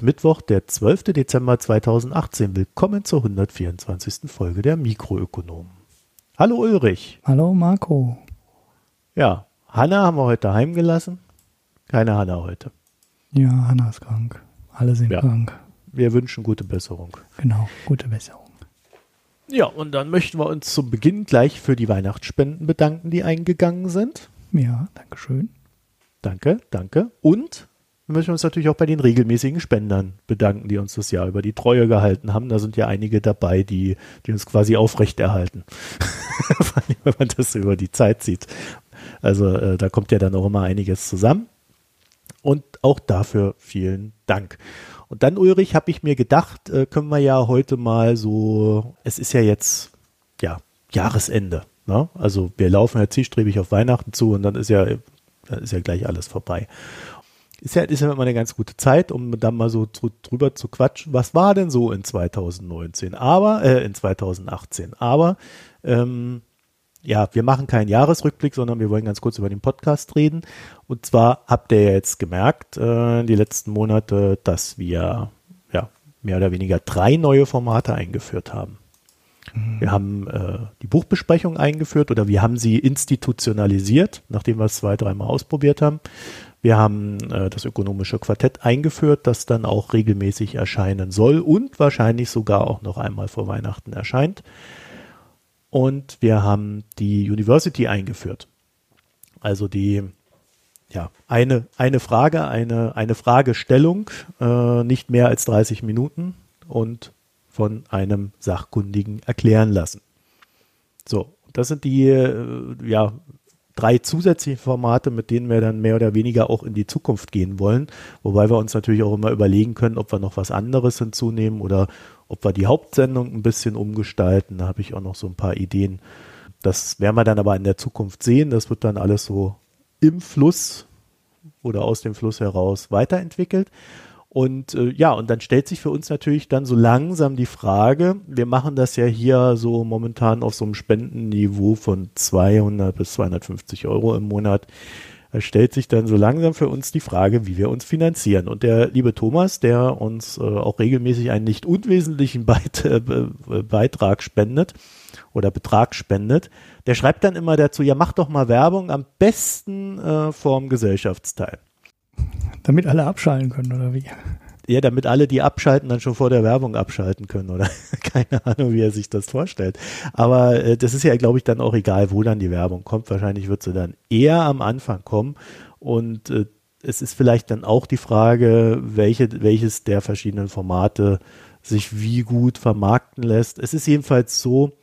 Ist Mittwoch, der 12. Dezember 2018. Willkommen zur 124. Folge der Mikroökonomen. Hallo Ulrich. Hallo Marco. Ja, Hanna haben wir heute heimgelassen. Keine Hanna heute. Ja, Hanna ist krank. Alle sind ja. krank. Wir wünschen gute Besserung. Genau, gute Besserung. Ja, und dann möchten wir uns zum Beginn gleich für die Weihnachtsspenden bedanken, die eingegangen sind. Ja, danke schön. Danke, danke. Und wir möchten uns natürlich auch bei den regelmäßigen Spendern bedanken, die uns das Jahr über die Treue gehalten haben. Da sind ja einige dabei, die, die uns quasi aufrechterhalten. Wenn man das über die Zeit sieht. Also äh, da kommt ja dann auch immer einiges zusammen. Und auch dafür vielen Dank. Und dann, Ulrich, habe ich mir gedacht, äh, können wir ja heute mal so, es ist ja jetzt, ja, Jahresende. Ne? Also wir laufen ja zielstrebig auf Weihnachten zu und dann ist ja, dann ist ja gleich alles vorbei ist ja, ist ja immer eine ganz gute Zeit, um dann mal so drüber zu quatschen. Was war denn so in 2019? Aber, äh, in 2018. Aber, ähm, ja, wir machen keinen Jahresrückblick, sondern wir wollen ganz kurz über den Podcast reden. Und zwar habt ihr jetzt gemerkt, äh, die letzten Monate, dass wir, ja, mehr oder weniger drei neue Formate eingeführt haben. Mhm. Wir haben äh, die Buchbesprechung eingeführt oder wir haben sie institutionalisiert, nachdem wir es zwei, dreimal ausprobiert haben. Wir haben äh, das ökonomische Quartett eingeführt, das dann auch regelmäßig erscheinen soll und wahrscheinlich sogar auch noch einmal vor Weihnachten erscheint. Und wir haben die University eingeführt. Also die, ja, eine, eine Frage, eine, eine Fragestellung, äh, nicht mehr als 30 Minuten und von einem Sachkundigen erklären lassen. So, das sind die äh, ja, drei zusätzliche Formate, mit denen wir dann mehr oder weniger auch in die Zukunft gehen wollen. Wobei wir uns natürlich auch immer überlegen können, ob wir noch was anderes hinzunehmen oder ob wir die Hauptsendung ein bisschen umgestalten. Da habe ich auch noch so ein paar Ideen. Das werden wir dann aber in der Zukunft sehen. Das wird dann alles so im Fluss oder aus dem Fluss heraus weiterentwickelt. Und äh, ja, und dann stellt sich für uns natürlich dann so langsam die Frage, wir machen das ja hier so momentan auf so einem Spendenniveau von 200 bis 250 Euro im Monat. Da stellt sich dann so langsam für uns die Frage, wie wir uns finanzieren. Und der liebe Thomas, der uns äh, auch regelmäßig einen nicht unwesentlichen Beit äh, Beitrag spendet oder Betrag spendet, der schreibt dann immer dazu, ja mach doch mal Werbung, am besten äh, vorm Gesellschaftsteil. Damit alle abschalten können, oder wie? Ja, damit alle, die abschalten, dann schon vor der Werbung abschalten können, oder? Keine Ahnung, wie er sich das vorstellt. Aber äh, das ist ja, glaube ich, dann auch egal, wo dann die Werbung kommt. Wahrscheinlich wird sie dann eher am Anfang kommen. Und äh, es ist vielleicht dann auch die Frage, welche, welches der verschiedenen Formate sich wie gut vermarkten lässt. Es ist jedenfalls so,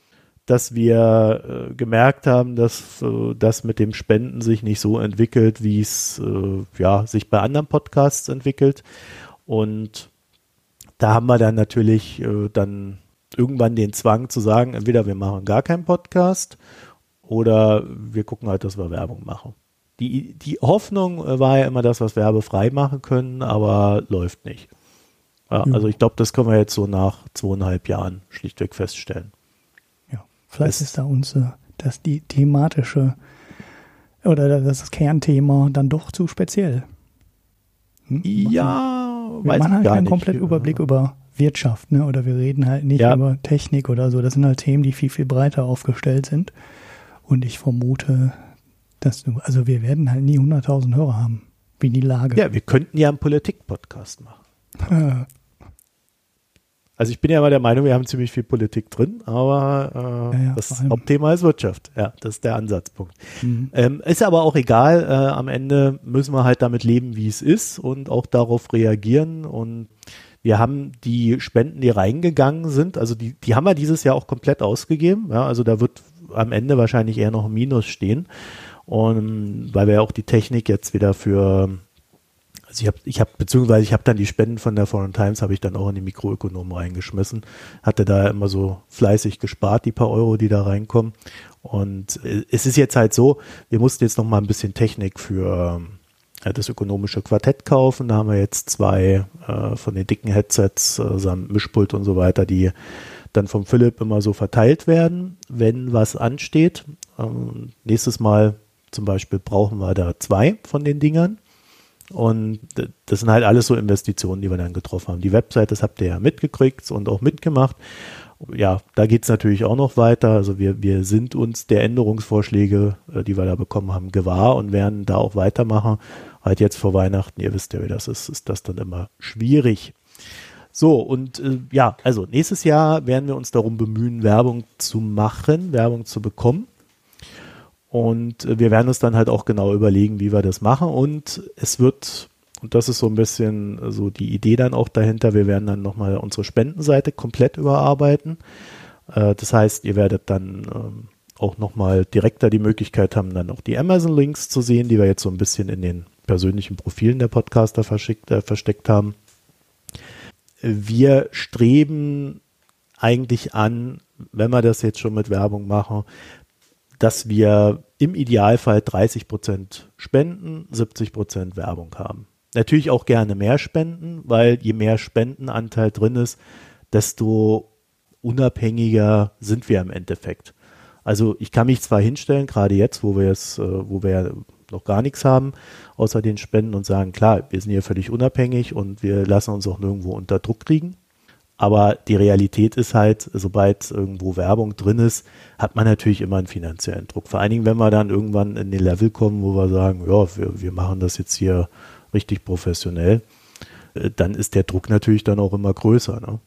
dass wir äh, gemerkt haben, dass äh, das mit dem Spenden sich nicht so entwickelt, wie es äh, ja, sich bei anderen Podcasts entwickelt. Und da haben wir dann natürlich äh, dann irgendwann den Zwang zu sagen, entweder wir machen gar keinen Podcast oder wir gucken halt, dass wir Werbung machen. Die, die Hoffnung äh, war ja immer, dass wir es werbefrei machen können, aber läuft nicht. Ja, Also ich glaube, das können wir jetzt so nach zweieinhalb Jahren schlichtweg feststellen. Vielleicht ist da uns das die thematische oder das Kernthema dann doch zu speziell. Hm? Ja, wir weiß machen halt keinen kompletten Überblick über Wirtschaft, ne? Oder wir reden halt nicht ja. über Technik oder so. Das sind halt Themen, die viel, viel breiter aufgestellt sind. Und ich vermute, dass du, also wir werden halt nie 100.000 Hörer haben, wie die Lage. Ja, wir könnten ja einen Politik-Podcast machen. Also ich bin ja immer der Meinung, wir haben ziemlich viel Politik drin, aber äh, ja, ja, das Hauptthema ist Wirtschaft. Ja, das ist der Ansatzpunkt. Mhm. Ähm, ist aber auch egal. Äh, am Ende müssen wir halt damit leben, wie es ist und auch darauf reagieren. Und wir haben die Spenden, die reingegangen sind, also die, die haben wir dieses Jahr auch komplett ausgegeben. Ja, also da wird am Ende wahrscheinlich eher noch ein Minus stehen. Und weil wir ja auch die Technik jetzt wieder für also ich habe, ich habe, beziehungsweise ich habe dann die Spenden von der Foreign Times habe ich dann auch in die Mikroökonomen reingeschmissen, hatte da immer so fleißig gespart, die paar Euro, die da reinkommen. Und äh, es ist jetzt halt so, wir mussten jetzt noch mal ein bisschen Technik für äh, das ökonomische Quartett kaufen. Da haben wir jetzt zwei äh, von den dicken Headsets, äh, samt Mischpult und so weiter, die dann vom Philipp immer so verteilt werden, wenn was ansteht. Ähm, nächstes Mal zum Beispiel brauchen wir da zwei von den Dingern Und das sind halt alles so Investitionen, die wir dann getroffen haben. Die Website, das habt ihr ja mitgekriegt und auch mitgemacht. Ja, da geht's natürlich auch noch weiter. Also wir, wir sind uns der Änderungsvorschläge, äh, die wir da bekommen haben, gewahr und werden da auch weitermachen. Halt jetzt vor Weihnachten, ihr wisst ja, wie das ist, ist das dann immer schwierig. So, und äh, ja, also nächstes Jahr werden wir uns darum bemühen, Werbung zu machen, Werbung zu bekommen. Und äh, wir werden uns dann halt auch genau überlegen, wie wir das machen. Und es wird, und das ist so ein bisschen so die Idee dann auch dahinter, wir werden dann nochmal unsere Spendenseite komplett überarbeiten. Äh, das heißt, ihr werdet dann ähm, auch nochmal direkter die Möglichkeit haben, dann auch die Amazon-Links zu sehen, die wir jetzt so ein bisschen in den persönlichen Profilen der Podcaster äh, versteckt haben. Wir streben eigentlich an, wenn wir das jetzt schon mit Werbung machen, dass wir im Idealfall 30 Prozent Spenden, 70 Prozent Werbung haben. Natürlich auch gerne mehr Spenden, weil je mehr Spendenanteil drin ist, desto unabhängiger sind wir im Endeffekt. Also ich kann mich zwar hinstellen, gerade jetzt, wo wir jetzt, äh, wo wir noch gar nichts haben, außer den Spenden und sagen, klar, wir sind hier völlig unabhängig und wir lassen uns auch nirgendwo unter Druck kriegen. Aber die Realität ist halt, sobald irgendwo Werbung drin ist, hat man natürlich immer einen finanziellen Druck. Vor allen Dingen, wenn wir dann irgendwann in den Level kommen, wo wir sagen, ja, wir, wir machen das jetzt hier richtig professionell, äh, dann ist der Druck natürlich dann auch immer größer. Ne?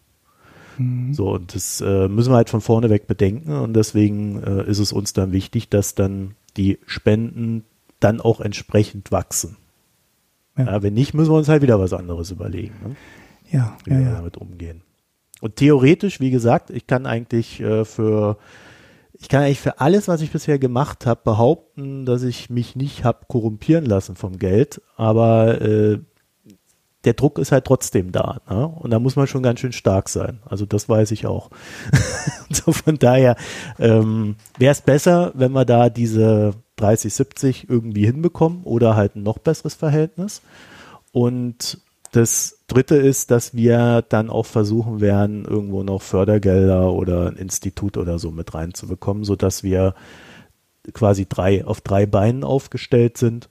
Mhm. So, und das äh, müssen wir halt von vorne weg bedenken. Und deswegen äh, ist es uns dann wichtig, dass dann die Spenden dann auch entsprechend wachsen. Ja. Ja, wenn nicht, müssen wir uns halt wieder was anderes überlegen. Ne? Ja, wie wir damit umgehen. Und theoretisch, wie gesagt, ich kann eigentlich äh, für ich kann eigentlich für alles, was ich bisher gemacht habe, behaupten, dass ich mich nicht habe korrumpieren lassen vom Geld, aber äh, der Druck ist halt trotzdem da. Ne? Und da muss man schon ganz schön stark sein. Also das weiß ich auch. so von daher ähm, wäre es besser, wenn wir da diese 30, 70 irgendwie hinbekommen oder halt ein noch besseres Verhältnis. Und das dritte ist, dass wir dann auch versuchen werden, irgendwo noch Fördergelder oder ein Institut oder so mit reinzubekommen, sodass wir quasi drei auf drei Beinen aufgestellt sind.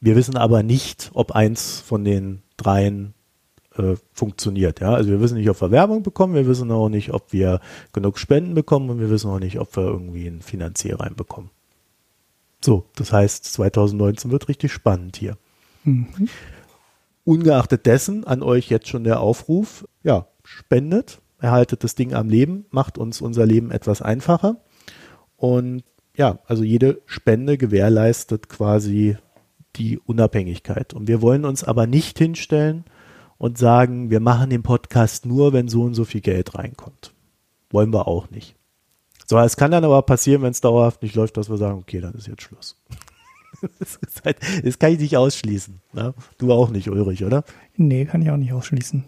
Wir wissen aber nicht, ob eins von den dreien äh, funktioniert. Ja? Also wir wissen nicht, ob wir Werbung bekommen, wir wissen auch nicht, ob wir genug Spenden bekommen und wir wissen auch nicht, ob wir irgendwie einen Finanzier reinbekommen. So, das heißt, 2019 wird richtig spannend hier. Mhm. Ungeachtet dessen an euch jetzt schon der Aufruf, ja, spendet, erhaltet das Ding am Leben, macht uns unser Leben etwas einfacher. Und ja, also jede Spende gewährleistet quasi die Unabhängigkeit. Und wir wollen uns aber nicht hinstellen und sagen, wir machen den Podcast nur, wenn so und so viel Geld reinkommt. Wollen wir auch nicht. So, es kann dann aber passieren, wenn es dauerhaft nicht läuft, dass wir sagen, okay, dann ist jetzt Schluss. das, halt, das, kann ich nicht ausschließen. Ne? Du auch nicht, Ulrich, oder? Nee, kann ich auch nicht ausschließen.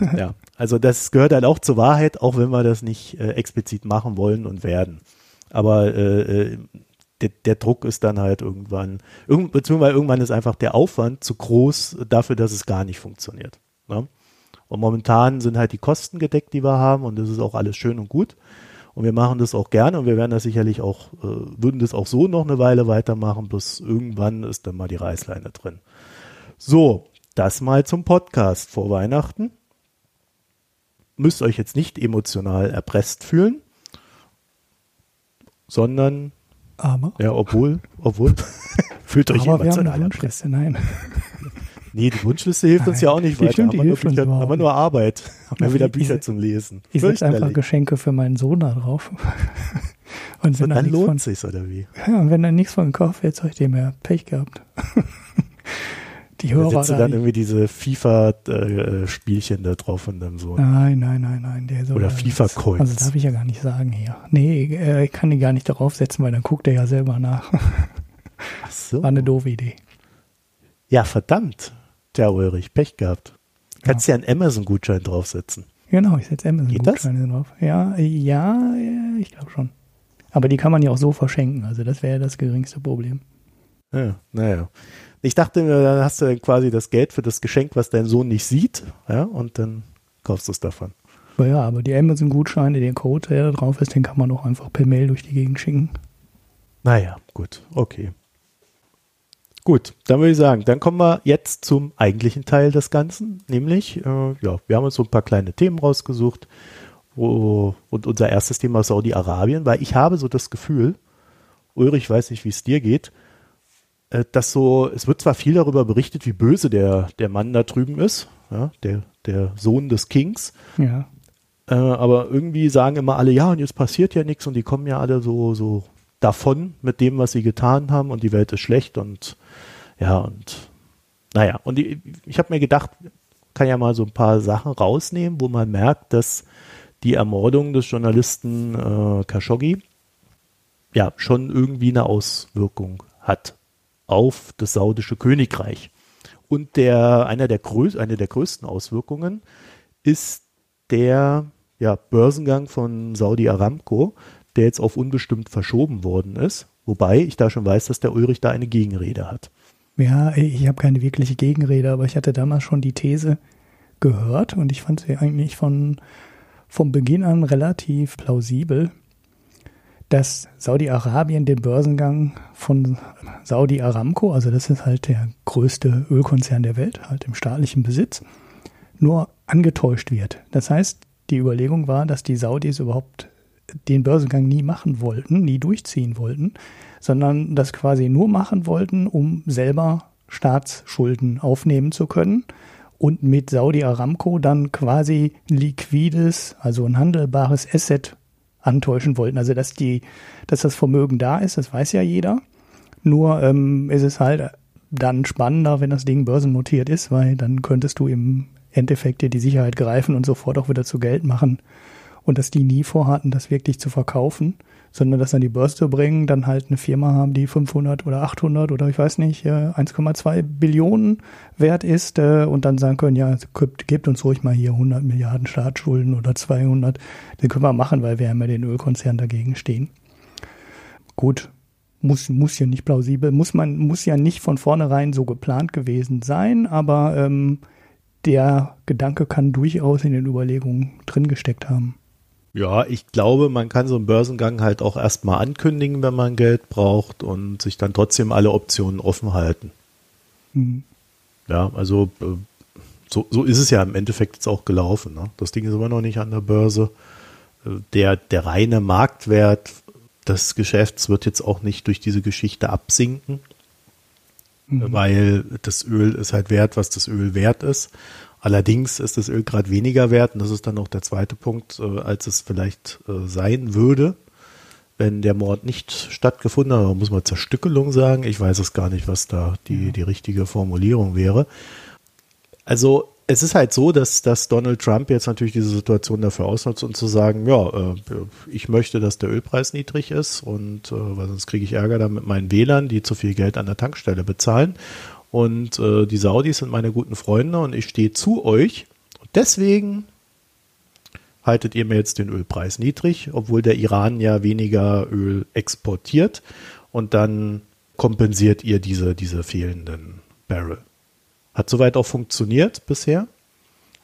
ja, also das gehört halt auch zur Wahrheit, auch wenn wir das nicht äh, explizit machen wollen und werden. Aber äh, äh der, der, Druck ist dann halt irgendwann, irgend, beziehungsweise irgendwann ist einfach der Aufwand zu groß dafür, dass es gar nicht funktioniert. Ne? Und momentan sind halt die Kosten gedeckt, die wir haben und das ist auch alles schön und gut. Und wir machen das auch gerne und wir werden das sicherlich auch, äh, würden das auch so noch eine Weile weitermachen, bis irgendwann ist dann mal die Reißleine drin. So, das mal zum Podcast vor Weihnachten. Müsst euch jetzt nicht emotional erpresst fühlen, sondern aber. Ja, obwohl, obwohl, fühlt euch aber eine Wunschliste, nein. Nee, die Wunschliste hilft uns ja auch nicht weiter. Stimmt, aber, hilft nur, uns aber nur Arbeit. Haben wir wieder Bücher ich, zum Lesen. Ich setze einfach Geschenke für meinen Sohn da drauf. Und, wenn dann lohnt von, sich's, oder wie? Ja, und wenn dann nichts von gekauft wird, soll ich dem ja Pech gehabt. die Hörer. Da setzt du dann irgendwie diese FIFA-Spielchen da drauf und dann so. Nein, nein, nein, nein. Der soll Oder FIFA-Coins. Also darf ich ja gar nicht sagen hier. Nee, äh, ich kann die gar nicht darauf setzen, weil dann guckt er ja selber nach. Ach so. War eine doofe Idee. Ja, verdammt. Der Ulrich, Pech gehabt. Kannst ja, ja einen Amazon-Gutschein draufsetzen. Genau, ich setze Amazon-Gutscheine drauf. Ja, ja, ich glaube schon. Aber die kann man ja auch so verschenken. Also das wäre das geringste Problem. Ja, naja. Ich dachte, dann hast du quasi das Geld für das Geschenk, was dein Sohn nicht sieht, ja, und dann kaufst du es davon. Ja, aber die Amazon-Gutscheine, den Code, der da drauf ist, den kann man auch einfach per Mail durch die Gegend schicken. Naja, gut, okay. Gut, dann würde ich sagen, dann kommen wir jetzt zum eigentlichen Teil des Ganzen, nämlich, äh, ja, wir haben uns so ein paar kleine Themen rausgesucht wo, und unser erstes Thema ist Saudi-Arabien, weil ich habe so das Gefühl, Ulrich, weiß nicht, wie es dir geht, äh, dass so, es wird zwar viel darüber berichtet, wie böse der, der Mann da drüben ist, ja, der, der Sohn des Kings. Ja. Äh, aber irgendwie sagen immer alle, ja, und jetzt passiert ja nichts und die kommen ja alle so, so davon mit dem, was sie getan haben und die Welt ist schlecht und ja, und naja, und die, ich habe mir gedacht, kann ja mal so ein paar Sachen rausnehmen, wo man merkt, dass die Ermordung des Journalisten äh, Khashoggi ja schon irgendwie eine Auswirkung hat auf das saudische Königreich. Und der, einer der größ, eine der größten Auswirkungen ist der ja, Börsengang von Saudi Aramco, der jetzt auf unbestimmt verschoben worden ist. Wobei ich da schon weiß, dass der Ulrich da eine Gegenrede hat. Ja, ich habe keine wirkliche Gegenrede, aber ich hatte damals schon die These gehört und ich fand sie eigentlich von, vom Beginn an relativ plausibel, dass Saudi-Arabien den Börsengang von Saudi Aramco, also das ist halt der größte Ölkonzern der Welt, halt im staatlichen Besitz, nur angetäuscht wird. Das heißt, die Überlegung war, dass die Saudis überhaupt den Börsengang nie machen wollten, nie durchziehen wollten, sondern das quasi nur machen wollten, um selber Staatsschulden aufnehmen zu können und mit Saudi Aramco dann quasi liquides, also ein handelbares Asset antäuschen wollten. Also dass die, dass das Vermögen da ist, das weiß ja jeder. Nur ähm, ist es halt dann spannender, wenn das Ding börsennotiert ist, weil dann könntest du im Endeffekt dir die Sicherheit greifen und sofort auch wieder zu Geld machen. Und dass die nie vorhatten, das wirklich zu verkaufen, sondern das an die Börse bringen, dann halt eine Firma haben, die 500 oder 800 oder ich weiß nicht, 1,2 Billionen wert ist äh, und dann sagen können, ja, gebt uns ruhig mal hier 100 Milliarden Staatsschulden oder 200. Den können wir machen, weil wir haben ja den Ölkonzern dagegen stehen. Gut, muss, muss ja nicht plausibel, muss man, muss ja nicht von vornherein so geplant gewesen sein, aber ähm, der Gedanke kann durchaus in den Überlegungen drin gesteckt haben. Ja, ich glaube, man kann so einen Börsengang halt auch erstmal ankündigen, wenn man Geld braucht und sich dann trotzdem alle Optionen offen halten. Mhm. Ja, also äh, so, so ist es ja im Endeffekt jetzt auch gelaufen. Ne? Das Ding ist immer noch nicht an der Börse. Äh, der, der reine Marktwert des Geschäfts wird jetzt auch nicht durch diese Geschichte absinken mhm. weil das Öl ist halt wert, was das Öl wert ist. Allerdings ist das Öl gerade weniger wert, und das ist dann auch der zweite Punkt, äh, als es vielleicht äh, sein würde, wenn der Mord nicht stattgefunden hat. muss man Zerstückelung sagen. Ich weiß es gar nicht, was da die, die richtige Formulierung wäre. Also es ist halt so, dass, dass Donald Trump jetzt natürlich diese Situation dafür ausnutzt, um zu sagen, ja, äh, ich möchte, dass der Ölpreis niedrig ist und äh, weil sonst kriege ich Ärger dann mit meinen Wählern, die zu viel Geld an der Tankstelle bezahlen. Und äh, die Saudis sind meine guten Freunde und ich stehe zu euch. Und deswegen haltet ihr mir jetzt den Ölpreis niedrig, obwohl der Iran ja weniger Öl exportiert. Und dann kompensiert ihr diese, diese fehlenden Barrel. Hat soweit auch funktioniert bisher.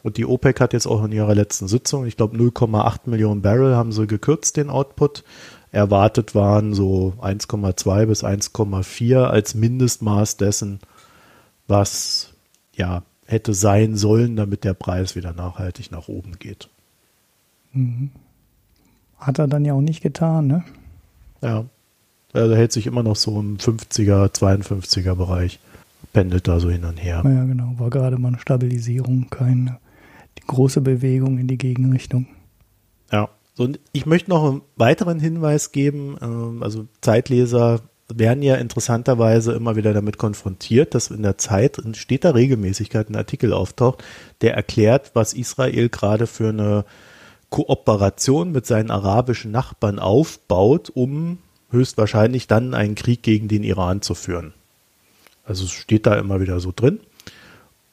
Und die OPEC hat jetzt auch in ihrer letzten Sitzung, ich glaube 0,8 Millionen Barrel haben sie gekürzt, den Output. Erwartet waren so 1,2 bis 1,4 als Mindestmaß dessen, was ja hätte sein sollen, damit der Preis wieder nachhaltig nach oben geht. Mhm. Hat er dann ja auch nicht getan, ne? Ja. Also hält sich immer noch so im 50er, 52er Bereich pendelt da so hin und her. Ja, genau. War gerade mal eine Stabilisierung, keine große Bewegung in die Gegenrichtung. Ja. So, und ich möchte noch einen weiteren Hinweis geben. Ähm, also Zeitleser werden ja interessanterweise immer wieder damit konfrontiert, dass in der Zeit in steter Regelmäßigkeit ein Artikel auftaucht, der erklärt, was Israel gerade für eine Kooperation mit seinen arabischen Nachbarn aufbaut, um höchstwahrscheinlich dann einen Krieg gegen den Iran zu führen. Also es steht da immer wieder so drin.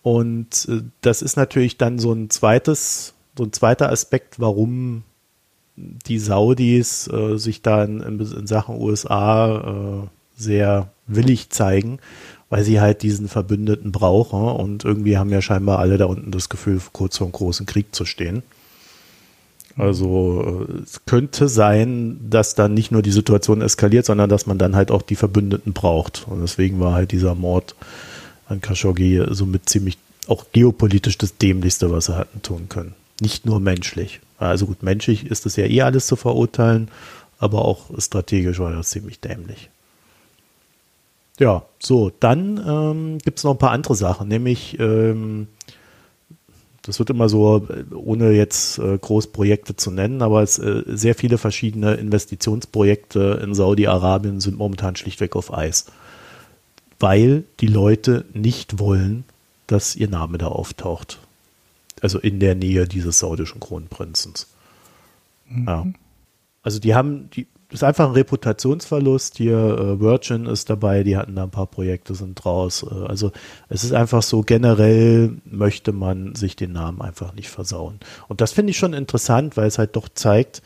Und äh, das ist natürlich dann so ein zweites, so ein zweiter Aspekt, warum die Saudis äh, sich da in, in Sachen USA äh, sehr willig zeigen, weil sie halt diesen Verbündeten brauchen und irgendwie haben ja scheinbar alle da unten das Gefühl, kurz vor einem großen Krieg zu stehen. Also es könnte sein, dass dann nicht nur die Situation eskaliert, sondern dass man dann halt auch die Verbündeten braucht. Und deswegen war halt dieser Mord an Khashoggi somit ziemlich auch geopolitisch das Dämlichste, was sie hatten tun können. Nicht nur menschlich. Also gut, menschlich ist es ja eh alles zu verurteilen, aber auch strategisch war das ziemlich dämlich. Ja, so, dann ähm, gibt es noch ein paar andere Sachen, nämlich ähm, das wird immer so, ohne jetzt äh, Großprojekte zu nennen, aber es, äh, sehr viele verschiedene Investitionsprojekte in Saudi-Arabien sind momentan schlichtweg auf Eis, weil die Leute nicht wollen, dass ihr Name da auftaucht. Also in der Nähe dieses saudischen Kronprinzen. Mhm. Ja. Also die haben, die, das ist einfach ein Reputationsverlust. Hier äh, Virgin ist dabei, die hatten da ein paar Projekte, sind raus. Äh, also es ist einfach so, generell möchte man sich den Namen einfach nicht versauen. Und das finde ich schon interessant, weil es halt doch zeigt,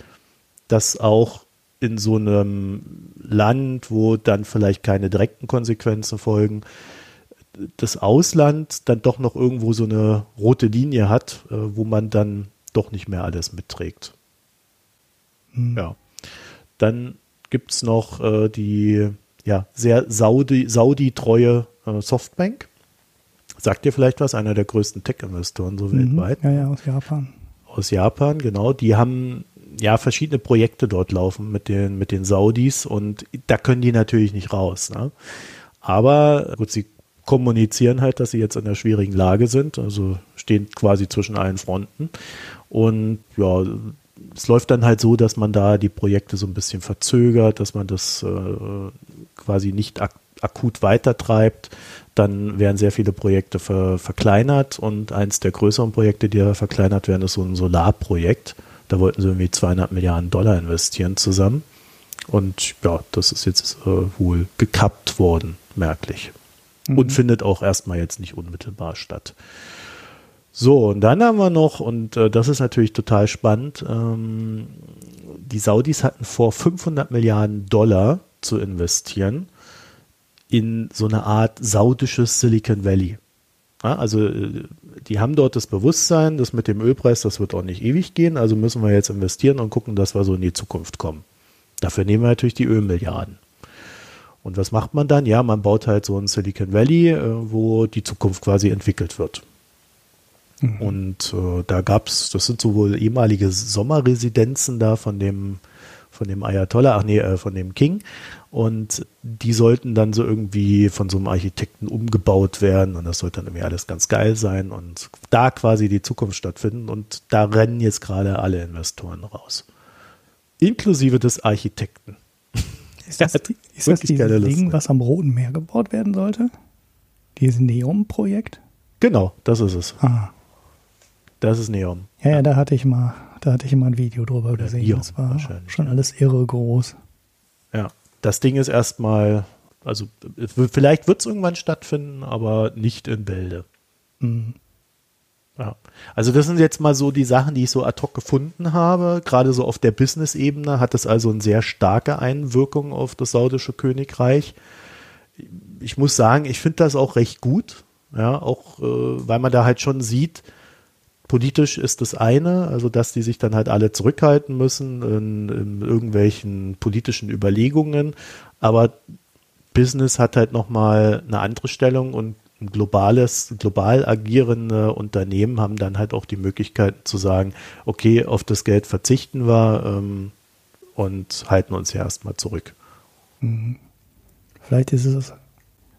dass auch in so einem Land, wo dann vielleicht keine direkten Konsequenzen folgen, das Ausland dann doch noch irgendwo so eine rote Linie hat, äh, wo man dann doch nicht mehr alles mitträgt. Hm. Ja. Dann gibt es noch äh, die ja, sehr Saudi-treue Saudi äh, Softbank. Sagt dir vielleicht was? Einer der größten Tech-Investoren so mhm. weltweit. Ja, ja, aus Japan. Aus Japan, genau. Die haben ja verschiedene Projekte dort laufen mit den, mit den Saudis und da können die natürlich nicht raus. Ne? Aber gut, sie kommunizieren halt, dass sie jetzt in einer schwierigen Lage sind, also stehen quasi zwischen allen Fronten. Und ja, es läuft dann halt so, dass man da die Projekte so ein bisschen verzögert, dass man das äh, quasi nicht ak akut weitertreibt. Dann werden sehr viele Projekte ver verkleinert und eins der größeren Projekte, die da verkleinert werden, ist so ein Solarprojekt. Da wollten sie irgendwie 200 Milliarden Dollar investieren zusammen. Und ja, das ist jetzt äh, wohl gekappt worden, merklich. Mhm. Und findet auch erstmal jetzt nicht unmittelbar statt. So, und dann haben wir noch, und äh, das ist natürlich total spannend, ähm, die Saudis hatten vor, 500 Milliarden Dollar zu investieren in so eine Art saudisches Silicon Valley. Ja, also äh, die haben dort das Bewusstsein, dass mit dem Ölpreis, das wird auch nicht ewig gehen, also müssen wir jetzt investieren und gucken, dass wir so in die Zukunft kommen. Dafür nehmen wir natürlich die Ölmilliarden. Und was macht man dann? Ja, man baut halt so ein Silicon Valley, äh, wo die Zukunft quasi entwickelt wird. Mhm. Und äh, da gab es, das sind sowohl ehemalige Sommerresidenzen da von dem, von dem Ayatollah, ach nee, äh, von dem King. Und die sollten dann so irgendwie von so einem Architekten umgebaut werden und das sollte dann irgendwie alles ganz geil sein und da quasi die Zukunft stattfinden. Und da rennen jetzt gerade alle Investoren raus. Inklusive des Architekten. Ist das, ist das dieses Ding, was am Roten Meer gebaut werden sollte? Dieses Neom-Projekt? Genau, das ist es. Ah. Das ist Neon. Ja, ja, da hatte ich mal, da hatte ich mal ein Video drüber Oder gesehen. Ion, das war schon alles irre groß. Ja, das Ding ist erstmal, also vielleicht wird es irgendwann stattfinden, aber nicht in Bälde. Mhm. Ja. Also das sind jetzt mal so die Sachen, die ich so ad hoc gefunden habe. Gerade so auf der Business-Ebene hat es also eine sehr starke Einwirkung auf das saudische Königreich. Ich muss sagen, ich finde das auch recht gut. Ja, auch äh, weil man da halt schon sieht, Politisch ist das eine, also dass die sich dann halt alle zurückhalten müssen in, in irgendwelchen politischen Überlegungen, aber Business hat halt nochmal eine andere Stellung und globales, global agierende Unternehmen haben dann halt auch die Möglichkeit zu sagen, okay, auf das Geld verzichten wir ähm, und halten uns ja erstmal zurück. Mhm. Vielleicht ist es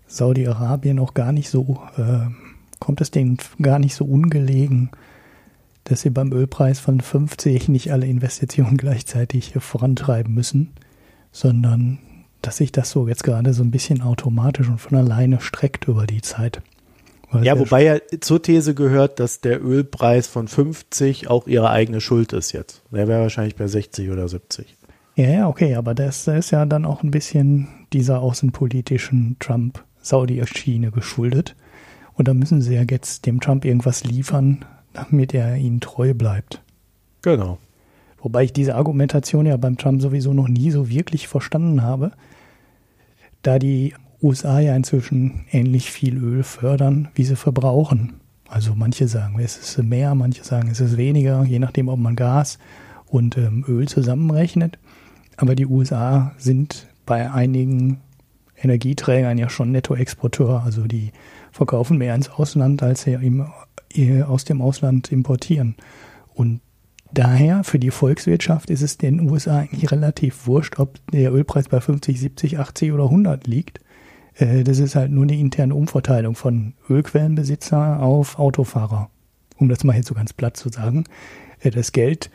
Saudi-Arabien auch gar nicht so, äh, kommt es denen gar nicht so ungelegen, dass sie beim Ölpreis von 50 nicht alle Investitionen gleichzeitig vorantreiben müssen, sondern dass sich das so jetzt gerade so ein bisschen automatisch und von alleine streckt über die Zeit. Ja, wobei ja zur These gehört, dass der Ölpreis von 50 auch ihre eigene Schuld ist jetzt. Der wäre wahrscheinlich bei 60 oder 70. Ja, ja, okay, aber das, das ist ja dann auch ein bisschen dieser außenpolitischen Trump-Saudi-Schiene geschuldet. Und da müssen sie ja jetzt dem Trump irgendwas liefern, damit er ihnen treu bleibt. Genau. Wobei ich diese Argumentation ja beim Trump sowieso noch nie so wirklich verstanden habe, da die USA ja inzwischen ähnlich viel Öl fördern, wie sie verbrauchen. Also manche sagen, es ist mehr, manche sagen, es ist weniger, je nachdem, ob man Gas und ähm, Öl zusammenrechnet. Aber die USA sind bei einigen Energieträgern ja schon Nettoexporteur, also die verkaufen mehr ins Ausland, als sie im, aus dem Ausland importieren. Und daher für die Volkswirtschaft ist es den USA eigentlich relativ wurscht, ob der Ölpreis bei 50, 70, 80 oder 100 liegt. Äh, das ist halt nur eine interne Umverteilung von Ölquellenbesitzer auf Autofahrer. Um das mal jetzt so ganz platt zu sagen. Äh, das Geld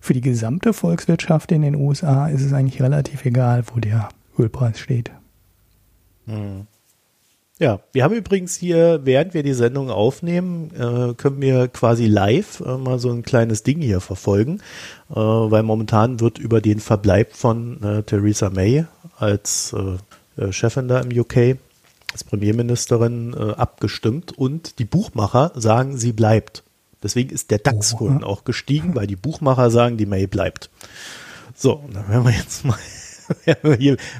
für die gesamte Volkswirtschaft in den USA ist es eigentlich relativ egal, wo der Ölpreis steht. Hm. Ja, wir haben übrigens hier, während wir die Sendung aufnehmen, äh, können wir quasi live äh, mal so ein kleines Ding hier verfolgen, äh, weil momentan wird über den Verbleib von äh, Theresa May als äh, äh, Chefin da im UK, als Premierministerin abgestimmt und die Buchmacher sagen, sie bleibt. Deswegen ist der DAX oh, auch gestiegen, weil die Buchmacher sagen, die May bleibt. So, dann werden wir jetzt mal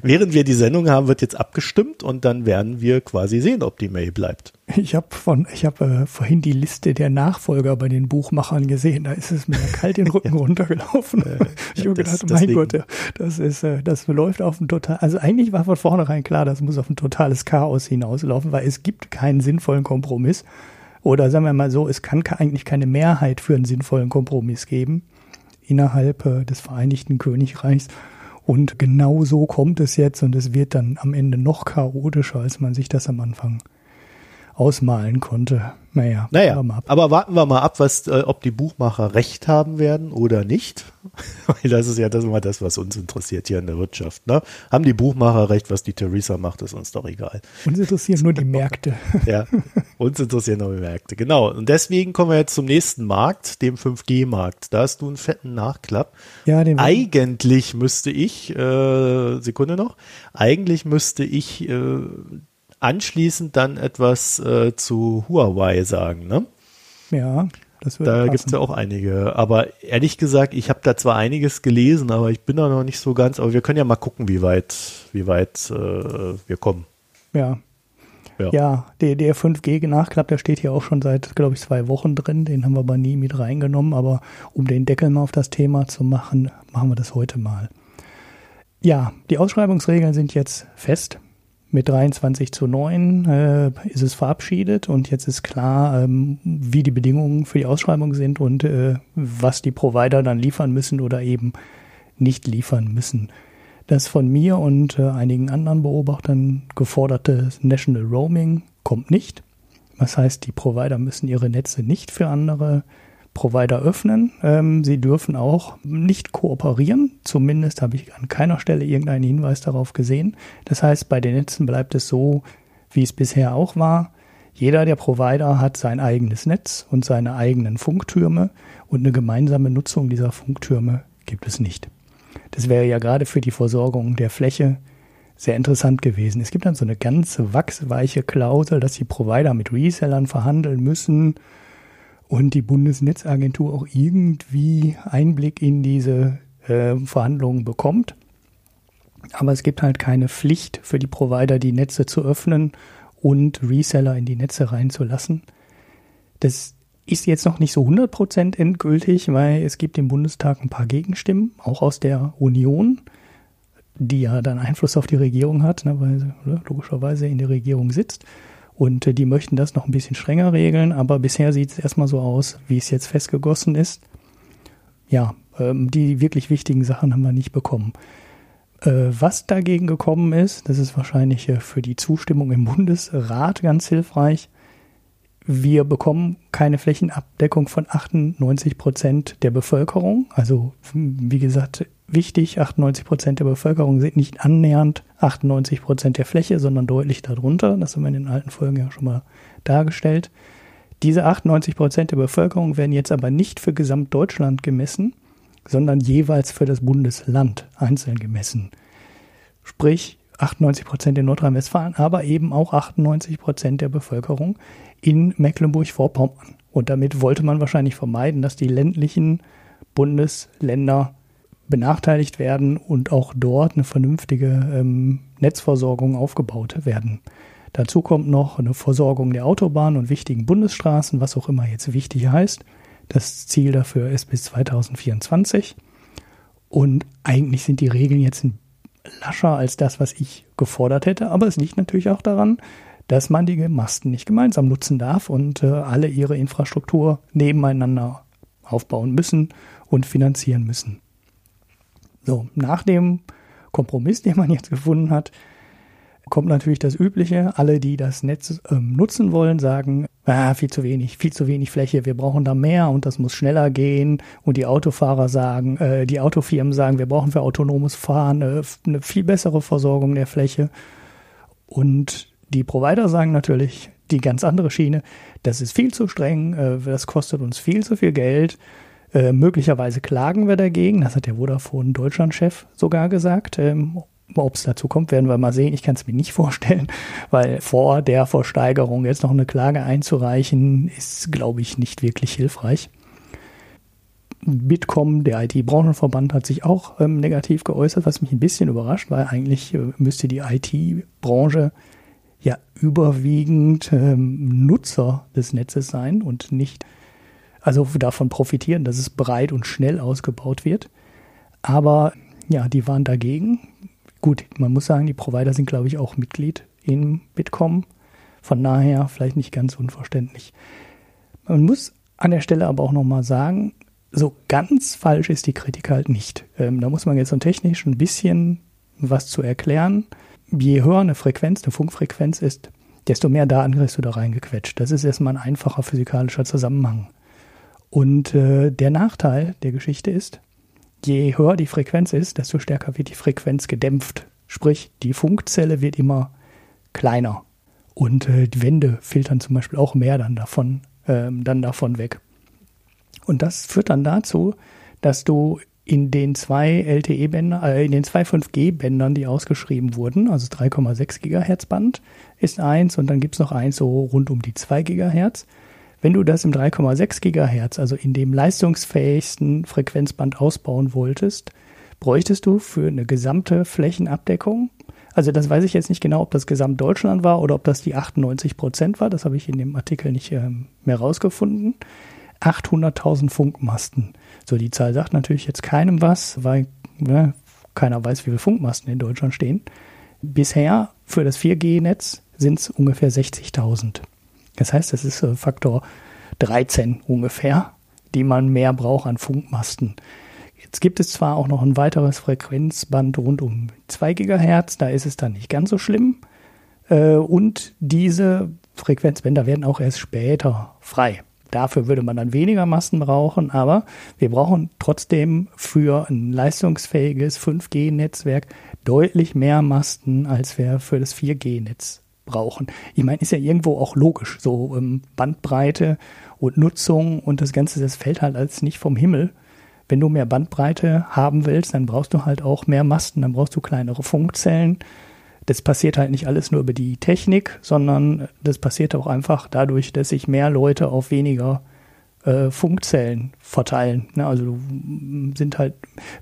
während wir die Sendung haben, wird jetzt abgestimmt und dann werden wir quasi sehen, ob die May bleibt. Ich habe von, ich habe äh, vorhin die Liste der Nachfolger bei den Buchmachern gesehen. Da ist es mir kalt den Rücken runtergelaufen. Äh, ich habe gedacht, mein deswegen. Gott, das ist, äh, das läuft auf ein total. Also eigentlich war von vornherein klar, das muss auf ein totales Chaos hinauslaufen, weil es gibt keinen sinnvollen Kompromiss. Oder sagen wir mal so, es kann eigentlich keine Mehrheit für einen sinnvollen Kompromiss geben innerhalb äh, des Vereinigten Königreichs. Und genau so kommt es jetzt und es wird dann am Ende noch chaotischer, als man sich das am Anfang ausmalen konnte. Naja, naja aber warten wir mal ab, was, äh, ob die Buchmacher recht haben werden oder nicht. Weil das ist ja das immer das, was uns interessiert hier in der Wirtschaft. Ne? Haben die Buchmacher recht, was die Theresa macht, ist uns doch egal. Uns interessieren nur die Märkte. ja, uns interessieren nur die Märkte. Genau. Und deswegen kommen wir jetzt zum nächsten Markt, dem 5G-Markt. Da hast du einen fetten Nachklapp. Ja, den Eigentlich müsste ich, äh, Sekunde noch, eigentlich müsste ich äh, anschließend dann etwas äh, zu Huawei sagen, ne? Ja, das wird Da gibt es ja auch einige. Aber ehrlich gesagt, ich habe da zwar einiges gelesen, aber ich bin da noch nicht so ganz. Aber wir können ja mal gucken, wie weit, wie weit äh, wir kommen. Ja. Ja, ja der, der 5G-Nachklapp, der steht hier auch schon seit, glaube ich, zwei Wochen drin. Den haben wir aber nie mit reingenommen. Aber um den Deckel mal auf das Thema zu machen, machen wir das heute mal. Ja, die Ausschreibungsregeln sind jetzt fest mit 23 zu 9 äh, ist es verabschiedet und jetzt ist klar, ähm, wie die Bedingungen für die Ausschreibung sind und äh, was die Provider dann liefern müssen oder eben nicht liefern müssen. Das von mir und äh, einigen anderen Beobachtern geforderte National Roaming kommt nicht. Das heißt, die Provider müssen ihre Netze nicht für andere Provider öffnen. Ähm, sie dürfen auch nicht kooperieren. Zumindest habe ich an keiner Stelle irgendeinen Hinweis darauf gesehen. Das heißt, bei den Netzen bleibt es so, wie es bisher auch war. Jeder der Provider hat sein eigenes Netz und seine eigenen Funktürme und eine gemeinsame Nutzung dieser Funktürme gibt es nicht. Das wäre ja gerade für die Versorgung der Fläche sehr interessant gewesen. Es gibt dann so eine ganz wachsweiche Klausel, dass die Provider mit Resellern verhandeln müssen und die Bundesnetzagentur auch irgendwie Einblick in diese äh, Verhandlungen bekommt. Aber es gibt halt keine Pflicht für die Provider, die Netze zu öffnen und Reseller in die Netze reinzulassen. Das ist jetzt noch nicht so 100% endgültig, weil es gibt im Bundestag ein paar Gegenstimmen, auch aus der Union, die ja dann Einfluss auf die Regierung hat, ne, weil sie logischerweise in der Regierung sitzt. Und äh, die möchten das noch ein bisschen strenger regeln, aber bisher sieht es erstmal so aus, wie es jetzt festgegossen ist. Ja, ähm, die wirklich wichtigen Sachen haben wir nicht bekommen. Äh, was dagegen gekommen ist, das ist wahrscheinlich äh, für die Zustimmung im Bundesrat ganz hilfreich. Wir bekommen keine Flächenabdeckung von 98 Prozent der Bevölkerung. Also, wie gesagt, wichtig, 98 Prozent der Bevölkerung sind nicht annähernd 98 Prozent der Fläche, sondern deutlich darunter. Das haben wir in den alten Folgen ja schon mal dargestellt. Diese 98 Prozent der Bevölkerung werden jetzt aber nicht für Gesamtdeutschland gemessen, sondern jeweils für das Bundesland einzeln gemessen. Sprich, 98 Prozent in Nordrhein-Westfalen, aber eben auch 98 Prozent der Bevölkerung in Mecklenburg-Vorpommern. Und damit wollte man wahrscheinlich vermeiden, dass die ländlichen Bundesländer benachteiligt werden und auch dort eine vernünftige ähm, Netzversorgung aufgebaut werden. Dazu kommt noch eine Versorgung der Autobahnen und wichtigen Bundesstraßen, was auch immer jetzt wichtig heißt. Das Ziel dafür ist bis 2024. Und eigentlich sind die Regeln jetzt lascher als das, was ich gefordert hätte. Aber es liegt natürlich auch daran, dass man die Masten nicht gemeinsam nutzen darf und äh, alle ihre Infrastruktur nebeneinander aufbauen müssen und finanzieren müssen. So, nach dem Kompromiss, den man jetzt gefunden hat, kommt natürlich das Übliche. Alle, die das Netz ähm, nutzen wollen, sagen, ah, viel zu wenig, viel zu wenig Fläche, wir brauchen da mehr und das muss schneller gehen. Und die Autofahrer sagen, äh, die Autofirmen sagen, wir brauchen für autonomes Fahren äh, eine viel bessere Versorgung der Fläche. Und die Provider sagen natürlich die ganz andere Schiene, das ist viel zu streng, äh, das kostet uns viel zu viel Geld. Äh, möglicherweise klagen wir dagegen, das hat der Vodafone Deutschland-Chef sogar gesagt. Ähm, ob es dazu kommt, werden wir mal sehen. Ich kann es mir nicht vorstellen, weil vor der Versteigerung jetzt noch eine Klage einzureichen, ist, glaube ich, nicht wirklich hilfreich. Bitkom, der IT-Branchenverband, hat sich auch ähm, negativ geäußert, was mich ein bisschen überrascht, weil eigentlich äh, müsste die IT-Branche ja überwiegend ähm, Nutzer des Netzes sein und nicht, also davon profitieren, dass es breit und schnell ausgebaut wird. Aber ja, die waren dagegen. Gut, man muss sagen, die Provider sind, glaube ich, auch Mitglied in Bitkom. Von daher vielleicht nicht ganz unverständlich. Man muss an der Stelle aber auch nochmal sagen, so ganz falsch ist die Kritik halt nicht. Ähm, da muss man jetzt so technisch ein bisschen was zu erklären. Je höher eine Frequenz, eine Funkfrequenz ist, desto mehr Daten kriegst du da reingequetscht. Das ist erstmal ein einfacher physikalischer Zusammenhang. Und äh, der Nachteil der Geschichte ist, je höher die Frequenz ist, desto stärker wird die Frequenz gedämpft. Sprich, die Funkzelle wird immer kleiner. Und äh, die Wände filtern zum Beispiel auch mehr dann davon, äh, dann davon weg. Und das führt dann dazu, dass du in den zwei LTE-Bändern, äh, in den zwei 5G-Bändern, die ausgeschrieben wurden, also 3,6 Gigahertz Band ist eins und dann gibt's noch eins so rund um die 2 Gigahertz. Wenn du das im 3,6 Gigahertz, also in dem leistungsfähigsten Frequenzband ausbauen wolltest, bräuchtest du für eine gesamte Flächenabdeckung, also das weiß ich jetzt nicht genau, ob das Gesamtdeutschland war oder ob das die 98 Prozent war, das habe ich in dem Artikel nicht ähm, mehr rausgefunden, 800.000 Funkmasten. So, die Zahl sagt natürlich jetzt keinem was, weil ne, keiner weiß, wie viele Funkmasten in Deutschland stehen. Bisher für das 4G-Netz sind es ungefähr 60.000. Das heißt, das ist Faktor 13 ungefähr, die man mehr braucht an Funkmasten. Jetzt gibt es zwar auch noch ein weiteres Frequenzband rund um 2 Gigahertz, da ist es dann nicht ganz so schlimm. Äh, und diese Frequenzbänder werden auch erst später frei. Dafür würde man dann weniger Masten brauchen, aber wir brauchen trotzdem für ein leistungsfähiges 5G-Netzwerk deutlich mehr Masten, als wir für das 4G-Netz brauchen. Ich meine, ist ja irgendwo auch logisch, so ähm, Bandbreite und Nutzung und das Ganze, das fällt halt als nicht vom Himmel. Wenn du mehr Bandbreite haben willst, dann brauchst du halt auch mehr Masten, dann brauchst du kleinere Funkzellen. Das passiert halt nicht alles nur über die Technik, sondern das passiert auch einfach dadurch, dass sich mehr Leute auf weniger äh, Funkzellen verteilen. Ne? Also du sind halt,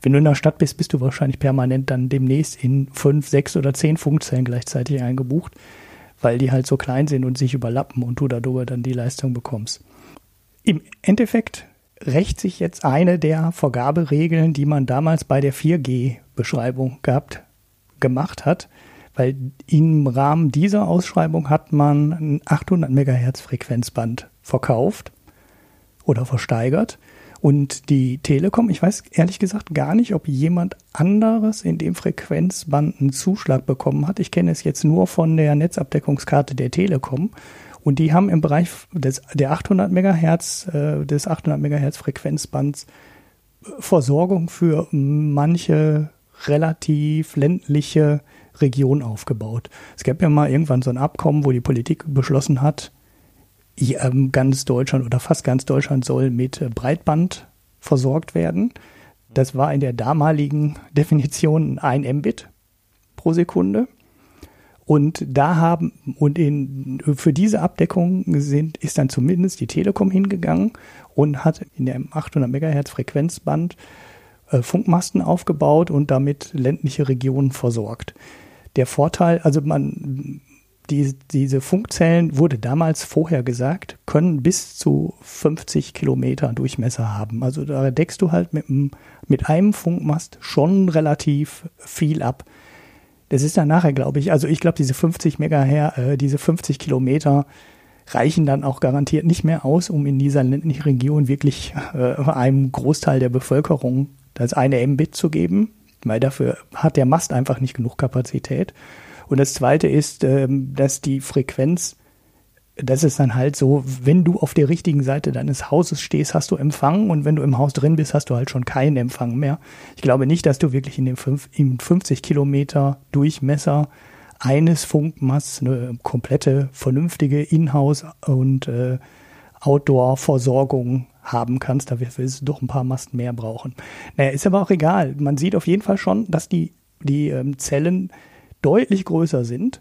wenn du in der Stadt bist, bist du wahrscheinlich permanent dann demnächst in fünf, sechs oder zehn Funkzellen gleichzeitig eingebucht weil die halt so klein sind und sich überlappen und du darüber dann die Leistung bekommst. Im Endeffekt rächt sich jetzt eine der Vergaberegeln, die man damals bei der 4G-Beschreibung gehabt, gemacht hat, weil im Rahmen dieser Ausschreibung hat man ein 800 Megahertz Frequenzband verkauft oder versteigert und die Telekom, ich weiß ehrlich gesagt gar nicht, ob jemand anderes in dem Frequenzband einen Zuschlag bekommen hat. Ich kenne es jetzt nur von der Netzabdeckungskarte der Telekom. Und die haben im Bereich des, der 800 Megahertz, äh, des 800 Megahertz Frequenzbands äh, Versorgung für manche relativ ländliche Region aufgebaut. Es gab ja mal irgendwann so ein Abkommen, wo die Politik beschlossen hat, ganz Deutschland oder fast ganz Deutschland soll mit äh, Breitband versorgt werden. Das war in der damaligen Definition ein Mbit pro Sekunde. Und da haben, und in, für diese Abdeckung sind, ist dann zumindest die Telekom hingegangen und hat in dem 800 Megahertz Frequenzband äh, Funkmasten aufgebaut und damit ländliche Regionen versorgt. Der Vorteil, also man, die, diese Funkzellen wurde damals vorher gesagt, können bis zu 50 Kilometer Durchmesser haben. Also da deckst du halt mit, mit einem Funkmast schon relativ viel ab. Das ist dann nachher, glaube ich, also ich glaube, diese 50 Megahertz, äh, diese 50 Kilometer reichen dann auch garantiert nicht mehr aus, um in dieser ländlichen Region wirklich äh, einem Großteil der Bevölkerung das eine Mbit zu geben, weil dafür hat der Mast einfach nicht genug Kapazität. Und das Zweite ist, ähm, dass die Frequenz, das ist dann halt so, wenn du auf der richtigen Seite deines Hauses stehst, hast du Empfang und wenn du im Haus drin bist, hast du halt schon keinen Empfang mehr. Ich glaube nicht, dass du wirklich in dem 50 Kilometer Durchmesser eines Funkmasts eine komplette, vernünftige Inhouse- und äh, Outdoor-Versorgung haben kannst. Dafür wirst du doch ein paar Masten mehr brauchen. Naja, ist aber auch egal. Man sieht auf jeden Fall schon, dass die, die ähm, Zellen deutlich größer sind.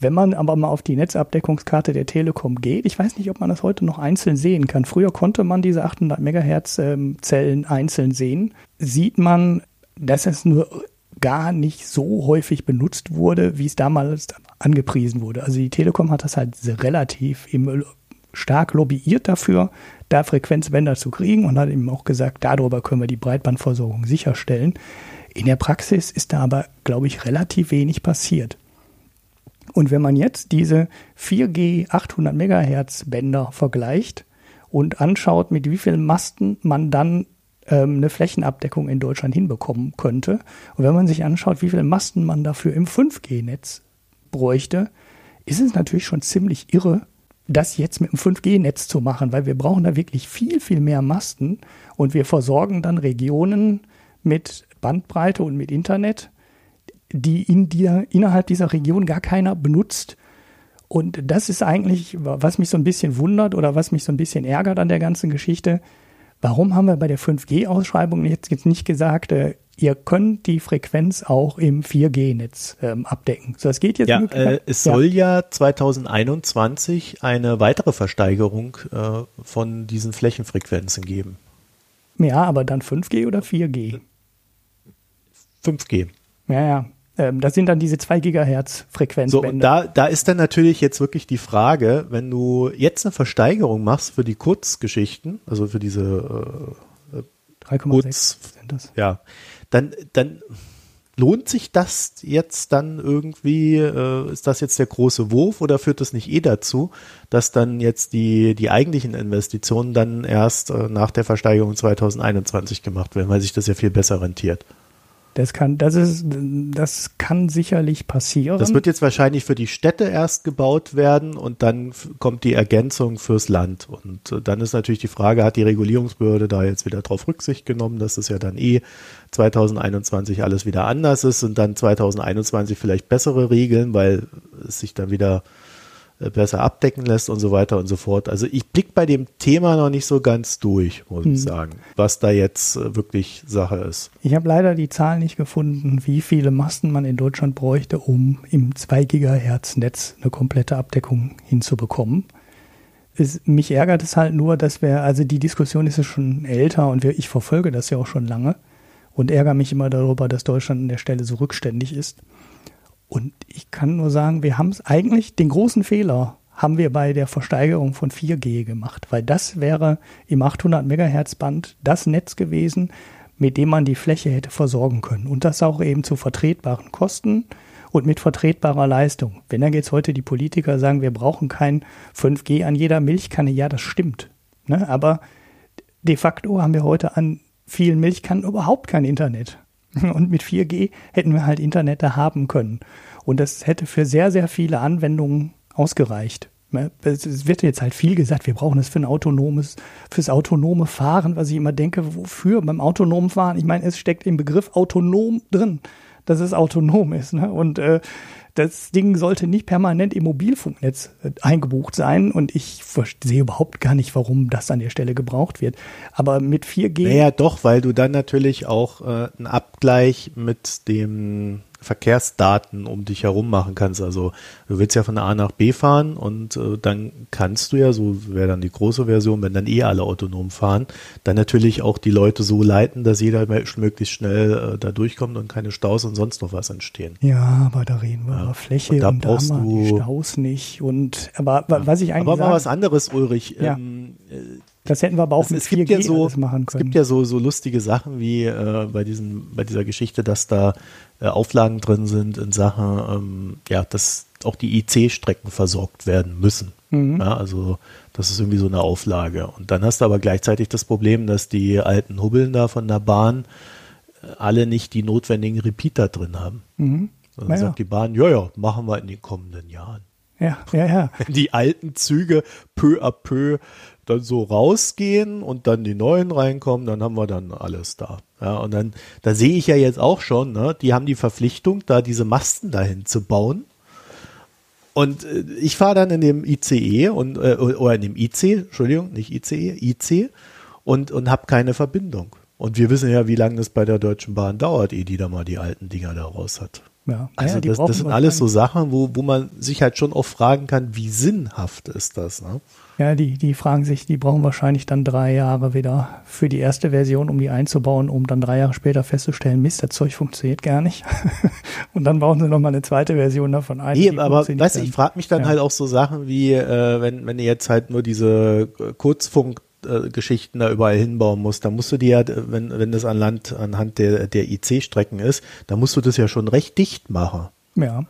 Wenn man aber mal auf die Netzabdeckungskarte der Telekom geht, ich weiß nicht, ob man das heute noch einzeln sehen kann. Früher konnte man diese 800 Megahertz ähm, Zellen einzeln sehen. Sieht man, dass es nur gar nicht so häufig benutzt wurde, wie es damals angepriesen wurde. Also die Telekom hat das halt relativ stark lobbyiert dafür, da Frequenzbänder zu kriegen und hat eben auch gesagt, darüber können wir die Breitbandversorgung sicherstellen. In der Praxis ist da aber, glaube ich, relativ wenig passiert. Und wenn man jetzt diese 4G 800 Megahertz Bänder vergleicht und anschaut, mit wie vielen Masten man dann ähm, eine Flächenabdeckung in Deutschland hinbekommen könnte, und wenn man sich anschaut, wie viele Masten man dafür im 5G-Netz bräuchte, ist es natürlich schon ziemlich irre, das jetzt mit dem 5G-Netz zu machen, weil wir brauchen da wirklich viel, viel mehr Masten und wir versorgen dann Regionen mit Bandbreite und mit Internet, die in dir, innerhalb dieser Region gar keiner benutzt. Und das ist eigentlich, was mich so ein bisschen wundert oder was mich so ein bisschen ärgert an der ganzen Geschichte. Warum haben wir bei der 5G-Ausschreibung jetzt, jetzt nicht gesagt, äh, ihr könnt die Frequenz auch im 4G-Netz ähm, abdecken. So, es geht jetzt. Ja, äh, es ja. soll ja 2021 eine weitere Versteigerung äh, von diesen Flächenfrequenzen geben. Ja, aber dann 5G oder 4G? 5G. Ja, ja. Ähm, das sind dann diese 2 Gigahertz Frequenzbänder. So, und da, da ist dann natürlich jetzt wirklich die Frage, wenn du jetzt eine Versteigerung machst für die Kurzgeschichten, also für diese äh, 3,6 sind das. Ja, dann, dann lohnt sich das jetzt dann irgendwie, äh, ist das jetzt der große Wurf oder führt das nicht eh dazu, dass dann jetzt die, die eigentlichen Investitionen dann erst äh, nach der Versteigerung 2021 gemacht werden, weil sich das ja viel besser rentiert? Das kann, das ist, das kann sicherlich passieren. Das wird jetzt wahrscheinlich für die Städte erst gebaut werden und dann kommt die Ergänzung fürs Land. Und äh, dann ist natürlich die Frage, hat die Regulierungsbehörde da jetzt wieder drauf Rücksicht genommen, dass es ja dann eh 2021 alles wieder anders ist und dann 2021 vielleicht bessere Regeln, weil es sich dann wieder besser abdecken lässt und so weiter und so fort. Also ich blick bei dem Thema noch nicht so ganz durch, muss hm. ich sagen, was da jetzt äh, wirklich Sache ist. Ich habe leider die Zahl nicht gefunden, wie viele Masten man in Deutschland bräuchte, um im 2 Gigahertz Netz eine komplette Abdeckung hinzubekommen. Es, mich ärgert es halt nur, dass wir, also die Diskussion ist ja schon älter und wir, ich verfolge das ja auch schon lange und ärgere mich immer darüber, dass Deutschland an der Stelle so rückständig ist. Und ich kann nur sagen, wir haben es eigentlich, den großen Fehler haben wir bei der Versteigerung von 4G gemacht, weil das wäre im 800 Megahertz Band das Netz gewesen, mit dem man die Fläche hätte versorgen können. Und das auch eben zu vertretbaren Kosten und mit vertretbarer Leistung. Wenn dann jetzt heute die Politiker sagen, wir brauchen kein 5G an jeder Milchkanne, ja, das stimmt. Ne? Aber de facto haben wir heute an vielen Milchkannen überhaupt kein Internet. Und mit 4G hätten wir halt Internet da haben können. Und das hätte für sehr, sehr viele Anwendungen ausgereicht. Ne, es wird jetzt halt viel gesagt, wir brauchen das für ein autonomes, fürs autonome Fahren, was ich immer denke, wofür beim autonomen Fahren? Ich meine, es steckt im Begriff autonom drin, dass es autonom ist. Ne? Und äh, das Ding sollte nicht permanent im Mobilfunknetz äh, eingebucht sein und ich sehe überhaupt gar nicht, warum das an der Stelle gebraucht wird. Aber mit 4G. Naja, doch, weil du dann natürlich auch äh, einen Abgleich mit dem Verkehrsdaten um dich herum machen kannst. Also du willst ja von A nach B fahren und äh, dann kannst du ja, so wäre dann die große Version, wenn dann eh alle autonom fahren, dann natürlich auch die Leute so leiten, dass jeder möglichst schnell äh, da durchkommt und keine Staus und sonst noch was entstehen. Ja, aber da reden wir ja. über Fläche und da und brauchst da du die Staus nicht. Und aber ja. was ich eigentlich aber sagen, mal was anderes, Ulrich. Ja. Ähm, äh, das hätten wir aber auch Also mit es gibt 4G ja so, machen Es können. gibt ja so, so lustige Sachen wie äh, bei, diesen, bei dieser Geschichte, dass da äh, Auflagen drin sind in Sachen, ähm, ja, dass auch die IC-Strecken versorgt werden müssen. Mhm. Ja, also das ist irgendwie so eine Auflage. Und dann hast du aber gleichzeitig das Problem, dass die alten Hubbeln da von der Bahn äh, alle nicht die notwendigen Repeater drin haben. Mhm. Dann ja. sagt die Bahn, ja, ja, machen wir in den kommenden Jahren Ja, ja, ja. die alten Züge peu à peu dann so rausgehen und dann die neuen reinkommen, dann haben wir dann alles da. Ja, und dann, da sehe ich ja jetzt auch schon, ne, die haben die Verpflichtung, da diese Masten dahin zu bauen. Und äh, ich fahre dann in dem ICE und äh, oder in dem IC, Entschuldigung, nicht ICE, IC und und habe keine Verbindung. Und wir wissen ja, wie lange das bei der Deutschen Bahn dauert, ehe die da mal die alten Dinger da raus hat. ja. Also ja, das, das sind alles so. Sachen, wo, wo man sich halt schon auch fragen kann, wie sinnhaft ist das? Ne? Ja, die, die fragen sich, die brauchen wahrscheinlich dann drei Jahre wieder für die erste Version, um die einzubauen, um dann drei Jahre später festzustellen, Mist, das Zeug funktioniert gar nicht. Und dann brauchen sie nochmal eine zweite Version davon ein. Nee, die aber weißt du, ich frage mich dann Ja. halt auch so Sachen wie, äh, wenn, wenn du jetzt halt nur diese äh, Kurzfunk-Geschichten da überall hinbauen musst, dann musst du dir, ja, wenn, wenn das an Land, anhand der, der IC-Strecken ist, dann musst du das ja schon recht dicht machen. Ja,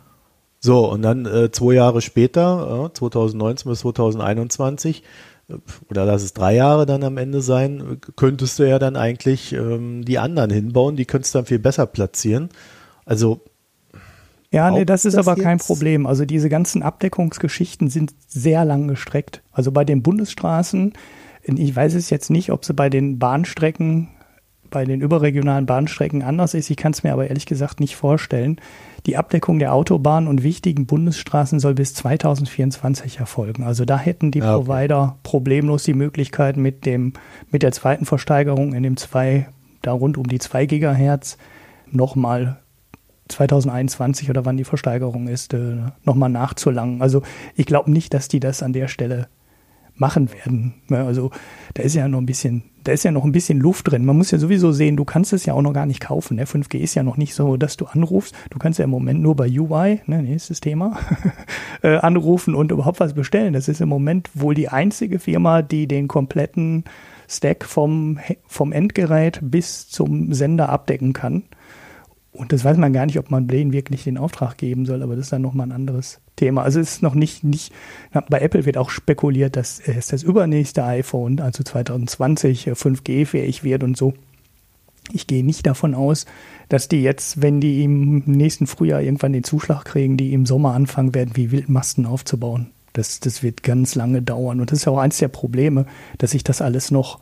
So, und dann äh, zwei Jahre später, äh, 2019 bis 2021, äh, oder lass es drei Jahre dann am Ende sein, könntest du ja dann eigentlich ähm, die anderen hinbauen, die könntest du dann viel besser platzieren. Also, Ja, nee, das ist das aber kein jetzt? Problem. Also diese ganzen Abdeckungsgeschichten sind sehr lang gestreckt. Also bei den Bundesstraßen, ich weiß es jetzt nicht, ob sie bei den Bahnstrecken, bei den überregionalen Bahnstrecken anders ist. Ich kann es mir aber ehrlich gesagt nicht vorstellen. Die Abdeckung der Autobahnen und wichtigen Bundesstraßen soll bis 2024 erfolgen. Also da hätten die Ja, okay. Provider problemlos die Möglichkeit mit dem, mit der zweiten Versteigerung in dem zwei, da rund um die 2 Gigahertz nochmal 2021 oder wann die Versteigerung ist, äh, nochmal nachzulangen. Also ich glaube nicht, dass die das an der Stelle machen werden. Also da ist ja noch ein bisschen, da ist ja noch ein bisschen Luft drin. Man muss ja sowieso sehen, du kannst es ja auch noch gar nicht kaufen. Ne? 5G ist ja noch nicht so, dass du anrufst. Du kannst ja im Moment nur bei UI, ne, nächstes Thema, äh, anrufen und überhaupt was bestellen. Das ist im Moment wohl die einzige Firma, die den kompletten Stack vom, vom Endgerät bis zum Sender abdecken kann. Und das weiß man gar nicht, ob man Blaine wirklich den Auftrag geben soll, aber das ist dann nochmal ein anderes Thema. Also es ist noch nicht, nicht, bei Apple wird auch spekuliert, dass es das übernächste iPhone, also 2020, äh, 5G-fähig wird und so. Ich gehe nicht davon aus, dass die jetzt, wenn die im nächsten Frühjahr irgendwann den Zuschlag kriegen, die im Sommer anfangen werden, wie Wildmasten aufzubauen. Das, das wird ganz lange dauern. Und das ist ja auch eins der Probleme, dass sich das alles noch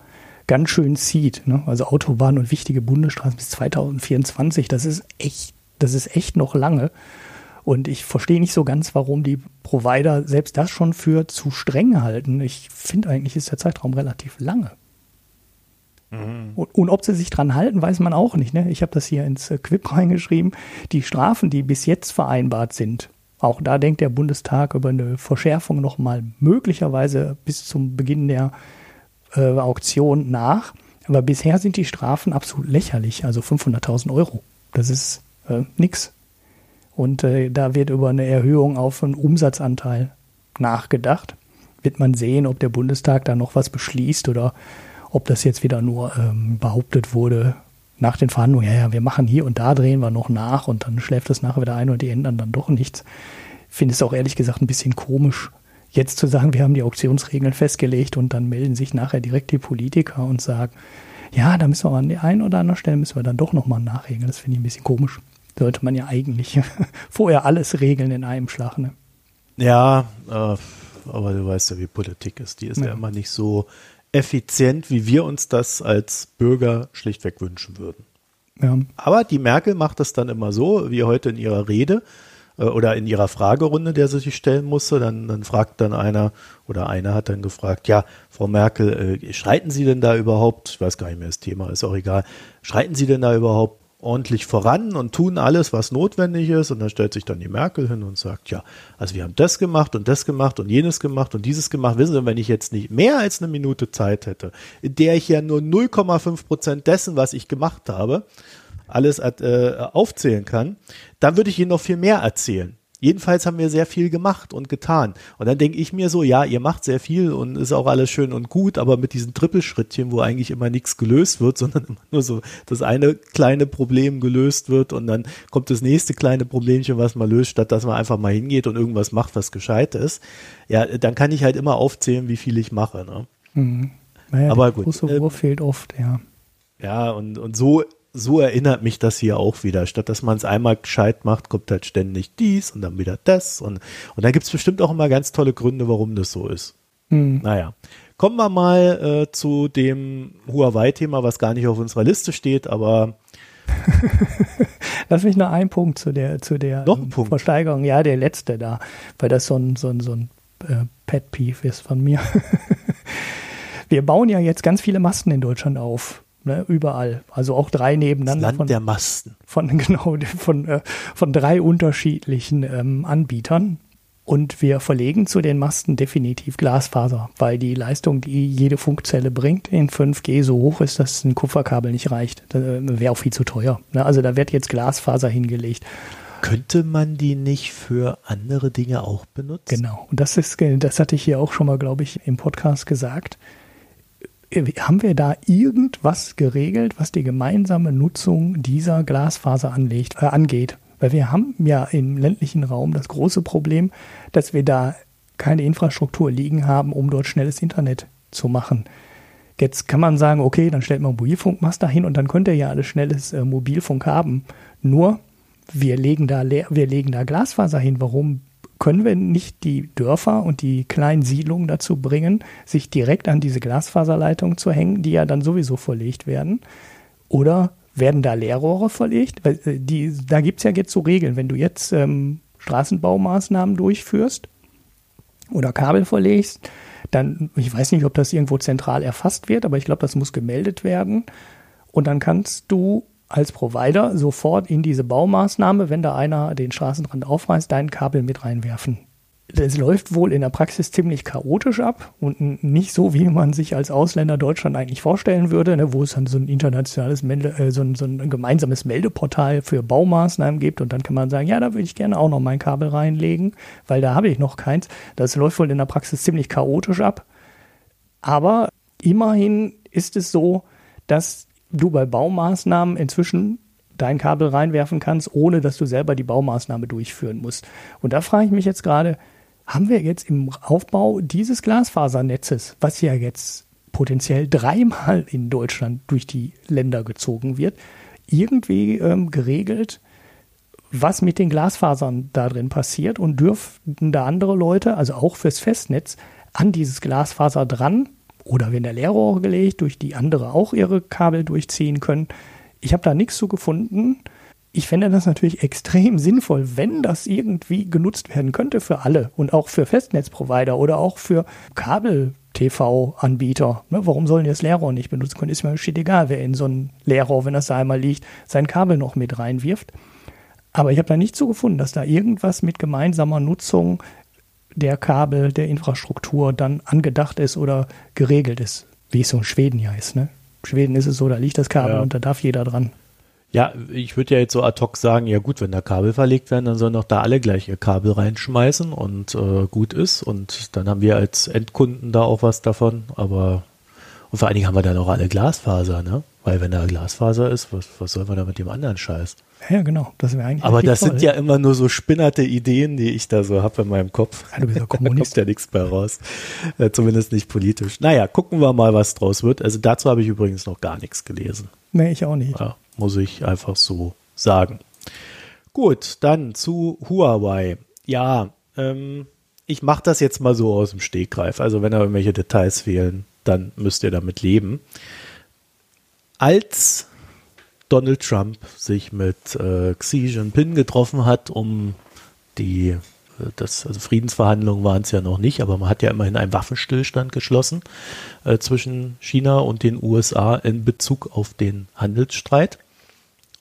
ganz schön zieht. Ne? Also Autobahnen und wichtige Bundesstraßen bis 2024, das ist echt, das ist echt noch lange. Und ich verstehe nicht so ganz, warum die Provider selbst das schon für zu streng halten. Ich finde eigentlich ist der Zeitraum relativ lange. Und, und ob sie sich dran halten, weiß man auch nicht. Ne? Ich habe das hier ins Quip reingeschrieben. Die Strafen, die bis jetzt vereinbart sind, auch da denkt der Bundestag über eine Verschärfung nochmal möglicherweise bis zum Beginn der äh, Auktion nach. Aber bisher sind die Strafen absolut lächerlich, also 500.000 Euro. Das ist äh, nix. Und äh, da wird über eine Erhöhung auf einen Umsatzanteil nachgedacht. Wird man sehen, ob der Bundestag da noch was beschließt oder ob das jetzt wieder nur ähm, behauptet wurde nach den Verhandlungen, ja, ja, wir machen hier und da drehen wir noch nach und dann schläft das nachher wieder ein und die ändern dann doch nichts. Ich finde es auch ehrlich gesagt ein bisschen komisch, jetzt zu sagen, wir haben die Auktionsregeln festgelegt und dann melden sich nachher direkt die Politiker und sagen, ja, da müssen wir an der einen oder anderen Stelle müssen wir dann doch nochmal nachregeln. Das finde ich ein bisschen komisch. Sollte man ja eigentlich vorher alles regeln in einem Schlag. Ne? ja, äh, aber du weißt ja, wie Politik ist. Die ist ja, Ja. immer nicht so effizient, wie wir uns das als Bürger schlichtweg wünschen würden. Ja, Aber die Merkel macht das dann immer so, wie heute in ihrer Rede oder in ihrer Fragerunde, der sie sich stellen musste. Dann, dann fragt dann einer oder einer hat dann gefragt, ja, Frau Merkel, äh, schreiten Sie denn da überhaupt, ich weiß gar nicht mehr, das Thema ist auch egal, schreiten Sie denn da überhaupt ordentlich voran und tun alles, was notwendig ist. Und dann stellt sich dann die Merkel hin und sagt, ja, also wir haben das gemacht und das gemacht und jenes gemacht und dieses gemacht. Wissen Sie, wenn ich jetzt nicht mehr als eine Minute Zeit hätte, in der ich ja nur 0,5 Prozent dessen, was ich gemacht habe, alles äh, aufzählen kann, dann würde ich Ihnen noch viel mehr erzählen. Jedenfalls haben wir sehr viel gemacht und getan. Und dann denke ich mir so, ja, ihr macht sehr viel und ist auch alles schön und gut, aber mit diesen Trippelschrittchen, wo eigentlich immer nichts gelöst wird, sondern immer nur so das eine kleine Problem gelöst wird und dann kommt das nächste kleine Problemchen, was man löst, statt dass man einfach mal hingeht und irgendwas macht, was gescheit ist. Ja, dann kann ich halt immer aufzählen, wie viel ich mache. Ne? Mhm. Naja, aber gut. Große Wurf ähm, fehlt oft, ja. Ja, und, und so so erinnert mich das hier auch wieder. Statt dass man es einmal gescheit macht, kommt halt ständig dies und dann wieder das. Und, und da gibt es bestimmt auch immer ganz tolle Gründe, warum das so ist. Hm. Naja. Kommen wir mal äh, zu dem Huawei-Thema, was gar nicht auf unserer Liste steht, aber Lass mich noch einen Punkt zu der, zu der noch Punkt. Versteigerung. Ja, der letzte da, weil das so ein, so ein, so ein äh, Pet-Peeve ist von mir. Wir bauen ja jetzt ganz viele Masten in Deutschland auf. Ne, überall. Also auch drei nebeneinander. Das Land von, der Masten. Von, genau, von, äh, von drei unterschiedlichen ähm, Anbietern. Und wir verlegen zu den Masten definitiv Glasfaser, weil die Leistung, die jede Funkzelle bringt in 5G so hoch ist, dass ein Kupferkabel nicht reicht. Das äh, wäre auch viel zu teuer. Ne? Also da wird jetzt Glasfaser hingelegt. Könnte man die nicht für andere Dinge auch benutzen? Genau. Und das ist, das hatte ich hier auch schon mal, glaube ich, im Podcast gesagt haben wir da irgendwas geregelt, was die gemeinsame Nutzung dieser Glasfaser anlegt, äh, angeht? Weil wir haben ja im ländlichen Raum das große Problem, dass wir da keine Infrastruktur liegen haben, um dort schnelles Internet zu machen. Jetzt kann man sagen, okay, dann stellt man Mobilfunkmast dahin und dann könnte ja alles schnelles äh, Mobilfunk haben. Nur wir legen da wir legen da Glasfaser hin. Warum können wir nicht die Dörfer und die kleinen Siedlungen dazu bringen, sich direkt an diese Glasfaserleitung zu hängen, die ja dann sowieso verlegt werden? Oder werden da Leerrohre verlegt? Äh, die, da gibt es ja jetzt so Regeln. Wenn du jetzt ähm, Straßenbaumaßnahmen durchführst oder Kabel verlegst, dann, ich weiß nicht, ob das irgendwo zentral erfasst wird, aber ich glaube, das muss gemeldet werden. Und dann kannst du als Provider sofort in diese Baumaßnahme, wenn da einer den Straßenrand aufreißt, dein Kabel mit reinwerfen. Das läuft wohl in der Praxis ziemlich chaotisch ab und nicht so, wie man sich als Ausländer Deutschland eigentlich vorstellen würde, ne, wo es dann so ein internationales, Melde, äh, so, ein, so ein gemeinsames Meldeportal für Baumaßnahmen gibt und dann kann man sagen, ja, da würde ich gerne auch noch mein Kabel reinlegen, weil da habe ich noch keins. Das läuft wohl in der Praxis ziemlich chaotisch ab. Aber immerhin ist es so, dass du bei Baumaßnahmen inzwischen dein Kabel reinwerfen kannst, ohne dass du selber die Baumaßnahme durchführen musst. Und da frage ich mich jetzt gerade, haben wir jetzt im Aufbau dieses Glasfasernetzes, was ja jetzt potenziell dreimal in Deutschland durch die Länder gezogen wird, irgendwie ähm, geregelt, was mit den Glasfasern da drin passiert und dürften da andere Leute, also auch fürs Festnetz, an dieses Glasfaser dran oder wenn der Leerrohre gelegt, durch die andere auch ihre Kabel durchziehen können. Ich habe da nichts zu gefunden. Ich fände das natürlich extrem sinnvoll, wenn das irgendwie genutzt werden könnte für alle und auch für Festnetzprovider oder auch für Kabel-TV-Anbieter. Ne, warum sollen die das Leerrohr nicht benutzen können? Ist mir shit egal, wer in so ein Leerrohr, wenn das da einmal liegt, sein Kabel noch mit reinwirft. Aber ich habe da nicht so gefunden, dass da irgendwas mit gemeinsamer Nutzung der Kabel, der Infrastruktur dann angedacht ist oder geregelt ist, wie es so in Schweden ja ist. Ne? Schweden ist es so, da liegt das Kabel ja. und da darf jeder dran. Ja, ich würde ja jetzt so ad hoc sagen, ja gut, wenn da Kabel verlegt werden, dann sollen doch da alle gleich ihr Kabel reinschmeißen und äh, gut ist. Und dann haben wir als Endkunden da auch was davon. Aber und vor allen Dingen haben wir dann auch alle Glasfaser, ne? Weil wenn da Glasfaser ist, was, was soll man da mit dem anderen Scheiß? Ja, genau. Das wäre eigentlich. Aber das toll. sind ja immer nur so spinnerte Ideen, die ich da so habe in meinem Kopf. Ja, du bist ja Kommunist. da kommt ja nichts mehr raus. Äh, zumindest nicht politisch. Naja, gucken wir mal, was draus wird. Also dazu habe ich übrigens noch gar nichts gelesen. Nee, ich auch nicht. Ja, muss ich einfach so sagen. Gut, dann zu Huawei. Ja, ähm, ich mache das jetzt mal so aus dem Stegreif. Also wenn da irgendwelche Details fehlen, dann müsst ihr damit leben. Als Donald Trump sich mit äh, Xi Jinping getroffen hat, um die äh, das, also Friedensverhandlungen waren es ja noch nicht, aber man hat ja immerhin einen Waffenstillstand geschlossen äh, zwischen China und den USA in Bezug auf den Handelsstreit.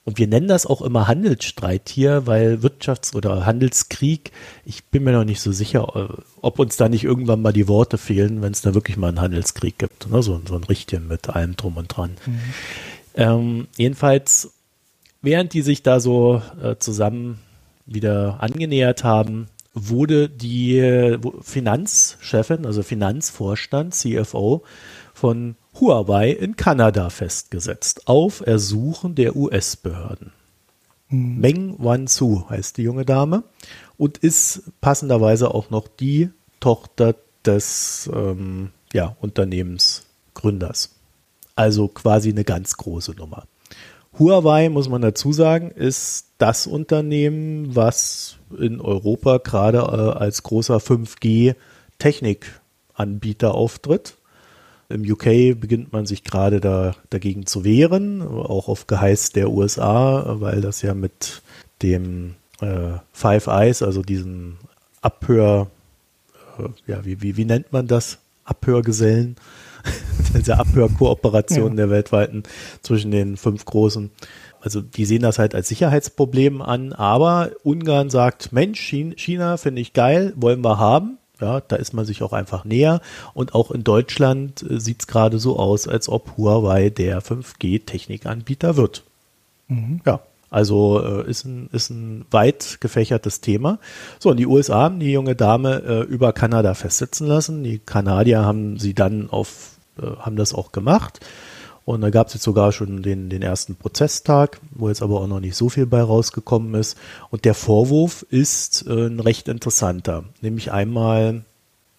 und wir nennen das auch immer Handelsstreit hier, weil Wirtschafts- oder Handelskrieg, ich bin mir noch nicht so sicher, äh, ob uns da nicht irgendwann mal die Worte fehlen, wenn es da wirklich mal einen Handelskrieg gibt. Ne? So, so ein Richtigen mit allem drum und dran. Mhm. Ähm, jedenfalls, während die sich da so äh, zusammen wieder angenähert haben, wurde die Finanzchefin, also Finanzvorstand, CFO von Huawei in Kanada festgesetzt, auf Ersuchen der US-Behörden. Mhm. Meng Wanzhou heißt die junge Dame und ist passenderweise auch noch die Tochter des ähm, ja, Unternehmensgründers. Also quasi eine ganz große Nummer. Huawei, muss man dazu sagen, ist das Unternehmen, was in Europa gerade äh, als großer 5G-Technikanbieter auftritt. Im UK beginnt man sich gerade da, dagegen zu wehren, auch auf Geheiß der USA, weil das ja mit dem äh, Five Eyes, also diesen Abhör, äh, ja, wie, wie, wie nennt man das? Abhörgesellen, diese Abhörkooperation ja. der weltweiten zwischen den fünf großen. Also die sehen das halt als Sicherheitsproblem an, aber Ungarn sagt, Mensch, China finde ich geil, wollen wir haben. Ja, da ist man sich auch einfach näher. Und auch in Deutschland äh, sieht es gerade so aus, als ob Huawei der 5G-Technikanbieter wird. Mhm. Ja, also äh, ist, ein, ist ein weit gefächertes Thema. So, und die USA haben die junge Dame äh, über Kanada festsitzen lassen. Die Kanadier haben sie dann auf, äh, haben das auch gemacht. Und da gab es jetzt sogar schon den, den ersten Prozesstag, wo jetzt aber auch noch nicht so viel bei rausgekommen ist. Und der Vorwurf ist äh, ein recht interessanter. Nämlich einmal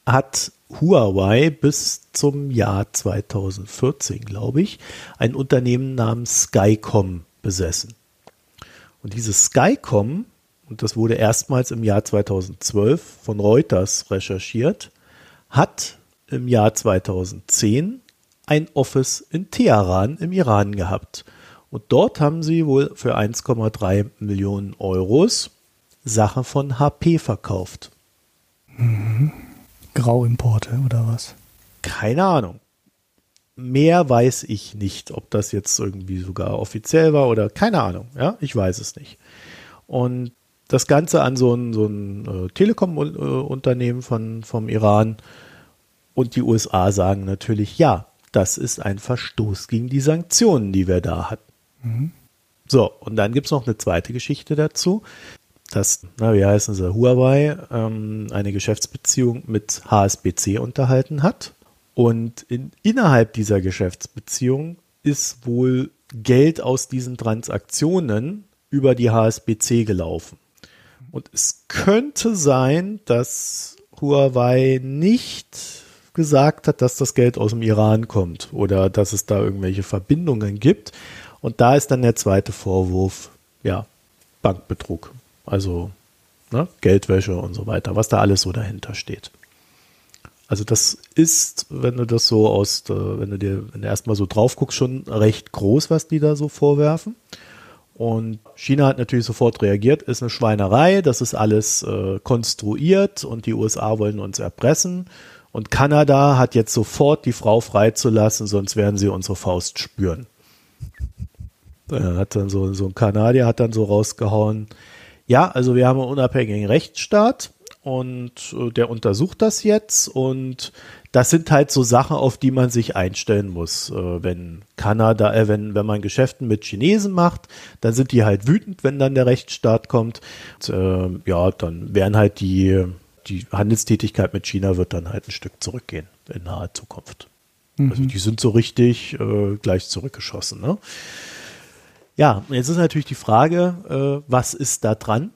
hat Huawei bis zum Jahr 2014, glaube ich, ein Unternehmen namens Skycom besessen. Und dieses Skycom, und das wurde erstmals im Jahr 2012 von Reuters recherchiert, hat im Jahr 2010 ein Office in Teheran im Iran gehabt. Und dort haben sie wohl für 1,3 Millionen Euros Sachen von HP verkauft. Mhm. Grauimporte oder was? Keine Ahnung. Mehr weiß ich nicht, ob das jetzt irgendwie sogar offiziell war oder keine Ahnung. Ja, ich weiß es nicht. Und das Ganze an so ein, so ein äh, Telekom-Unternehmen von, vom Iran und die USA sagen natürlich, ja, das ist ein Verstoß gegen die Sanktionen, die wir da hatten. Mhm. So, und dann gibt es noch eine zweite Geschichte dazu, dass, na, wie heißen sie, Huawei ähm, eine Geschäftsbeziehung mit HSBC unterhalten hat. Und in, innerhalb dieser Geschäftsbeziehung ist wohl Geld aus diesen Transaktionen über die HSBC gelaufen. Und es könnte sein, dass Huawei nicht gesagt hat, dass das Geld aus dem Iran kommt oder dass es da irgendwelche Verbindungen gibt. Und da ist dann der zweite Vorwurf, ja, Bankbetrug. Also ne, Geldwäsche und so weiter, was da alles so dahinter steht. Also das ist, wenn du das so aus, wenn du dir wenn du erstmal so drauf guckst, schon recht groß, was die da so vorwerfen. Und China hat natürlich sofort reagiert, ist eine Schweinerei, das ist alles äh, konstruiert und die USA wollen uns erpressen. Und Kanada hat jetzt sofort die Frau freizulassen, sonst werden sie unsere Faust spüren. Da hat dann so, so ein Kanadier hat dann so rausgehauen, ja, also wir haben einen unabhängigen Rechtsstaat und äh, der untersucht das jetzt und das sind halt so Sachen, auf die man sich einstellen muss. Äh, wenn Kanada, äh, wenn, wenn man Geschäften mit Chinesen macht, dann sind die halt wütend, wenn dann der Rechtsstaat kommt. Und, äh, ja, dann werden halt die die Handelstätigkeit mit China wird dann halt ein Stück zurückgehen in naher Zukunft. Mhm. Also die sind so richtig gleich zurückgeschossen. Ne? Ja, jetzt ist natürlich die Frage, was ist da dran?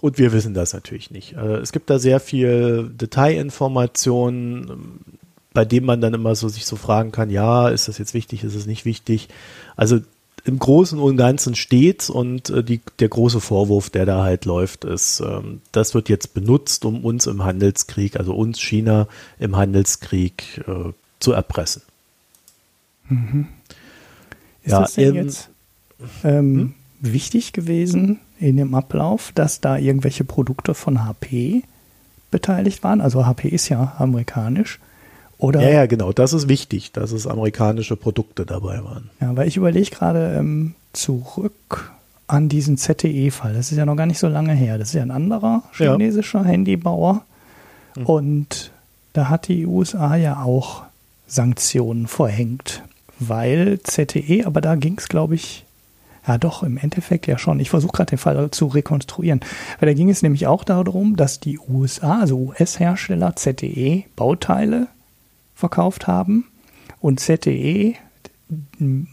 Und wir wissen das natürlich nicht. Äh, es gibt da sehr viel Detailinformationen, bei denen man dann immer so sich so fragen kann, ja, ist das jetzt wichtig, ist es nicht wichtig? Also im Großen und Ganzen steht und äh, die, der große Vorwurf, der da halt läuft, ist, ähm, das wird jetzt benutzt, um uns im Handelskrieg, also uns China im Handelskrieg äh, zu erpressen. Mhm. Ist ja, das denn jetzt ähm, hm? Wichtig gewesen in dem Ablauf, dass da irgendwelche Produkte von HP beteiligt waren? Also HP ist ja amerikanisch. Oder? Ja, ja, genau. Das ist wichtig, dass es amerikanische Produkte dabei waren. Ja, weil ich überlege gerade, ähm, zurück an diesen ZTE-Fall. Das ist ja noch gar nicht so lange her. Das ist ja ein anderer chinesischer ja. Handybauer. Mhm. Und da hat die USA ja auch Sanktionen verhängt, weil ZTE, aber da ging es, glaube ich, ja doch, im Endeffekt ja schon. Ich versuche gerade den Fall zu rekonstruieren. Weil da ging es nämlich auch darum, dass die USA, also US-Hersteller, ZTE Bauteile verkauft haben und ZTE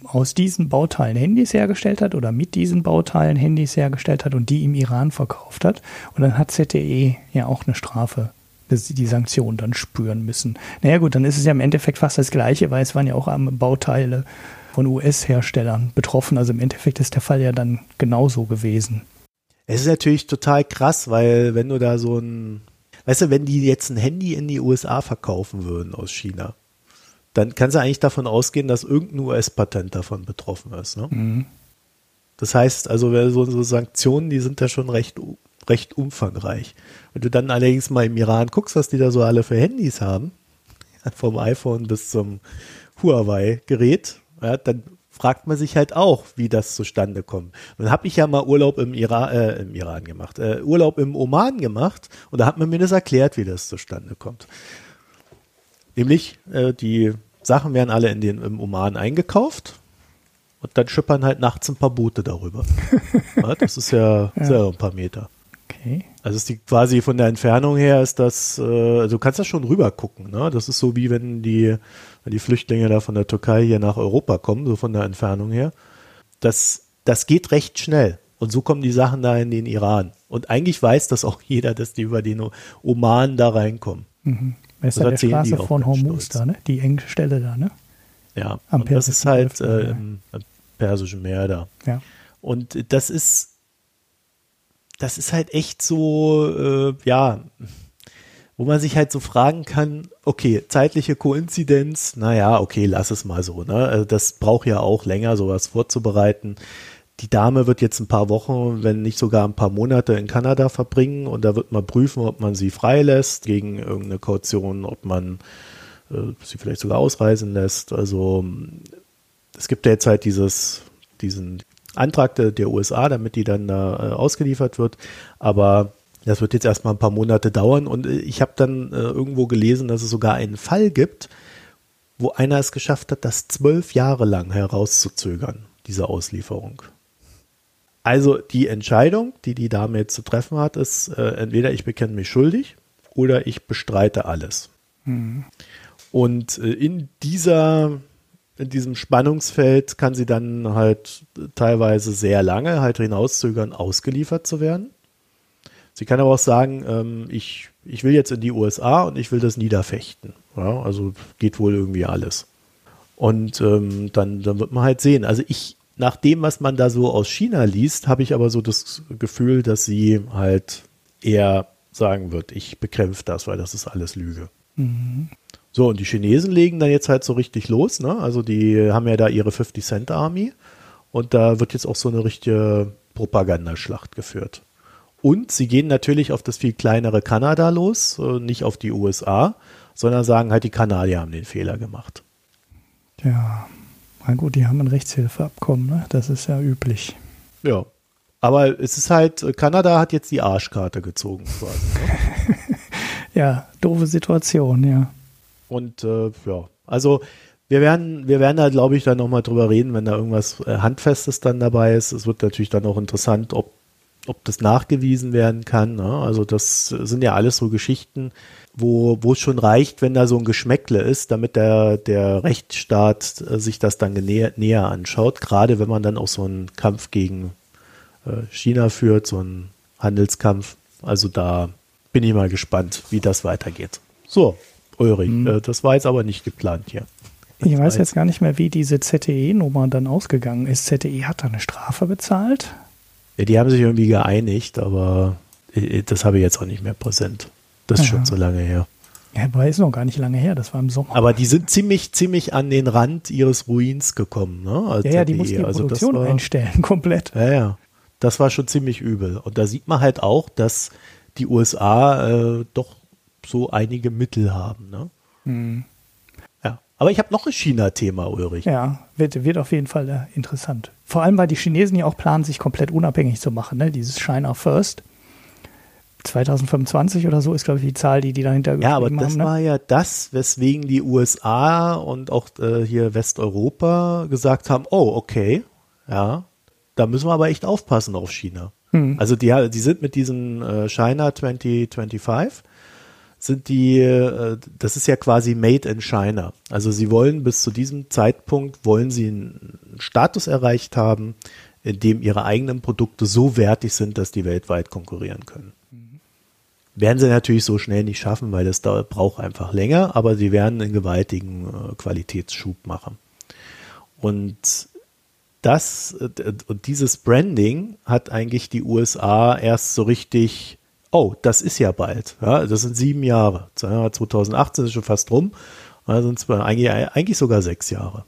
aus diesen Bauteilen Handys hergestellt hat oder mit diesen Bauteilen Handys hergestellt hat und die im Iran verkauft hat. Und dann hat ZTE ja auch eine Strafe, dass sie die Sanktionen dann spüren müssen. Naja gut, dann ist es ja im Endeffekt fast das Gleiche, weil es waren ja auch Bauteile von US-Herstellern betroffen. Also im Endeffekt ist der Fall ja dann genauso gewesen. Es ist natürlich total krass, weil wenn du da so ein, weißt du, wenn die jetzt ein Handy in die USA verkaufen würden aus China, dann kannst du eigentlich davon ausgehen, dass irgendein US-Patent davon betroffen ist. Ne? Mhm. Das heißt, also so, so Sanktionen, die sind da schon recht, recht umfangreich. Wenn du dann allerdings mal im Iran guckst, was die da so alle für Handys haben, vom iPhone bis zum Huawei-Gerät, ja, dann fragt man sich halt auch, wie das zustande kommt. Dann habe ich ja mal Urlaub im, Ira äh, im Iran gemacht, äh, Urlaub im Oman gemacht und da hat man mir das erklärt, wie das zustande kommt. Nämlich, äh, die Sachen werden alle in den, im Oman eingekauft und dann schippern halt nachts ein paar Boote darüber. ja, das ist ja, ja. Sehr ein paar Meter. Okay. Also ist die quasi von der Entfernung her ist das, äh, also du kannst das schon rüber gucken, ne? Das ist so wie wenn die, wenn die Flüchtlinge da von der Türkei hier nach Europa kommen, so von der Entfernung her. Das, das geht recht schnell. Und so kommen die Sachen da in den Iran. Und eigentlich weiß das auch jeder, dass die über den Oman da reinkommen. Mhm. Das ist ja der Straße von Hormuz da, ne? Die enge Stelle da, ne? Ja, Am und das ist halt äh, im, im Persischen Meer da. Ja. Und das ist, das ist halt echt so, äh, ja, wo man sich halt so fragen kann, okay, zeitliche Koinzidenz, naja, okay, lass es mal so, ne? Also das braucht ja auch länger, sowas vorzubereiten die Dame wird jetzt ein paar Wochen, wenn nicht sogar ein paar Monate in Kanada verbringen und da wird man prüfen, ob man sie freilässt gegen irgendeine Kaution, ob man äh, sie vielleicht sogar ausreisen lässt. Also es gibt halt dieses, diesen Antrag der, der USA, damit die dann da äh, ausgeliefert wird, aber das wird jetzt erstmal ein paar Monate dauern und äh, ich habe dann äh, irgendwo gelesen, dass es sogar einen Fall gibt, wo einer es geschafft hat, das zwölf Jahre lang herauszuzögern, diese Auslieferung. Also die Entscheidung, die die Dame jetzt zu treffen hat, ist äh, entweder ich bekenne mich schuldig oder ich bestreite alles. Mhm. Und äh, in dieser in diesem Spannungsfeld kann sie dann halt teilweise sehr lange halt hinauszögern, ausgeliefert zu werden. Sie kann aber auch sagen, ähm, ich, ich will jetzt in die USA und ich will das niederfechten. Ja, also geht wohl irgendwie alles. Und ähm, dann, dann wird man halt sehen. Also ich, nach dem, was man da so aus China liest, habe ich aber so das Gefühl, dass sie halt eher sagen wird, ich bekämpfe das, weil das ist alles Lüge. Mhm. So, und die Chinesen legen dann jetzt halt so richtig los, ne? Also die haben ja da ihre 50 Cent Army und da wird jetzt auch so eine richtige Propagandaschlacht geführt. Und sie gehen natürlich auf das viel kleinere Kanada los, äh, nicht auf die USA, sondern sagen halt, die Kanadier haben den Fehler gemacht. Ja, na gut, die haben ein Rechtshilfeabkommen, ne? das ist ja üblich. Ja, aber es ist halt, Kanada hat jetzt die Arschkarte gezogen quasi. Ne? ja, doofe Situation, ja. Und äh, ja, also wir werden, wir werden da, glaube ich, dann nochmal drüber reden, wenn da irgendwas äh, Handfestes dann dabei ist. Es wird natürlich dann auch interessant, ob, ob das nachgewiesen werden kann. Ne? Also das sind ja alles so Geschichten, wo, wo es schon reicht, wenn da so ein Geschmäckle ist, damit der, der Rechtsstaat äh, sich das dann näher, näher anschaut. Gerade wenn man dann auch so einen Kampf gegen äh, China führt, so einen Handelskampf. Also da bin ich mal gespannt, wie das weitergeht. So, Ulrich, hm. äh, das war jetzt aber nicht geplant hier. Ich weiß jetzt gar nicht mehr, wie diese ZTE-Nummer dann ausgegangen ist. ZTE hat da eine Strafe bezahlt? Ja, die haben sich irgendwie geeinigt, aber äh, das habe ich jetzt auch nicht mehr präsent. Das ist Aha. schon so lange her. Ja, aber ist noch gar nicht lange her, das war im Sommer. Aber die sind ziemlich, ziemlich an den Rand ihres Ruins gekommen, ne? ja, ja, die mussten die also Produktion war, einstellen, komplett. Ja, ja. Das war schon ziemlich übel. Und da sieht man halt auch, dass die USA äh, doch so einige Mittel haben, ne? Mhm. Ja. Aber ich habe noch ein China-Thema, Ulrich. Ja, wird, wird auf jeden Fall äh, interessant. Vor allem, weil die Chinesen ja auch planen, sich komplett unabhängig zu machen, ne? dieses China First. 2025 oder so ist, glaube ich, die Zahl, die die dahinter Ja, aber das haben, ne? war ja das, weswegen die USA und auch äh, hier Westeuropa gesagt haben, oh, okay, ja, da müssen wir aber echt aufpassen auf China. Hm. Also die, die sind mit diesem äh, China 2025 sind die, äh, das ist ja quasi made in China. Also sie wollen bis zu diesem Zeitpunkt, wollen sie einen Status erreicht haben, in dem ihre eigenen Produkte so wertig sind, dass die weltweit konkurrieren können. Werden sie natürlich so schnell nicht schaffen, weil das da braucht einfach länger, aber sie werden einen gewaltigen äh, Qualitätsschub machen. Und das äh, und dieses Branding hat eigentlich die USA erst so richtig, oh, das ist ja bald. Ja, das sind sieben Jahre. 2018 ist schon fast rum. Es eigentlich, eigentlich sogar sechs Jahre.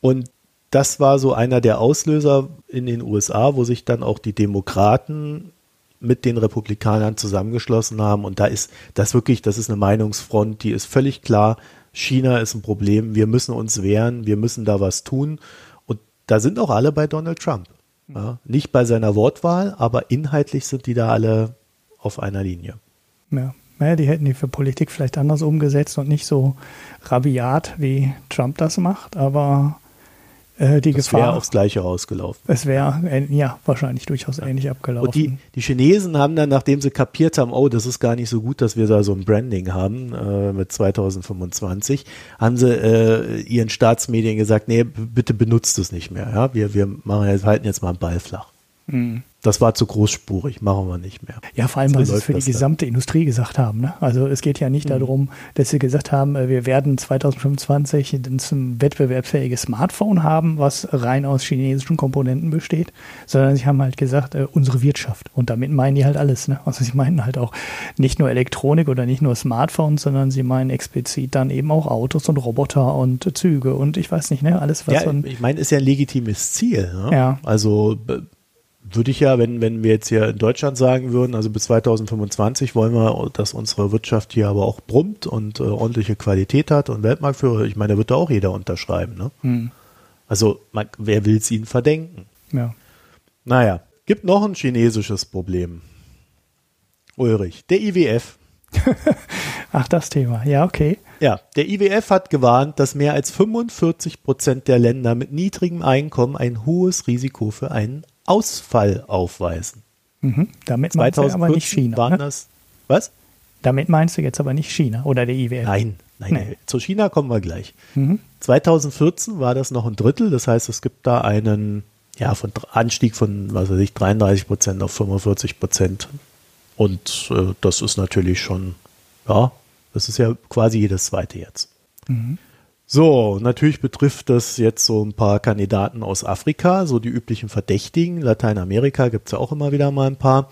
Und das war so einer der Auslöser in den USA, wo sich dann auch die Demokraten mit den Republikanern zusammengeschlossen haben. Und da ist das wirklich, das ist eine Meinungsfront, die ist völlig klar. China ist ein Problem. Wir müssen uns wehren. Wir müssen da was tun. Und da sind auch alle bei Donald Trump. Ja, nicht bei seiner Wortwahl, aber inhaltlich sind die da alle auf einer Linie. Ja. Naja, die hätten die für Politik vielleicht anders umgesetzt und nicht so rabiat, wie Trump das macht, aber äh, die das Gefahr. wäre aufs Gleiche rausgelaufen. Es wäre, ja, wahrscheinlich durchaus ähnlich abgelaufen. Und die, die Chinesen haben dann, nachdem sie kapiert haben, oh, das ist gar nicht so gut, dass wir da so ein Branding haben äh, mit 2025, haben sie äh, ihren Staatsmedien gesagt, nee, bitte benutzt es nicht mehr. Ja? Wir, wir machen jetzt, halten jetzt mal einen Ball flach. Mhm das war zu großspurig, machen wir nicht mehr. Ja, vor allem, so weil sie es für die gesamte dann. Industrie gesagt haben. Ne? Also es geht ja nicht mhm. darum, dass sie gesagt haben, äh, wir werden 2025 ein wettbewerbsfähiges Smartphone haben, was rein aus chinesischen Komponenten besteht, sondern sie haben halt gesagt, äh, unsere Wirtschaft. Und damit meinen die halt alles. Ne? Also sie meinen halt auch nicht nur Elektronik oder nicht nur Smartphones, sondern sie meinen explizit dann eben auch Autos und Roboter und Züge und ich weiß nicht, ne, alles was. Ja, ich meine, ist ja ein legitimes Ziel. Ne? Ja. Also würde ich ja, wenn, wenn wir jetzt hier in Deutschland sagen würden, also bis 2025 wollen wir, dass unsere Wirtschaft hier aber auch brummt und äh, ordentliche Qualität hat und Weltmarktführer, ich meine, da wird da auch jeder unterschreiben. Ne? Hm. Also man, wer will es ihnen verdenken? Ja. Naja, gibt noch ein chinesisches Problem. Ulrich, der IWF. Ach, das Thema. Ja, okay. Ja, der IWF hat gewarnt, dass mehr als 45 Prozent der Länder mit niedrigem Einkommen ein hohes Risiko für einen Ausfall aufweisen. Mhm. Damit meinst du aber nicht China. Waren ne? das, was? Damit meinst du jetzt aber nicht China oder der IWF? Nein, nein, nee. zu China kommen wir gleich. Mhm. 2014 war das noch ein Drittel, das heißt, es gibt da einen ja, von Anstieg von, was weiß ich, 33 Prozent auf 45 Prozent. Und äh, das ist natürlich schon, ja, das ist ja quasi jedes zweite jetzt. Mhm. So, natürlich betrifft das jetzt so ein paar Kandidaten aus Afrika, so die üblichen Verdächtigen. Lateinamerika gibt es ja auch immer wieder mal ein paar.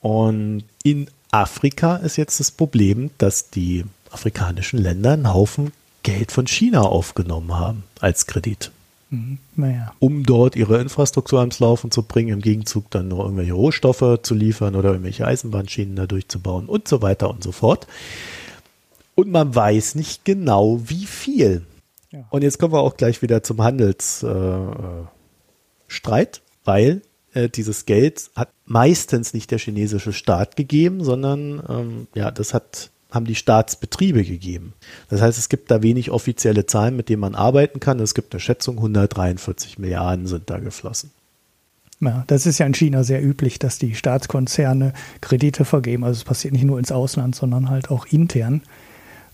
Und in Afrika ist jetzt das Problem, dass die afrikanischen Länder einen Haufen Geld von China aufgenommen haben als Kredit. Mhm, naja. Um dort ihre Infrastruktur ans Laufen zu bringen, im Gegenzug dann noch irgendwelche Rohstoffe zu liefern oder irgendwelche Eisenbahnschienen da durchzubauen und so weiter und so fort und man weiß nicht genau, wie viel. Ja. Und jetzt kommen wir auch gleich wieder zum Handelsstreit, äh, weil äh, dieses Geld hat meistens nicht der chinesische Staat gegeben, sondern ähm, ja, das hat haben die Staatsbetriebe gegeben. Das heißt, es gibt da wenig offizielle Zahlen, mit denen man arbeiten kann. Es gibt eine Schätzung, 143 Milliarden sind da geflossen. Ja, das ist ja in China sehr üblich, dass die Staatskonzerne Kredite vergeben. Also es passiert nicht nur ins Ausland, sondern halt auch intern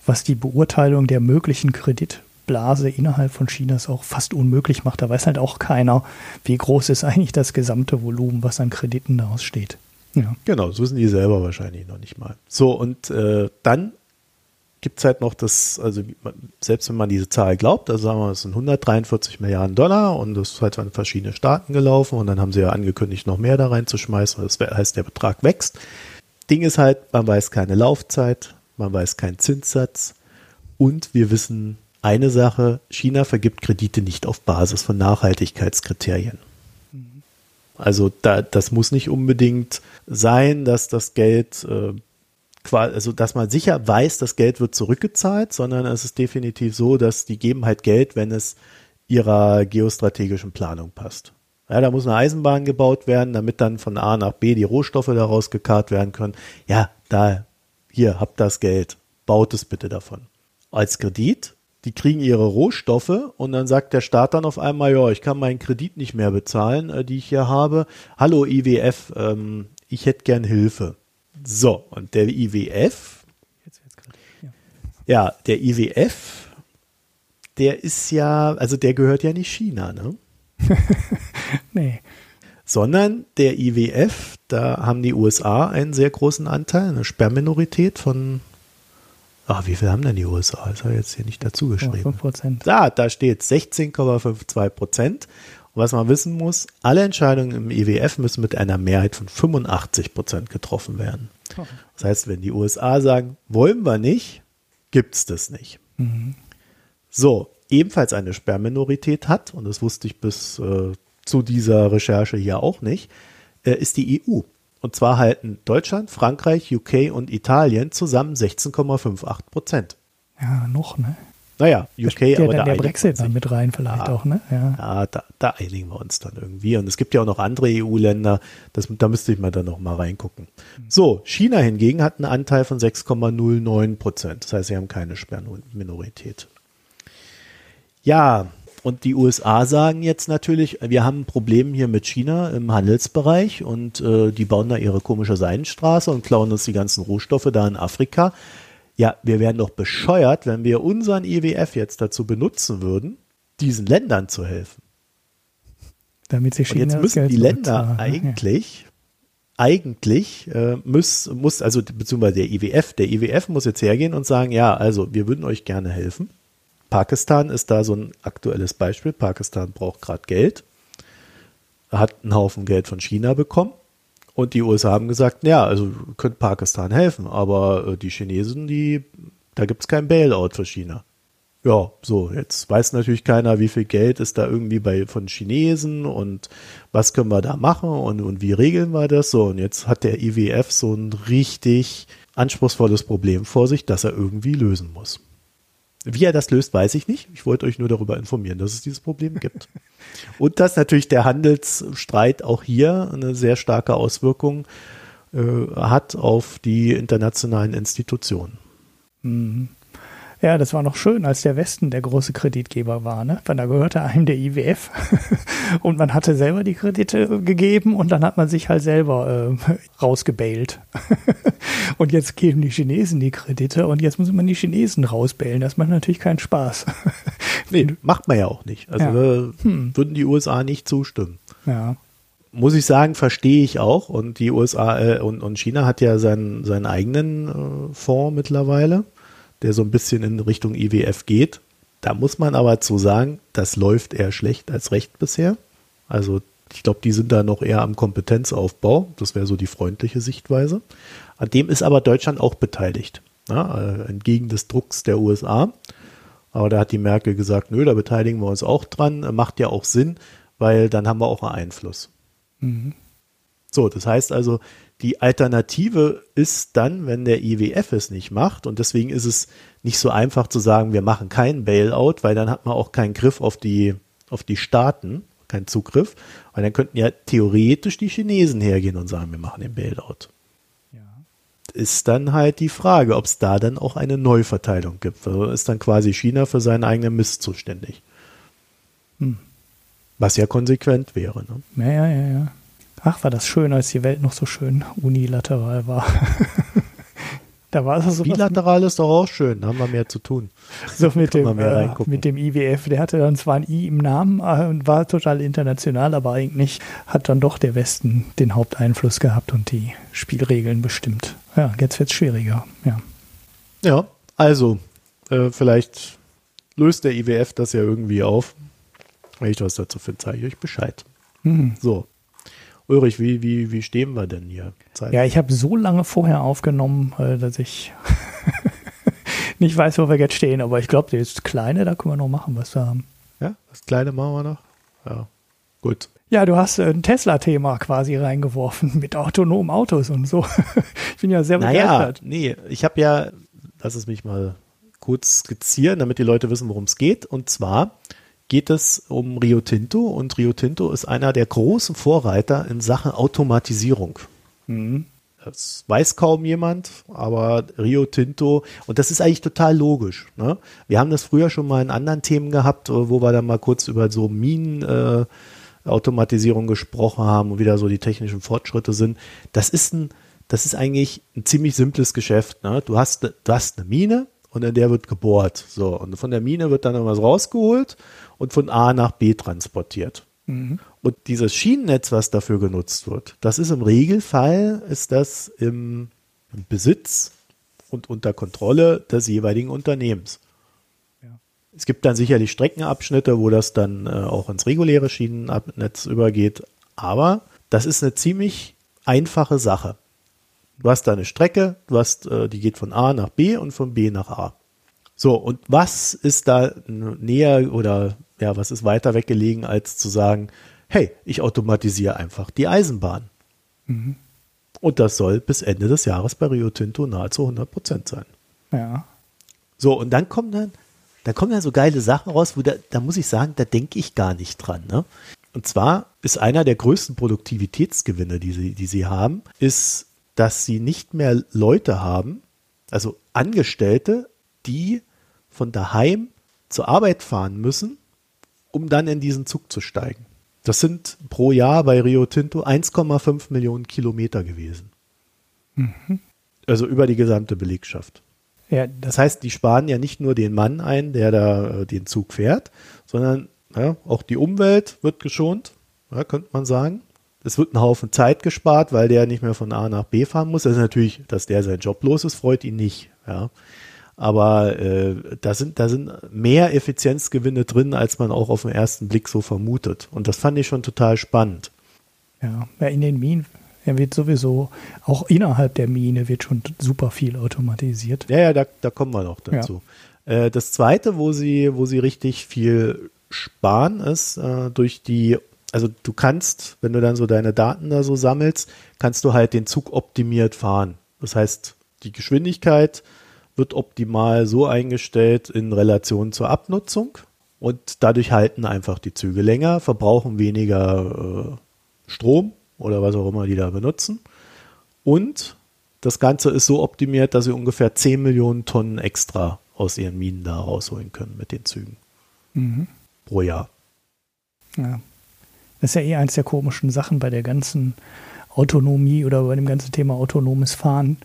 was die Beurteilung der möglichen Kreditblase innerhalb von Chinas auch fast unmöglich macht. Da weiß halt auch keiner, wie groß ist eigentlich das gesamte Volumen, was an Krediten daraus steht. Ja. Genau, das wissen die selber wahrscheinlich noch nicht mal. So, und äh, dann gibt es halt noch das, also selbst wenn man diese Zahl glaubt, also sagen wir, es sind 143 Milliarden Dollar und das ist halt an verschiedene Staaten gelaufen und dann haben sie ja angekündigt, noch mehr da reinzuschmeißen, das heißt, der Betrag wächst. Ding ist halt, man weiß keine Laufzeit, man weiß keinen Zinssatz und wir wissen eine Sache, China vergibt Kredite nicht auf Basis von Nachhaltigkeitskriterien. Also da, das muss nicht unbedingt sein, dass das Geld, äh, also dass man sicher weiß, das Geld wird zurückgezahlt, sondern es ist definitiv so, dass die geben halt Geld, wenn es ihrer geostrategischen Planung passt. Ja, da muss eine Eisenbahn gebaut werden, damit dann von A nach B die Rohstoffe daraus gekarrt werden können. Ja, da, hier, habt das Geld. Baut es bitte davon. Als Kredit, die kriegen ihre Rohstoffe und dann sagt der Staat dann auf einmal, ja, ich kann meinen Kredit nicht mehr bezahlen, äh, die ich hier habe. Hallo IWF, ähm, ich hätte gern Hilfe. So, und der IWF, ja. ja, der IWF, der ist ja, also der gehört ja nicht China, ne? nee. Sondern der IWF, da haben die USA einen sehr großen Anteil, eine Sperrminorität von, ach, wie viel haben denn die USA? Das habe ich jetzt hier nicht dazu geschrieben. 5 Prozent. Da, da steht 16,52 Prozent. Und was man wissen muss, alle Entscheidungen im IWF müssen mit einer Mehrheit von 85 Prozent getroffen werden. Das heißt, wenn die USA sagen, wollen wir nicht, gibt es das nicht. Mhm. So, ebenfalls eine Sperrminorität hat, und das wusste ich bis äh, zu dieser Recherche hier auch nicht, äh, ist die EU. Und zwar halten Deutschland, Frankreich, UK und Italien zusammen 16,58 Prozent. Ja, noch, ne? Naja, UK, der, aber da der Brexit dann mit rein vielleicht ja, auch, ne? Ja, ja da, da, einigen wir uns dann irgendwie. Und es gibt ja auch noch andere EU-Länder, da müsste ich mal dann noch mal reingucken. So, China hingegen hat einen Anteil von 6,09 Prozent. Das heißt, sie haben keine Sperrminorität. Ja, und die USA sagen jetzt natürlich, wir haben ein Problem hier mit China im Handelsbereich und äh, die bauen da ihre komische Seidenstraße und klauen uns die ganzen Rohstoffe da in Afrika. Ja, wir wären doch bescheuert, wenn wir unseren IWF jetzt dazu benutzen würden, diesen Ländern zu helfen. Damit sie China und jetzt müssen die Länder eigentlich, ja. eigentlich äh, muss, muss, also beziehungsweise der IWF, der IWF muss jetzt hergehen und sagen, ja, also wir würden euch gerne helfen Pakistan ist da so ein aktuelles Beispiel. Pakistan braucht gerade Geld, hat einen Haufen Geld von China bekommen und die USA haben gesagt, ja, also könnt Pakistan helfen, aber äh, die Chinesen, die, da gibt es kein Bailout für China. Ja, so, jetzt weiß natürlich keiner, wie viel Geld ist da irgendwie bei von Chinesen und was können wir da machen und, und wie regeln wir das so. Und jetzt hat der IWF so ein richtig anspruchsvolles Problem vor sich, das er irgendwie lösen muss. Wie er das löst, weiß ich nicht. Ich wollte euch nur darüber informieren, dass es dieses Problem gibt. Und dass natürlich der Handelsstreit auch hier eine sehr starke Auswirkung äh, hat auf die internationalen Institutionen. Mhm. Ja, das war noch schön, als der Westen der große Kreditgeber war, ne? Weil da gehörte einem der IWF und man hatte selber die Kredite gegeben und dann hat man sich halt selber äh, rausgebailt. und jetzt geben die Chinesen die Kredite und jetzt muss man die Chinesen rausbailen. Das macht natürlich keinen Spaß. nee, macht man ja auch nicht. Also ja. hm. würden die USA nicht zustimmen. Ja muss ich sagen, verstehe ich auch. Und die USA äh, und, und China hat ja seinen, seinen eigenen äh, Fonds mittlerweile der so ein bisschen in Richtung IWF geht. Da muss man aber zu sagen, das läuft eher schlecht als recht bisher. Also ich glaube, die sind da noch eher am Kompetenzaufbau. Das wäre so die freundliche Sichtweise. An dem ist aber Deutschland auch beteiligt. Ja, äh, entgegen des Drucks der USA. Aber da hat die Merkel gesagt, nö, da beteiligen wir uns auch dran. Macht ja auch Sinn, weil dann haben wir auch einen Einfluss. Mhm. So, das heißt also, die Alternative ist dann, wenn der IWF es nicht macht, und deswegen ist es nicht so einfach zu sagen, wir machen keinen Bailout, weil dann hat man auch keinen Griff auf die, auf die Staaten, keinen Zugriff, weil dann könnten ja theoretisch die Chinesen hergehen und sagen, wir machen den Bailout. Ja. Ist dann halt die Frage, ob es da dann auch eine Neuverteilung gibt. Also ist dann quasi China für seinen eigenen Mist zuständig. Hm. Was ja konsequent wäre. Ne? Ja, ja, ja, ja. Ach, war das schön, als die Welt noch so schön unilateral war. da war es so. Bilateral ist doch auch schön, da haben wir mehr zu tun. So mit dem, äh, mit dem IWF, der hatte dann zwar ein I im Namen äh, und war total international, aber eigentlich hat dann doch der Westen den Haupteinfluss gehabt und die Spielregeln bestimmt. Ja, jetzt wird es schwieriger, ja. Ja, also, äh, vielleicht löst der IWF das ja irgendwie auf. Wenn ich was dazu finde, zeige ich euch Bescheid. Mhm. So, Ulrich, wie, wie, wie stehen wir denn hier? Zeit? Ja, ich habe so lange vorher aufgenommen, äh, dass ich nicht weiß, wo wir jetzt stehen. Aber ich glaube, das Kleine, da können wir noch machen, was wir haben. Ja, das Kleine machen wir noch. Ja, gut. Ja, du hast ein Tesla-Thema quasi reingeworfen mit autonomen Autos und so. ich bin ja sehr begeistert. Naja, nee, ich habe ja, lass es mich mal kurz skizzieren, damit die Leute wissen, worum es geht. Und zwar geht es um Rio Tinto und Rio Tinto ist einer der großen Vorreiter in Sachen Automatisierung. Mhm. Das weiß kaum jemand, aber Rio Tinto, und das ist eigentlich total logisch. Ne? Wir haben das früher schon mal in anderen Themen gehabt, wo wir dann mal kurz über so Minenautomatisierung äh, gesprochen haben und wieder so die technischen Fortschritte sind. Das ist ein, das ist eigentlich ein ziemlich simples Geschäft. Ne? Du hast, du hast eine Mine und in der wird gebohrt. So, und von der Mine wird dann was rausgeholt und von A nach B transportiert. Mhm. Und dieses Schienennetz, was dafür genutzt wird, das ist im Regelfall, ist das im Besitz und unter Kontrolle des jeweiligen Unternehmens. Ja. Es gibt dann sicherlich Streckenabschnitte, wo das dann äh, auch ins reguläre Schienennetz übergeht, aber das ist eine ziemlich einfache Sache. Du hast da eine Strecke, du hast, äh, die geht von A nach B und von B nach A. So, und was ist da näher oder ja, was ist weiter weggelegen, als zu sagen, hey, ich automatisiere einfach die Eisenbahn. Mhm. Und das soll bis Ende des Jahres bei Rio Tinto nahezu 100 Prozent sein. Ja. So, und dann kommen dann, dann kommen dann so geile Sachen raus, wo da, da muss ich sagen, da denke ich gar nicht dran. Ne? Und zwar ist einer der größten Produktivitätsgewinne, die sie, die sie haben, ist, dass sie nicht mehr Leute haben, also Angestellte, die von daheim zur Arbeit fahren müssen, um dann in diesen Zug zu steigen. Das sind pro Jahr bei Rio Tinto 1,5 Millionen Kilometer gewesen. Mhm. Also über die gesamte Belegschaft. Ja, das, das, heißt, die sparen ja nicht nur den Mann ein, der da äh, den Zug fährt, sondern ja, auch die Umwelt wird geschont, ja, könnte man sagen. Es wird ein Haufen Zeit gespart, weil der nicht mehr von A nach B fahren muss. Das ist natürlich, dass der sein Job los ist, freut ihn nicht. Ja. Aber äh, da, sind, da sind mehr Effizienzgewinne drin, als man auch auf den ersten Blick so vermutet. Und das fand ich schon total spannend. Ja, in den Minen ja, wird sowieso, auch innerhalb der Mine wird schon super viel automatisiert. Ja, ja, da, da kommen wir noch dazu. Ja. Äh, das zweite, wo sie, wo sie richtig viel sparen, ist äh, durch die, also du kannst, wenn du dann so deine Daten da so sammelst, kannst du halt den Zug optimiert fahren. Das heißt, die Geschwindigkeit wird optimal so eingestellt in Relation zur Abnutzung und dadurch halten einfach die Züge länger, verbrauchen weniger äh, Strom oder was auch immer die da benutzen. Und das Ganze ist so optimiert, dass sie ungefähr 10 Millionen Tonnen extra aus ihren Minen da rausholen können mit den Zügen. Mhm. Pro Jahr. Ja. Das ist ja eh eins der komischen Sachen bei der ganzen Autonomie oder bei dem ganzen Thema autonomes Fahren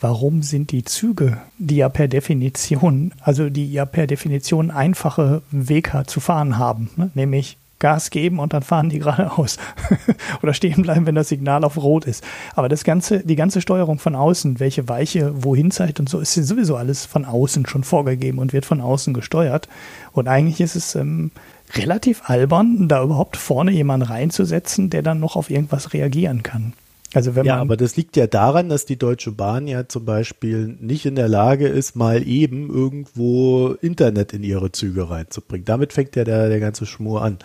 warum sind die Züge, die ja per Definition, also die ja per Definition einfache Wege zu fahren haben, ne? nämlich Gas geben und dann fahren die geradeaus oder stehen bleiben, wenn das Signal auf Rot ist. Aber das ganze, die ganze Steuerung von außen, welche Weiche wohin zeigt und so, ist sowieso alles von außen schon vorgegeben und wird von außen gesteuert. Und eigentlich ist es ähm, relativ albern, da überhaupt vorne jemanden reinzusetzen, der dann noch auf irgendwas reagieren kann. Also wenn ja, aber das liegt ja daran, dass die Deutsche Bahn ja zum Beispiel nicht in der Lage ist, mal eben irgendwo Internet in ihre Züge reinzubringen. Damit fängt ja der, der ganze Schmur an.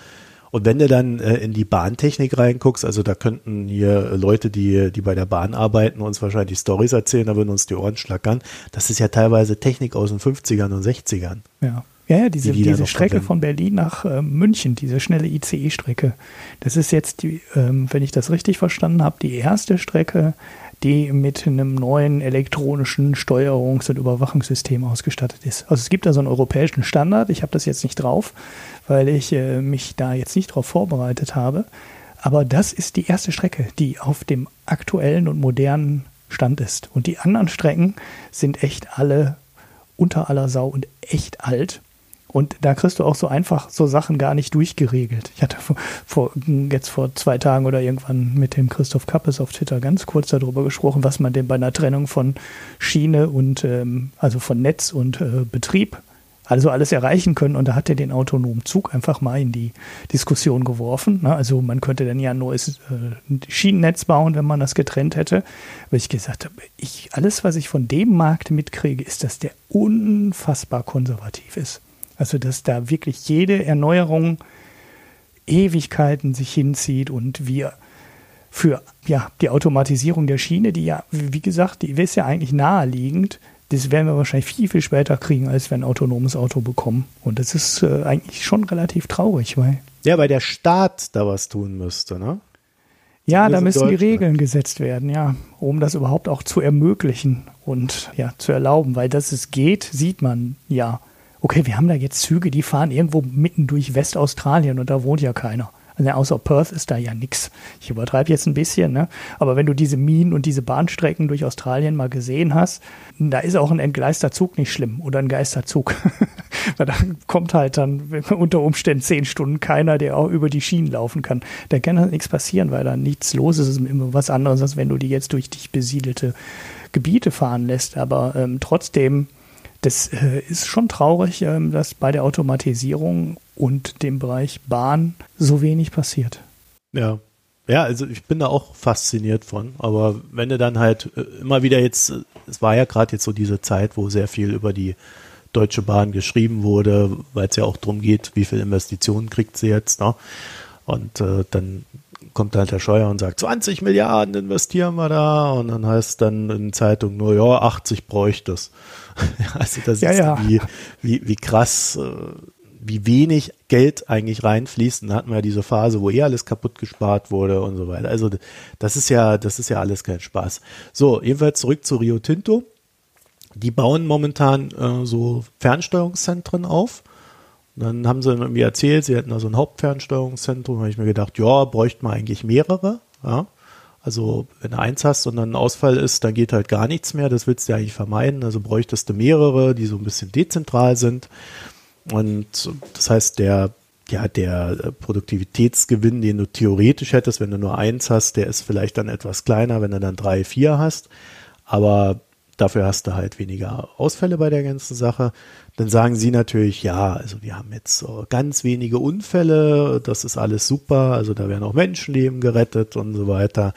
Und wenn du dann äh, in die Bahntechnik reinguckst, also da könnten hier Leute, die, die bei der Bahn arbeiten, uns wahrscheinlich Stories erzählen, da würden uns die Ohren schlackern. Das ist ja teilweise Technik aus den 50ern und 60ern. Ja. Ja, ja, diese, die die diese Strecke von Berlin nach äh, München, diese schnelle ICE-Strecke. Das ist jetzt, die, ähm, wenn ich das richtig verstanden habe, die erste Strecke, die mit einem neuen elektronischen Steuerungs- und Überwachungssystem ausgestattet ist. Also es gibt da so einen europäischen Standard. Ich habe das jetzt nicht drauf, weil ich äh, mich da jetzt nicht drauf vorbereitet habe. Aber das ist die erste Strecke, die auf dem aktuellen und modernen Stand ist. Und die anderen Strecken sind echt alle unter aller Sau und echt alt. Und da kriegst du auch so einfach so Sachen gar nicht durchgeregelt. Ich hatte vor, jetzt vor zwei Tagen oder irgendwann mit dem Christoph Kappes auf Twitter ganz kurz darüber gesprochen, was man denn bei einer Trennung von Schiene und ähm, also von Netz und äh, Betrieb also alles erreichen können. Und da hat er den autonomen Zug einfach mal in die Diskussion geworfen. Also man könnte dann ja ein neues äh, Schienennetz bauen, wenn man das getrennt hätte. Weil ich gesagt habe, ich, alles, was ich von dem Markt mitkriege, ist, dass der unfassbar konservativ ist. Also, dass da wirklich jede Erneuerung Ewigkeiten sich hinzieht und wir für ja, die Automatisierung der Schiene, die ja, wie gesagt, die ist ja eigentlich naheliegend, das werden wir wahrscheinlich viel, viel später kriegen, als wir ein autonomes Auto bekommen. Und das ist äh, eigentlich schon relativ traurig, weil. Ja, weil der Staat da was tun müsste, ne? Ja, da müssen die Regeln gesetzt werden, ja, um das überhaupt auch zu ermöglichen und ja, zu erlauben, weil dass es geht, sieht man ja. Okay, wir haben da jetzt Züge, die fahren irgendwo mitten durch Westaustralien und da wohnt ja keiner. Also außer Perth ist da ja nichts. Ich übertreibe jetzt ein bisschen, ne? Aber wenn du diese Minen und diese Bahnstrecken durch Australien mal gesehen hast, da ist auch ein entgleister Zug nicht schlimm oder ein Geisterzug. Weil da kommt halt dann unter Umständen zehn Stunden keiner, der auch über die Schienen laufen kann. Da kann halt nichts passieren, weil da nichts los ist. Es ist immer was anderes, als wenn du die jetzt durch dich besiedelte Gebiete fahren lässt. Aber ähm, trotzdem das äh, ist schon traurig, ähm, dass bei der Automatisierung und dem Bereich Bahn so wenig passiert. Ja. Ja, also ich bin da auch fasziniert von, aber wenn du dann halt äh, immer wieder jetzt, äh, es war ja gerade jetzt so diese Zeit, wo sehr viel über die Deutsche Bahn geschrieben wurde, weil es ja auch darum geht, wie viel Investitionen kriegt sie jetzt, ne? Und äh, dann kommt halt der Scheuer und sagt, 20 Milliarden investieren wir da und dann heißt dann in Zeitung nur, ja, 80 bräuchte es. also das ja, ist ja. Wie, wie, wie krass, äh, wie wenig Geld eigentlich reinfließt. Und da hatten wir ja diese Phase, wo eh alles kaputt gespart wurde und so weiter. Also das ist ja, das ist ja alles kein Spaß. So, jedenfalls zurück zu Rio Tinto. Die bauen momentan äh, so Fernsteuerungszentren auf. Und dann haben sie mir erzählt, sie hätten da so ein Hauptfernsteuerungszentrum. Da habe ich mir gedacht, ja, bräuchte man eigentlich mehrere. Ja. Also wenn du eins hast und dann ein Ausfall ist, dann geht halt gar nichts mehr. Das willst du ja eigentlich vermeiden. Also bräuchtest du mehrere, die so ein bisschen dezentral sind. Und das heißt, der, ja, der Produktivitätsgewinn, den du theoretisch hättest, wenn du nur eins hast, der ist vielleicht dann etwas kleiner, wenn du dann drei, vier hast. Aber dafür hast du halt weniger Ausfälle bei der ganzen Sache. Dann sagen sie natürlich, ja, also wir haben jetzt so ganz wenige Unfälle, das ist alles super, also da werden auch Menschenleben gerettet und so weiter.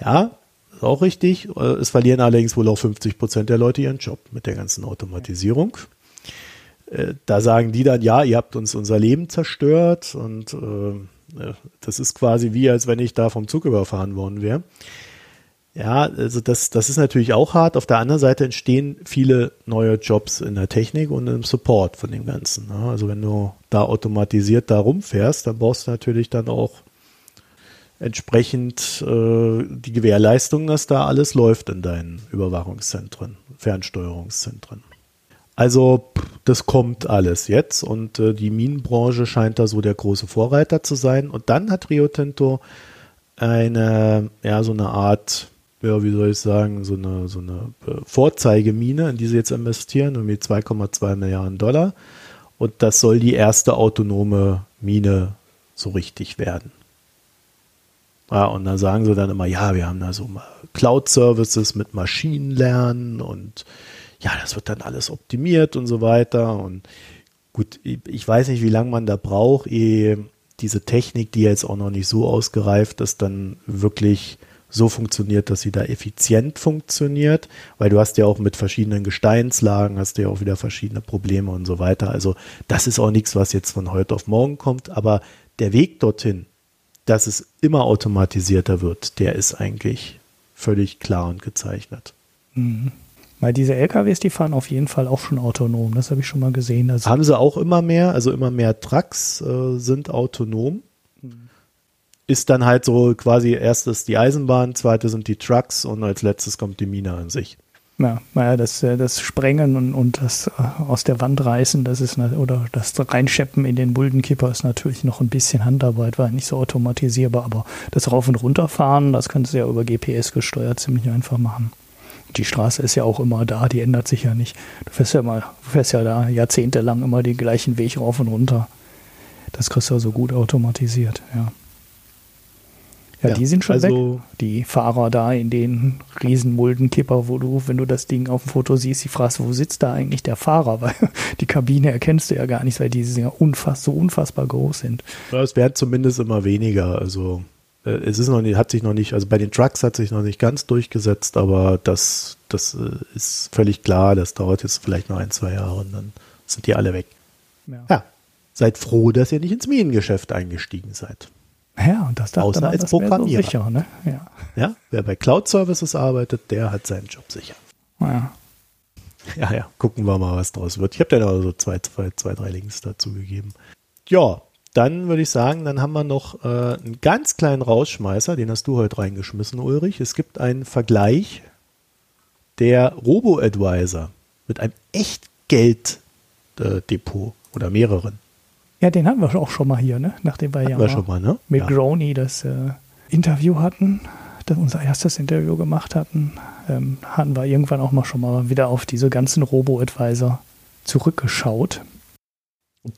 Ja, ist auch richtig. Es verlieren allerdings wohl auch 50 Prozent der Leute ihren Job mit der ganzen Automatisierung. Äh, da sagen die dann, ja, ihr habt uns unser Leben zerstört und äh, das ist quasi wie, als wenn ich da vom Zug überfahren worden wäre. Ja, also das, das ist natürlich auch hart. Auf der anderen Seite entstehen viele neue Jobs in der Technik und im Support von dem Ganzen. Ne? Also wenn du da automatisiert da rumfährst, dann brauchst du natürlich dann auch entsprechend äh, die Gewährleistung, dass da alles läuft in deinen Überwachungszentren, Fernsteuerungszentren. Also das kommt alles jetzt und äh, die Minenbranche scheint da so der große Vorreiter zu sein. Und dann hat Rio Tinto eine, ja, so eine Art ja, wie soll ich sagen, so eine, so eine äh, Vorzeigemine, in die sie jetzt investieren, irgendwie 2,2 Milliarden Dollar. Und das soll die erste autonome Mine so richtig werden. Ja, und dann sagen sie dann immer, ja, wir haben da so Cloud-Services mit Maschinenlernen und ja, das wird dann alles optimiert und so weiter. Und gut, ich weiß nicht, wie lange man da braucht, ehe diese Technik, die jetzt auch noch nicht so ausgereift ist, dann wirklich so funktioniert, dass sie da effizient funktioniert, weil du hast ja auch mit verschiedenen Gesteinslagen, hast du ja auch wieder verschiedene Probleme und so weiter. Also das ist auch nichts, was jetzt von heute auf morgen kommt, aber der Weg dorthin, dass es immer automatisierter wird, der ist eigentlich völlig klar und gezeichnet. Mhm. Weil diese LKWs, die fahren auf jeden Fall auch schon autonom. Das habe ich schon mal gesehen. Also Haben sie auch immer mehr, also immer mehr Trucks äh, sind autonom ist dann halt so quasi erstes die Eisenbahn, zweite sind die Trucks und als letztes kommt die Mine an sich. Ja, naja, das, äh, das Sprengen und, und das äh, aus der Wand reißen, das ist oder das Reinscheppen in den Buldenkipper ist natürlich noch ein bisschen Handarbeit, weil nicht so automatisierbar, aber das Rauf- und Runterfahren, das kannst du ja über GPS gesteuert ziemlich einfach machen. Die Straße ist ja auch immer da, die ändert sich ja nicht. Du fährst ja mal, du fährst ja da jahrzehntelang immer den gleichen Weg rauf und runter. Das kriegst du ja so gut automatisiert, ja. Ja, die sind schon also, weg. Die Fahrer da in den riesen Muldenkipper, wo du, wenn du das Ding auf dem Foto siehst, die fragst, wo sitzt da eigentlich der Fahrer? Weil die Kabine erkennst du ja gar nicht, weil die ja unfass, so unfassbar groß sind. Ja, es werden zumindest immer weniger. Also äh, es ist noch nicht, hat sich noch nicht, also bei den Trucks hat sich noch nicht ganz durchgesetzt, aber das, das äh, ist völlig klar. Das dauert jetzt vielleicht noch ein, zwei Jahre und dann sind die alle weg. Ja. ja. Seid froh, dass ihr nicht ins Minengeschäft eingestiegen seid. Ja, und das darf Außer als Programmierer. So sicher, ne? ja. ja, wer bei Cloud Services arbeitet, der hat seinen Job sicher. Ja. Ja, ja, gucken wir mal, was draus wird. Ich habe da so zwei, zwei, zwei, drei Links dazu gegeben. Ja, dann würde ich sagen, dann haben wir noch äh, einen ganz kleinen Rausschmeißer, den hast du heute reingeschmissen, Ulrich. Es gibt einen Vergleich der Robo-Advisor mit einem Echtgeld-Depot äh, oder mehreren. Ja, den hatten wir auch schon mal hier, ne? Nachdem wir hatten ja wir schon mal, ne? mit ja. Grony das äh, Interview hatten, das unser erstes Interview gemacht hatten, ähm, hatten wir irgendwann auch mal schon mal wieder auf diese ganzen Robo-Advisor zurückgeschaut.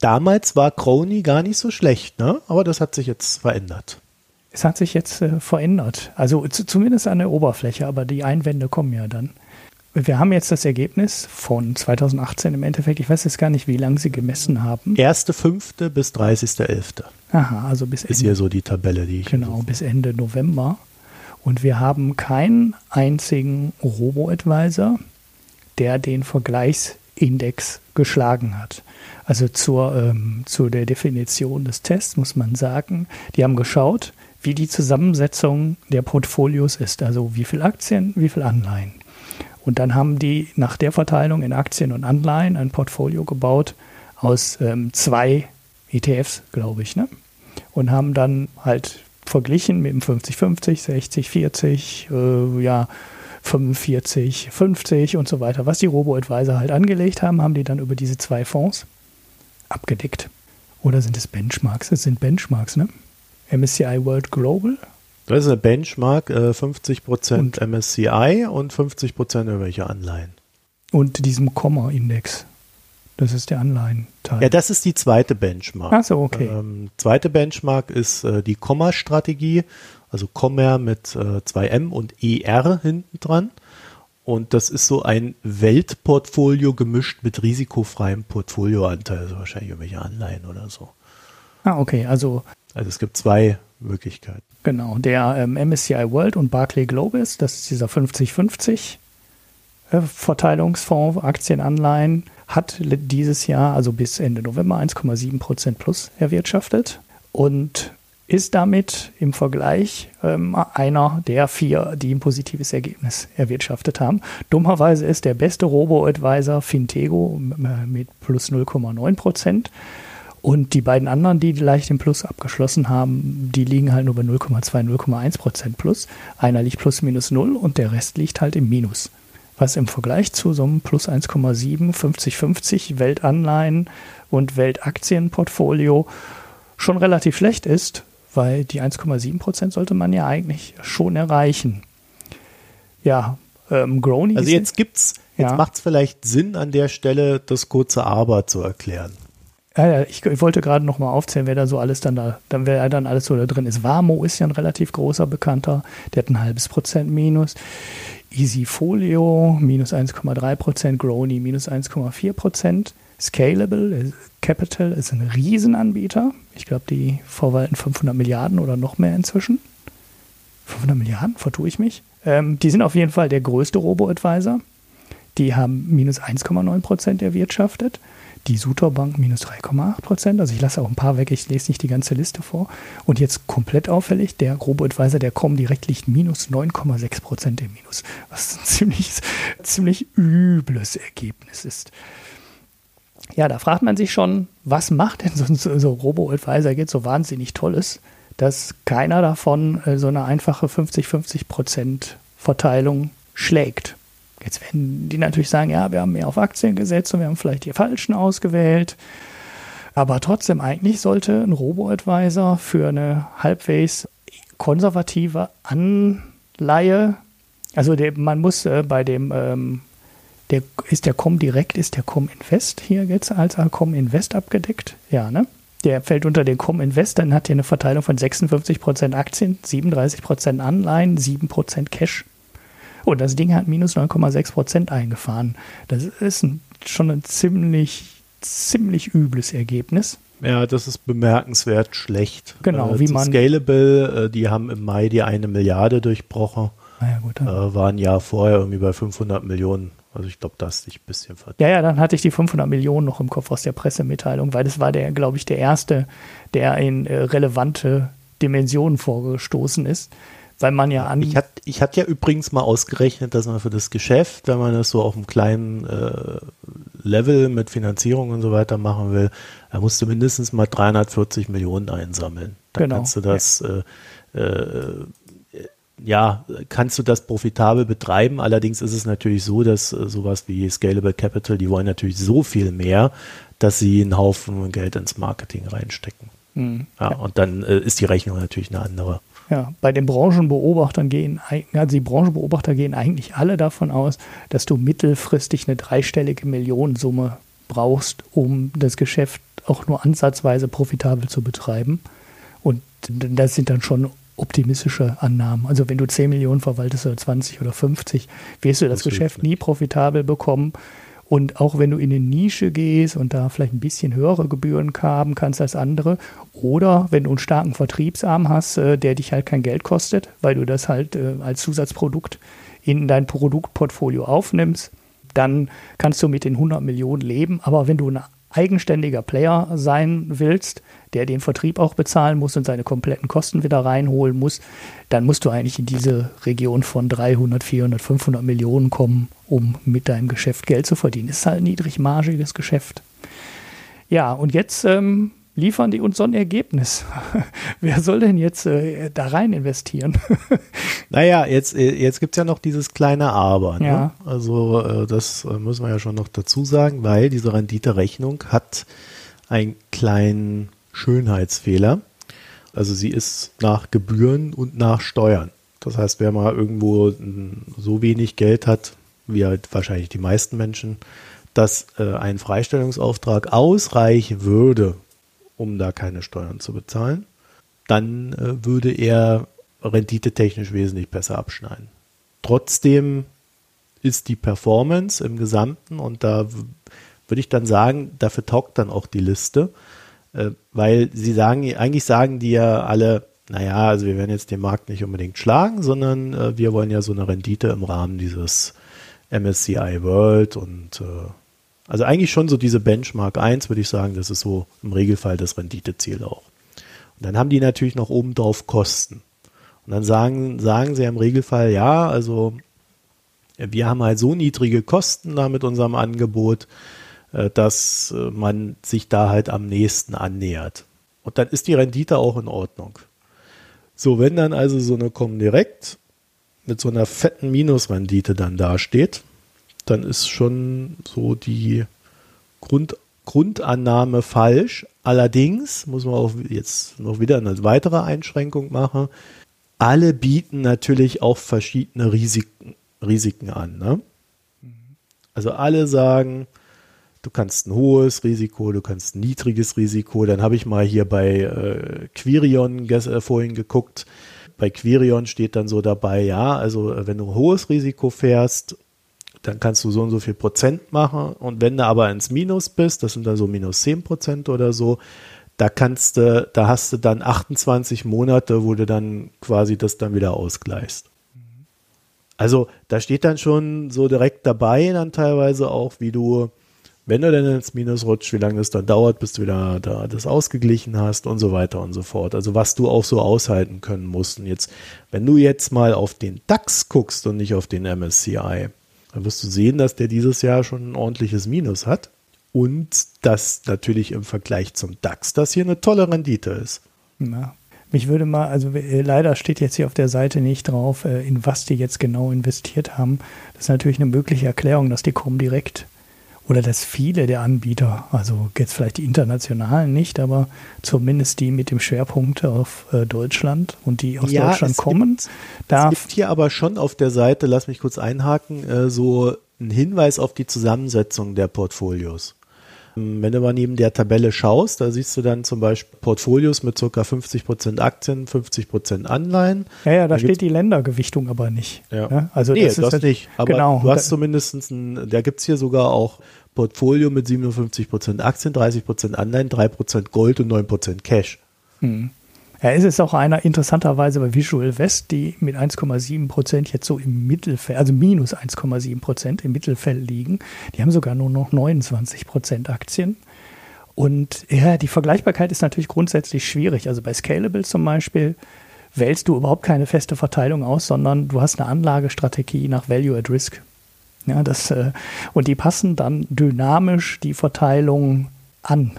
Damals war Crony gar nicht so schlecht, ne? Aber das hat sich jetzt verändert. Es hat sich jetzt äh, verändert. Also zumindest an der Oberfläche, aber die Einwände kommen ja dann. Wir haben jetzt das Ergebnis von 2018 im Endeffekt. Ich weiß jetzt gar nicht, wie lange Sie gemessen haben. 1.5. bis 30.11. Aha, also bis Ende. Ist hier so die Tabelle, die ich. Genau, bis Ende November. Und wir haben keinen einzigen Robo-Advisor, der den Vergleichsindex geschlagen hat. Also zur, ähm, zu der Definition des Tests muss man sagen, die haben geschaut, wie die Zusammensetzung der Portfolios ist. Also wie viel Aktien, wie viel Anleihen. Und dann haben die nach der Verteilung in Aktien und Anleihen ein Portfolio gebaut aus ähm, zwei ETFs, glaube ich, ne? Und haben dann halt verglichen mit dem 50-50, 60-40, äh, ja, 45, 50 und so weiter. Was die Robo-Advisor halt angelegt haben, haben die dann über diese zwei Fonds abgedeckt. Oder sind es Benchmarks? Es sind Benchmarks, ne? MSCI World Global das ist eine Benchmark, äh, 50% und, MSCI und 50% irgendwelche Anleihen. Und diesem Komma-Index. Das ist der Anleihenteil. Ja, das ist die zweite Benchmark. Ach so, okay. Ähm, zweite Benchmark ist äh, die Komma-Strategie, also Komma mit äh, 2M und ER hinten dran. Und das ist so ein Weltportfolio gemischt mit risikofreiem Portfolioanteil, also wahrscheinlich irgendwelche Anleihen oder so. Ah, okay, also. Also es gibt zwei Möglichkeiten. Genau, der ähm, MSCI World und Barclay Globus, das ist dieser 50-50 äh, Verteilungsfonds, Aktienanleihen, hat dieses Jahr, also bis Ende November, 1,7 Prozent plus erwirtschaftet und ist damit im Vergleich ähm, einer der vier, die ein positives Ergebnis erwirtschaftet haben. Dummerweise ist der beste Robo-Advisor Fintego mit plus 0,9 Prozent. Und die beiden anderen, die leicht im Plus abgeschlossen haben, die liegen halt nur bei 0,2, 0,1 Prozent plus. Einer liegt plus minus 0 und der Rest liegt halt im Minus. Was im Vergleich zu so einem plus 1,7, 50-50 Weltanleihen und Weltaktienportfolio schon relativ schlecht ist, weil die 1,7 Prozent sollte man ja eigentlich schon erreichen. Ja, ähm, Grony. Also jetzt gibt's, jetzt ja. macht es vielleicht Sinn, an der Stelle das kurze Aber zu erklären. Ich, ich wollte gerade noch mal aufzählen, wer da so alles dann da, dann wer dann alles so da drin ist. Warmo ist ja ein relativ großer Bekannter, der hat ein halbes Prozent Minus. Easyfolio minus 1,3 Prozent, Grony minus 1,4 Prozent. Scalable äh, Capital ist ein Riesenanbieter. Ich glaube, die verwalten 500 Milliarden oder noch mehr inzwischen. 500 Milliarden, vertue ich mich. Ähm, die sind auf jeden Fall der größte Robo-Advisor. Die haben minus 1,9 Prozent erwirtschaftet die Suterbank minus 3,8 Prozent. Also ich lasse auch ein paar weg, ich lese nicht die ganze Liste vor. Und jetzt komplett auffällig, der Robo-Advisor, der Comdirect liegt minus 9,6 Prozent im Minus, was ein ziemlich, ziemlich übles Ergebnis ist. Ja, da fragt man sich schon, was macht denn so, so Robo-Advisor jetzt so wahnsinnig Tolles, dass keiner davon äh, so eine einfache 50-50 Prozent Verteilung schlägt. Jetzt werden die natürlich sagen, ja, wir haben mehr auf Aktien gesetzt und wir haben vielleicht die falschen ausgewählt. Aber trotzdem, eigentlich sollte ein Robo-Advisor für eine halbwegs konservative Anleihe, also der, man muss äh, bei dem, ähm, der, ist der Comdirect, ist der Cominvest hier jetzt als Cominvest abgedeckt? Ja, ne? Der fällt unter den Cominvest, dann hat er eine Verteilung von 56% Aktien, 37% Anleihen, 7% Cash. Und oh, das Ding hat minus 9,6 Prozent eingefahren. Das ist ein, schon ein ziemlich, ziemlich übles Ergebnis. Ja, das ist bemerkenswert schlecht. Genau, äh, wie man. Scalable, äh, die haben im Mai die eine Milliarde durchbrochen. Ah ja, gut, äh, waren ja vorher irgendwie bei 500 Millionen. Also ich glaube, das ist ein bisschen verdient. Ja, ja, dann hatte ich die 500 Millionen noch im Kopf aus der Pressemitteilung, weil das war der, glaube ich, der erste, der in äh, relevante Dimensionen vorgestoßen ist weil man ja an. Ich hatte ich hat ja übrigens mal ausgerechnet, dass man für das Geschäft, wenn man das so auf einem kleinen äh, Level mit Finanzierung und so weiter machen will, da musst du mindestens mal 340 Millionen einsammeln. Dann genau. kannst du das ja. Äh, äh, ja, kannst du das profitabel betreiben. Allerdings ist es natürlich so, dass äh, sowas wie Scalable Capital, die wollen natürlich so viel mehr, dass sie einen Haufen Geld ins Marketing reinstecken. Mhm. Ja, und dann äh, ist die Rechnung natürlich eine andere. Ja, bei den Branchenbeobachtern gehen, also die Branchenbeobachter gehen eigentlich alle davon aus, dass du mittelfristig eine dreistellige Millionensumme brauchst, um das Geschäft auch nur ansatzweise profitabel zu betreiben. Und das sind dann schon optimistische Annahmen. Also wenn du 10 Millionen verwaltest oder 20 oder 50, wirst du das, das Geschäft nie profitabel bekommen. Und auch wenn du in eine Nische gehst und da vielleicht ein bisschen höhere Gebühren haben kannst als andere, oder wenn du einen starken Vertriebsarm hast, äh, der dich halt kein Geld kostet, weil du das halt äh, als Zusatzprodukt in dein Produktportfolio aufnimmst, dann kannst du mit den 100 Millionen leben. Aber wenn du ein eigenständiger Player sein willst, der den Vertrieb auch bezahlen muss und seine kompletten Kosten wieder reinholen muss, dann musst du eigentlich in diese Region von 300, 400, 500 Millionen kommen, um mit deinem Geschäft Geld zu verdienen. Ist halt ein niedrigmargiges Geschäft. Ja, und jetzt ähm, liefern die uns so ein Ergebnis. Wer soll denn jetzt äh, da rein investieren? naja, jetzt, äh, jetzt gibt es ja noch dieses kleine Aber. Ne? Ja. Also äh, das äh, müssen wir ja schon noch dazu sagen, weil diese Renditerechnung hat einen kleinen Schönheitsfehler. Also sie ist nach Gebühren und nach Steuern. Das heißt, wer mal irgendwo so wenig Geld hat, wie halt wahrscheinlich die meisten Menschen, dass äh, ein Freistellungsauftrag ausreichen würde, um da keine Steuern zu bezahlen, dann äh, würde er renditetechnisch wesentlich besser abschneiden. Trotzdem ist die Performance im Gesamten und da würde ich dann sagen, dafür taugt dann auch die Liste, äh, weil sie sagen, eigentlich sagen die ja alle, naja, also wir werden jetzt den Markt nicht unbedingt schlagen, sondern äh, wir wollen ja so eine Rendite im Rahmen dieses MSCI World und äh, also eigentlich schon so diese Benchmark 1, würde ich sagen, das ist so im Regelfall das Renditeziel auch. Und dann haben die natürlich noch obendrauf Kosten. Und dann sagen, sagen sie im Regelfall, ja, also wir haben halt so niedrige Kosten da mit unserem Angebot, äh, dass äh, man sich da halt am nächsten annähert. Und dann ist die Rendite auch in Ordnung. So, wenn dann also so eine Comdirect mit so einer fetten Minusrendite dann dasteht, dann ist schon so die Grund, Grundannahme falsch. Allerdings muss man auch jetzt noch wieder eine weitere Einschränkung machen. Alle bieten natürlich auch verschiedene Risiken, Risiken an. Ne? Also alle sagen, Du kannst ein hohes Risiko, du kannst ein niedriges Risiko. Dann habe ich mal hier bei äh, Quirion äh, vorhin geguckt. Bei Quirion steht dann so dabei, ja, also äh, wenn du ein hohes Risiko fährst, dann kannst du so und so viel Prozent machen. Und wenn du aber ins Minus bist, das sind dann so minus 10 Prozent oder so, da kannst du, da hast du dann 28 Monate, wo du dann quasi das dann wieder ausgleichst. Also da steht dann schon so direkt dabei dann teilweise auch, wie du wenn du denn ins Minus rutscht, wie lange das dann dauert, bis du wieder da das ausgeglichen hast und so weiter und so fort. Also was du auch so aushalten können musst. Und jetzt, wenn du jetzt mal auf den DAX guckst und nicht auf den MSCI, dann wirst du sehen, dass der dieses Jahr schon ein ordentliches Minus hat und dass natürlich im Vergleich zum DAX das hier eine tolle Rendite ist. Na, mich würde mal, also äh, leider steht jetzt hier auf der Seite nicht drauf, äh, in was die jetzt genau investiert haben. Das ist natürlich eine mögliche Erklärung, dass die kommen direkt oder dass viele der Anbieter, also jetzt vielleicht die internationalen nicht, aber zumindest die mit dem Schwerpunkt auf äh, Deutschland und die aus ja, Deutschland kommen. Gibt, es gibt hier aber schon auf der Seite, lass mich kurz einhaken, äh, so ein Hinweis auf die Zusammensetzung der Portfolios. Wenn du mal neben der Tabelle schaust, da siehst du dann zum Beispiel Portfolios mit ca. 50% Aktien, 50% Anleihen. Ja, ja, da, da steht die Ländergewichtung aber nicht. Ja. ja also nee, das, das halt, nicht. Aber genau, du hast zumindest ein, da gibt es hier sogar auch Portfolio mit 57% Aktien, 30% Anleihen, 3% Gold und 9% Cash. Hm. Es ist auch einer interessanterweise bei Visual West, die mit 1,7 Prozent jetzt so im Mittelfeld, also minus 1,7 Prozent im Mittelfeld liegen. Die haben sogar nur noch 29 Prozent Aktien. Und ja, die Vergleichbarkeit ist natürlich grundsätzlich schwierig. Also bei Scalable zum Beispiel wählst du überhaupt keine feste Verteilung aus, sondern du hast eine Anlagestrategie nach Value at Risk. Ja, das, äh, und die passen dann dynamisch die Verteilung an.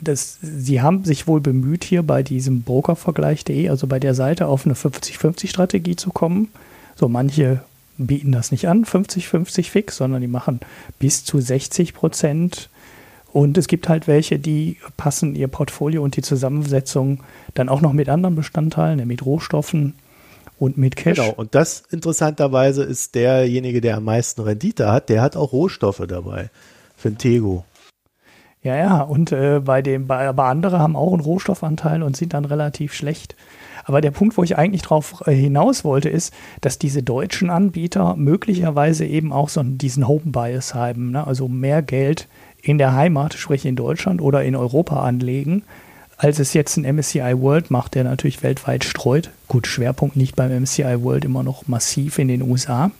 Das, sie haben sich wohl bemüht, hier bei diesem Brokervergleich.de, also bei der Seite, auf eine 50-50-Strategie zu kommen. So manche bieten das nicht an, 50-50 fix, sondern die machen bis zu 60 Prozent. Und es gibt halt welche, die passen ihr Portfolio und die Zusammensetzung dann auch noch mit anderen Bestandteilen, mit Rohstoffen und mit Cash. Genau, und das interessanterweise ist derjenige, der am meisten Rendite hat, der hat auch Rohstoffe dabei. Fintego. Ja, ja, und äh, bei dem, bei, aber andere haben auch einen Rohstoffanteil und sind dann relativ schlecht. Aber der Punkt, wo ich eigentlich drauf äh, hinaus wollte, ist, dass diese deutschen Anbieter möglicherweise eben auch so diesen Home Bias haben, ne? also mehr Geld in der Heimat, sprich in Deutschland oder in Europa anlegen, als es jetzt ein MSCI World macht, der natürlich weltweit streut. Gut, Schwerpunkt nicht beim MSCI World immer noch massiv in den USA.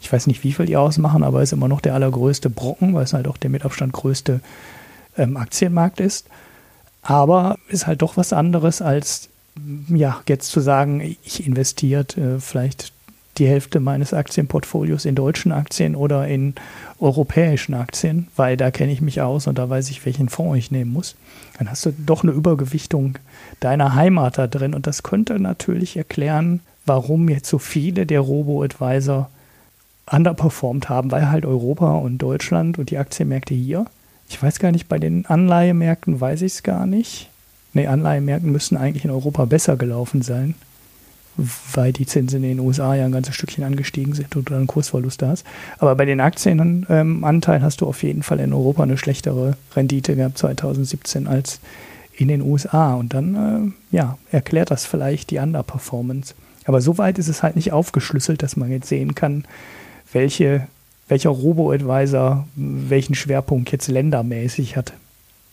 Ich weiß nicht, wie viel die ausmachen, aber ist immer noch der allergrößte Brocken, weil es halt auch der mit Abstand größte ähm, Aktienmarkt ist. Aber ist halt doch was anderes als ja, jetzt zu sagen, ich investiert äh, vielleicht die Hälfte meines Aktienportfolios in deutschen Aktien oder in europäischen Aktien, weil da kenne ich mich aus und da weiß ich, welchen Fonds ich nehmen muss. Dann hast du doch eine Übergewichtung deiner Heimat da drin und das könnte natürlich erklären, warum jetzt so viele der Robo-Advisor underperformed haben, weil halt Europa und Deutschland und die Aktienmärkte hier, ich weiß gar nicht, bei den Anleihemärkten weiß ich es gar nicht Nee, Anleihenmärkten müssten eigentlich in Europa besser gelaufen sein, weil die Zinsen in den USA ja ein ganzes Stückchen angestiegen sind und du einen Kursverlust hast. Aber bei den Aktienanteilen ähm, hast du auf jeden Fall in Europa eine schlechtere Rendite gehabt 2017 als in den USA. Und dann, äh, ja, erklärt das vielleicht die Underperformance. Aber so weit ist es halt nicht aufgeschlüsselt, dass man jetzt sehen kann, welche, welcher Robo-Advisor welchen Schwerpunkt jetzt ländermäßig hat.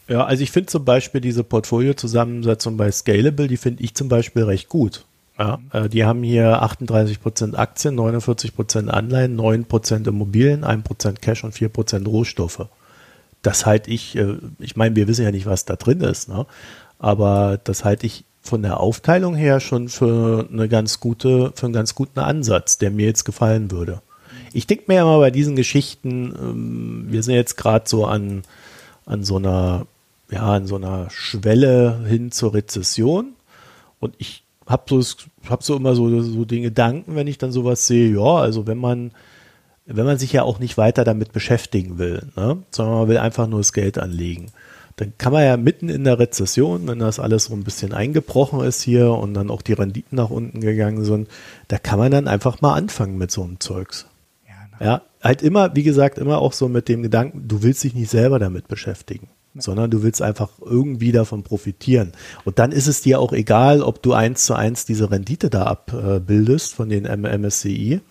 Ja, also ich finde zum Beispiel diese Portfolio-Zusammensetzung bei Scalable, die finde ich zum Beispiel recht gut. Ja, äh, die haben hier 38% Aktien, 49% Anleihen, 9% Immobilien, 1% Cash und 4% Rohstoffe. Das halte ich, äh, ich meine, wir wissen ja nicht, was da drin ist, ne? aber das halte ich von der Aufteilung her schon für eine ganz gute, für einen ganz guten Ansatz, der mir jetzt gefallen würde. Ich denke mir ja mal bei diesen Geschichten, ähm, wir sind jetzt gerade so an, an so einer ja, an so einer Schwelle hin zur Rezession. Und ich habe so, hab so immer so, so den Gedanken, wenn ich dann sowas sehe, ja, also wenn man, wenn man sich ja auch nicht weiter damit beschäftigen will, ne, sondern man will einfach nur das Geld anlegen, dann kann man ja mitten in der Rezession, wenn das alles so ein bisschen eingebrochen ist hier und dann auch die Renditen nach unten gegangen sind, da kann man dann einfach mal anfangen mit so einem Zeugs. Ja, halt immer, wie gesagt, immer auch so mit dem Gedanken, du willst dich nicht selber damit beschäftigen sondern du willst einfach irgendwie davon profitieren. Und dann ist es dir auch egal, ob du eins zu eins diese Rendite da abbildest von den MSCI.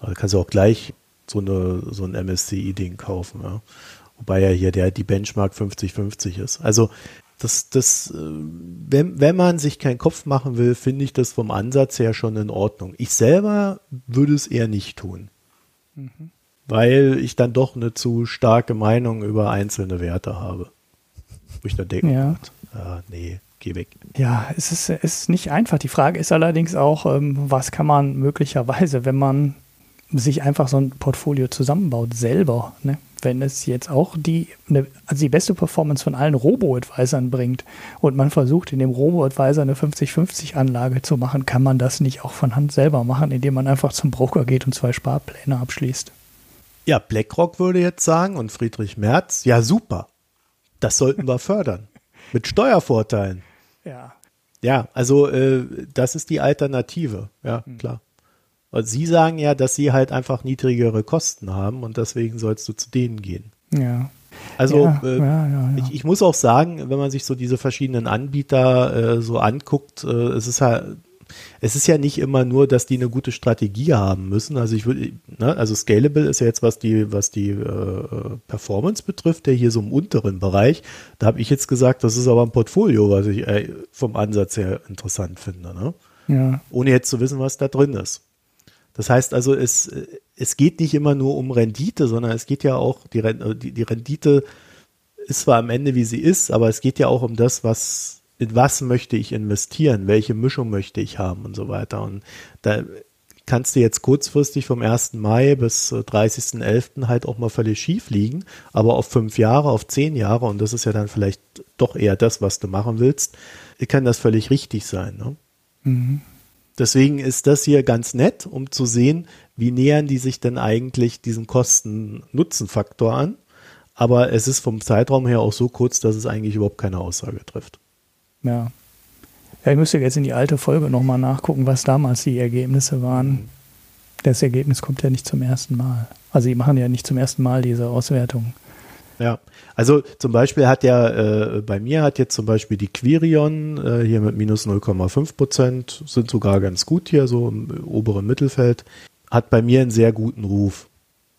Da kannst du auch gleich so, eine, so ein MSCI-Ding kaufen. Ja. Wobei ja hier der, die Benchmark 50-50 ist. Also das, das, äh, wenn, wenn man sich keinen Kopf machen will, finde ich das vom Ansatz her schon in Ordnung. Ich selber würde es eher nicht tun. Mhm weil ich dann doch eine zu starke Meinung über einzelne Werte habe. Wo ich dann denke, ja. Oh ah, nee, geh weg. Ja, es ist, es ist nicht einfach. Die Frage ist allerdings auch, ähm, was kann man möglicherweise, wenn man sich einfach so ein Portfolio zusammenbaut, selber, ne? wenn es jetzt auch die, ne, also die beste Performance von allen Robo-Advisern bringt und man versucht, in dem Robo-Advisor eine 50-50-Anlage zu machen, kann man das nicht auch von Hand selber machen, indem man einfach zum Broker geht und zwei Sparpläne abschließt. Ja, BlackRock würde jetzt sagen und Friedrich Merz, ja super, das sollten wir fördern. Mit Steuervorteilen. Ja. Ja, also äh, das ist die Alternative, ja, mhm. klar. Und Sie sagen ja, dass Sie halt einfach niedrigere Kosten haben und deswegen sollst du zu denen gehen. Ja. Also ja, äh, ja, ja, ich, ich, muss auch sagen, wenn man sich so diese verschiedenen Anbieter äh, so anguckt, äh, es ist halt es ist ja nicht immer nur, dass die eine gute Strategie haben müssen. Also ich würde, ne, also Scalable ist ja jetzt, was die, was die äh, Performance betrifft, der hier so im unteren Bereich. Da habe ich jetzt gesagt, das ist aber ein Portfolio, was ich äh, vom Ansatz her interessant finde. Ne? Ja. Ohne jetzt zu wissen, was da drin ist. Das heißt also, es, es geht nicht immer nur um Rendite, sondern es geht ja auch, die, die, die Rendite ist zwar am Ende, wie sie ist, aber es geht ja auch um das, was in was möchte ich investieren, welche Mischung möchte ich haben und so weiter. Und da kannst du jetzt kurzfristig vom 1. Mai bis 30.11. Äh, halt auch mal völlig schief liegen, aber auf fünf Jahre, auf zehn Jahre, und das ist ja dann vielleicht doch eher das, was du machen willst, kann das völlig richtig sein. Ne? Mhm. Deswegen ist das hier ganz nett, um zu sehen, wie nähern die sich denn eigentlich diesen Kosten-Nutzen-Faktor an. Aber es ist vom Zeitraum her auch so kurz, dass es eigentlich überhaupt keine Aussage trifft. Ja. Ja, ich müsste jetzt in die alte Folge nochmal nachgucken, was damals die Ergebnisse waren. Das Ergebnis kommt ja nicht zum ersten Mal. Also die machen ja nicht zum ersten Mal diese Auswertung. Ja, also zum Beispiel hat ja, äh, bei mir hat jetzt zum Beispiel die Quirion äh, hier mit minus 0,5 Prozent, sind sogar ganz gut hier, so im oberen Mittelfeld, hat bei mir einen sehr guten Ruf.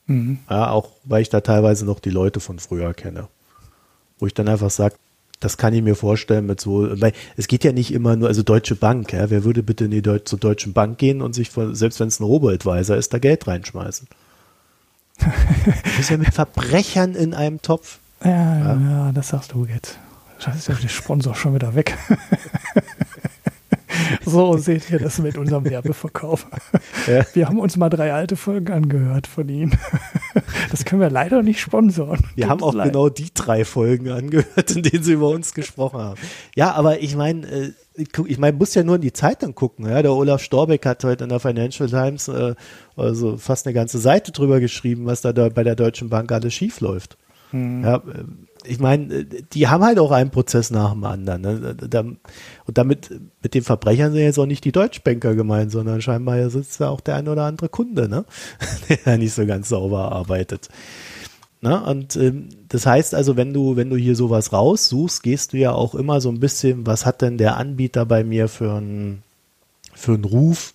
Mhm. Ja, auch weil ich da teilweise noch die Leute von früher kenne. Wo ich dann einfach sage, das kann ich mir vorstellen mit so, weil es geht ja nicht immer nur, also Deutsche Bank, ja, wer würde bitte in die Deu zur Deutschen Bank gehen und sich, von, selbst wenn es ein Robo-Advisor ist, da Geld reinschmeißen? du bist ja mit Verbrechern in einem Topf. Ja, ja, ja, das sagst du jetzt. Scheiße, ist der Sponsor schon wieder weg. So seht ihr das mit unserem Werbeverkauf. Ja. Wir haben uns mal drei alte Folgen angehört von ihm. Das können wir leider nicht sponsoren. Wir Tut haben auch leid. genau die drei Folgen angehört, in denen sie über uns gesprochen haben. Ja, aber ich meine, äh, ich meine, muss ja nur in die Zeitung gucken. Ja? Der Olaf Storbeck hat heute in der Financial Times äh, also fast eine ganze Seite drüber geschrieben, was da bei der Deutschen Bank alles schief läuft. Mhm. Ja, ich meine, die haben halt auch einen Prozess nach dem anderen. Ne? Und damit, mit den Verbrechern sind jetzt auch nicht die Deutschbanker gemeint, sondern scheinbar sitzt da auch der ein oder andere Kunde, ne? der nicht so ganz sauber arbeitet. Ne? Und ähm, das heißt also, wenn du, wenn du hier sowas raussuchst, gehst du ja auch immer so ein bisschen, was hat denn der Anbieter bei mir für einen für einen Ruf?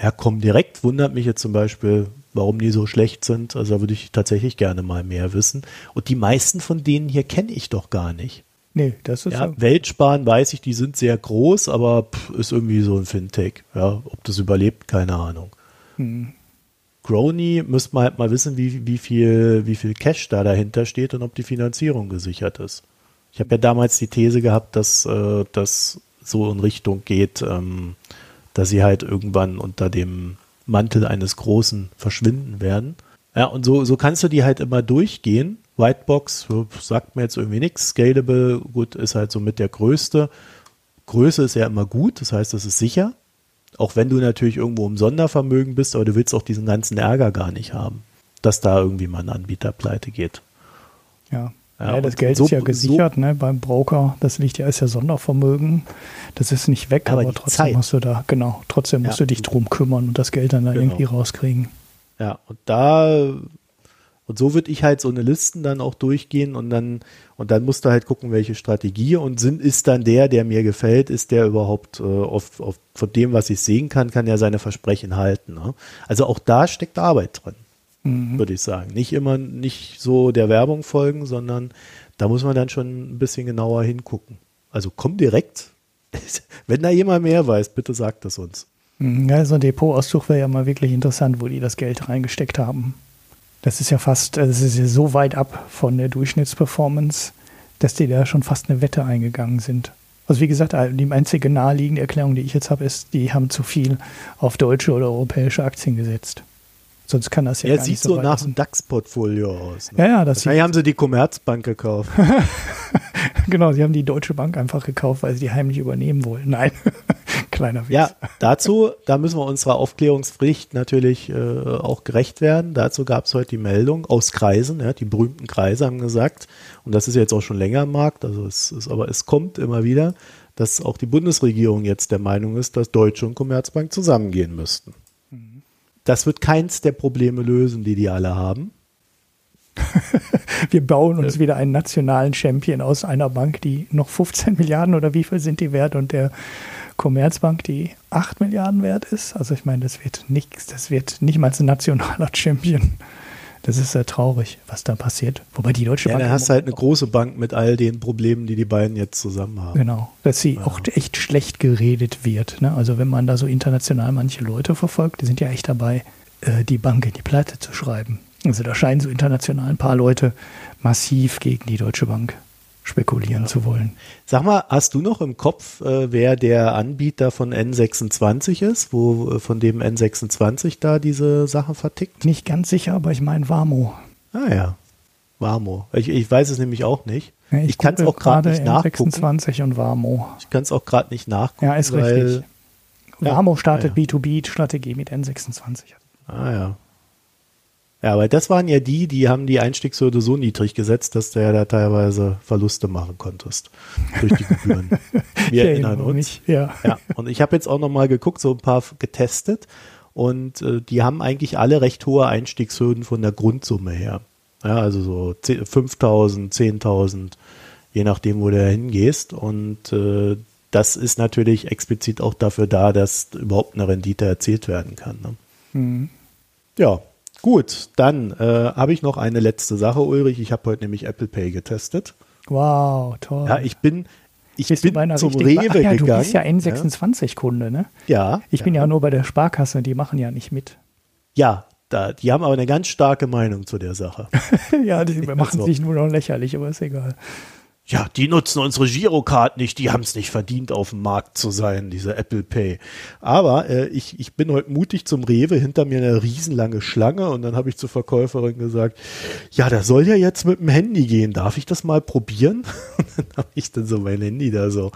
Ja, komm direkt, wundert mich jetzt zum Beispiel, warum die so schlecht sind. Also da würde ich tatsächlich gerne mal mehr wissen. Und die meisten von denen hier kenne ich doch gar nicht. Nee, das ist ja. So. Weltsparen weiß ich, die sind sehr groß, aber pff, ist irgendwie so ein Fintech. Ja, ob das überlebt, keine Ahnung. Hm. Grony müsste man halt mal wissen, wie, wie, viel, wie viel Cash da dahinter steht und ob die Finanzierung gesichert ist. Ich habe ja damals die These gehabt, dass äh, das so in Richtung geht, ähm, dass sie halt irgendwann unter dem Mantel eines Großen verschwinden werden. Ja, und so, so kannst du die halt immer durchgehen. Whitebox sagt mir jetzt irgendwie nichts. Scalable, gut, ist halt so mit der größte. Größe ist ja immer gut, das heißt, das ist sicher. Auch wenn du natürlich irgendwo im Sondervermögen bist, aber du willst auch diesen ganzen Ärger gar nicht haben, dass da irgendwie mal ein Anbieter pleite geht. Ja, ja, ja das Geld so, ist ja gesichert so, ne, beim Broker. Das liegt ja als ja Sondervermögen. Das ist nicht weg, aber, aber trotzdem Zeit. musst du da, genau, trotzdem musst ja. du dich drum kümmern und das Geld dann da genau. irgendwie rauskriegen. Ja, und da, und so würde ich halt so eine Listen dann auch durchgehen und dann, und dann musst du halt gucken, welche Strategie und sind, ist dann der, der mir gefällt, ist der überhaupt äh, auf, auf, von dem, was ich sehen kann, kann er seine Versprechen halten. Ne? Also auch da steckt Arbeit drin mhm. würde ich sagen. Nicht immer nicht so der Werbung folgen, sondern da muss man dann schon ein bisschen genauer hingucken. Also komm direkt. Wenn da jemand mehr weiß, bitte sagt das uns. Mhm, ja, so ein Depotauszug wäre ja mal wirklich interessant, wo die das Geld reingesteckt haben. Das ist ja fast, das ist ja so weit ab von der Durchschnittsperformance, dass die da schon fast eine Wette eingegangen sind. Also wie gesagt, die einzige naheliegende Erklärung, die ich jetzt habe, ist, die haben zu viel auf deutsche oder europäische Aktien gesetzt. Sonst kann das ja Er sieht so, so nach dem DAX-Portfolio aus. Ne? Ja, ja, das Wahrscheinlich haben sie die Commerzbank gekauft. genau, sie haben die Deutsche Bank einfach gekauft, weil sie die heimlich übernehmen wollen. Nein, kleiner Witz. Ja, dazu, da müssen wir unserer Aufklärungspflicht natürlich äh, auch gerecht werden. Dazu gab es heute die Meldung aus Kreisen, ja, die berühmten Kreise haben gesagt, und das ist jetzt auch schon länger im Markt, also es ist, aber es kommt immer wieder, dass auch die Bundesregierung jetzt der Meinung ist, dass Deutsche und Commerzbank zusammengehen müssten. Das wird keins der Probleme lösen, die die alle haben. Wir bauen uns wieder einen nationalen Champion aus einer Bank, die noch 15 Milliarden oder wie viel sind die wert und der Commerzbank, die 8 Milliarden wert ist. Also ich meine, das wird nichts, das wird nicht mal ein nationaler Champion. Das ist sehr traurig, was da passiert. Wobei die Deutsche ja, Bank. Ja, dann hast du halt eine große Bank mit all den Problemen, die die beiden jetzt zusammen haben. Genau, dass sie ja. auch echt schlecht geredet wird. Ne? Also wenn man da so international manche Leute verfolgt, die sind ja echt dabei, äh, die Bank in die Pleite zu schreiben. Also da scheinen so international ein paar Leute massiv gegen die Deutsche Bank spekulieren ja. zu wollen. Sag mal, hast du noch im Kopf, äh, wer der Anbieter von N26 ist, wo äh, von dem N26 da diese Sachen vertickt? Nicht ganz sicher, aber ich meine Wamo. Ah ja, Wamo. Ich, ich weiß es nämlich auch nicht. Ja, ich, ich kann es auch gerade nicht nachgucken. N26 und Wamo. Ich kann es auch gerade nicht nachgucken. Ja, ist weil, richtig. Wamo startet ja, B2B-Strategie mit N26. Ah ja. Ja, aber das waren ja die, die haben die Einstiegshürde so niedrig gesetzt, dass du ja da teilweise Verluste machen konntest durch die Gebühren. Wir erinnern uns. Mich, ja. ja. Und ich habe jetzt auch nochmal geguckt, so ein paar getestet und äh, die haben eigentlich alle recht hohe Einstiegshürden von der Grundsumme her. Ja, also so 5.000, 10.000, je nachdem, wo du hingehst. Und äh, das ist natürlich explizit auch dafür da, dass überhaupt eine Rendite erzielt werden kann. Ne? Mhm. Ja, Gut, dann äh, habe ich noch eine letzte Sache, Ulrich. Ich habe heute nämlich Apple Pay getestet. Wow, toll. Ja, ich bin, ich bist bin zum Rewe Ach ja, gegangen. Du bist ja N26-Kunde, ne? Ja. Ich ja. bin ja nur bei der Sparkasse, die machen ja nicht mit. Ja, da, die haben aber eine ganz starke Meinung zu der Sache. ja, die machen sich nur noch lächerlich, aber ist egal ja, die nutzen unsere Girocard nicht, die haben es nicht verdient, auf dem Markt zu sein, diese Apple Pay. Aber äh, ich, ich bin heute mutig zum Rewe, hinter mir eine riesenlange Schlange und dann habe ich zur Verkäuferin gesagt, ja, das soll ja jetzt mit dem Handy gehen, darf ich das mal probieren? Und dann habe ich dann so mein Handy da so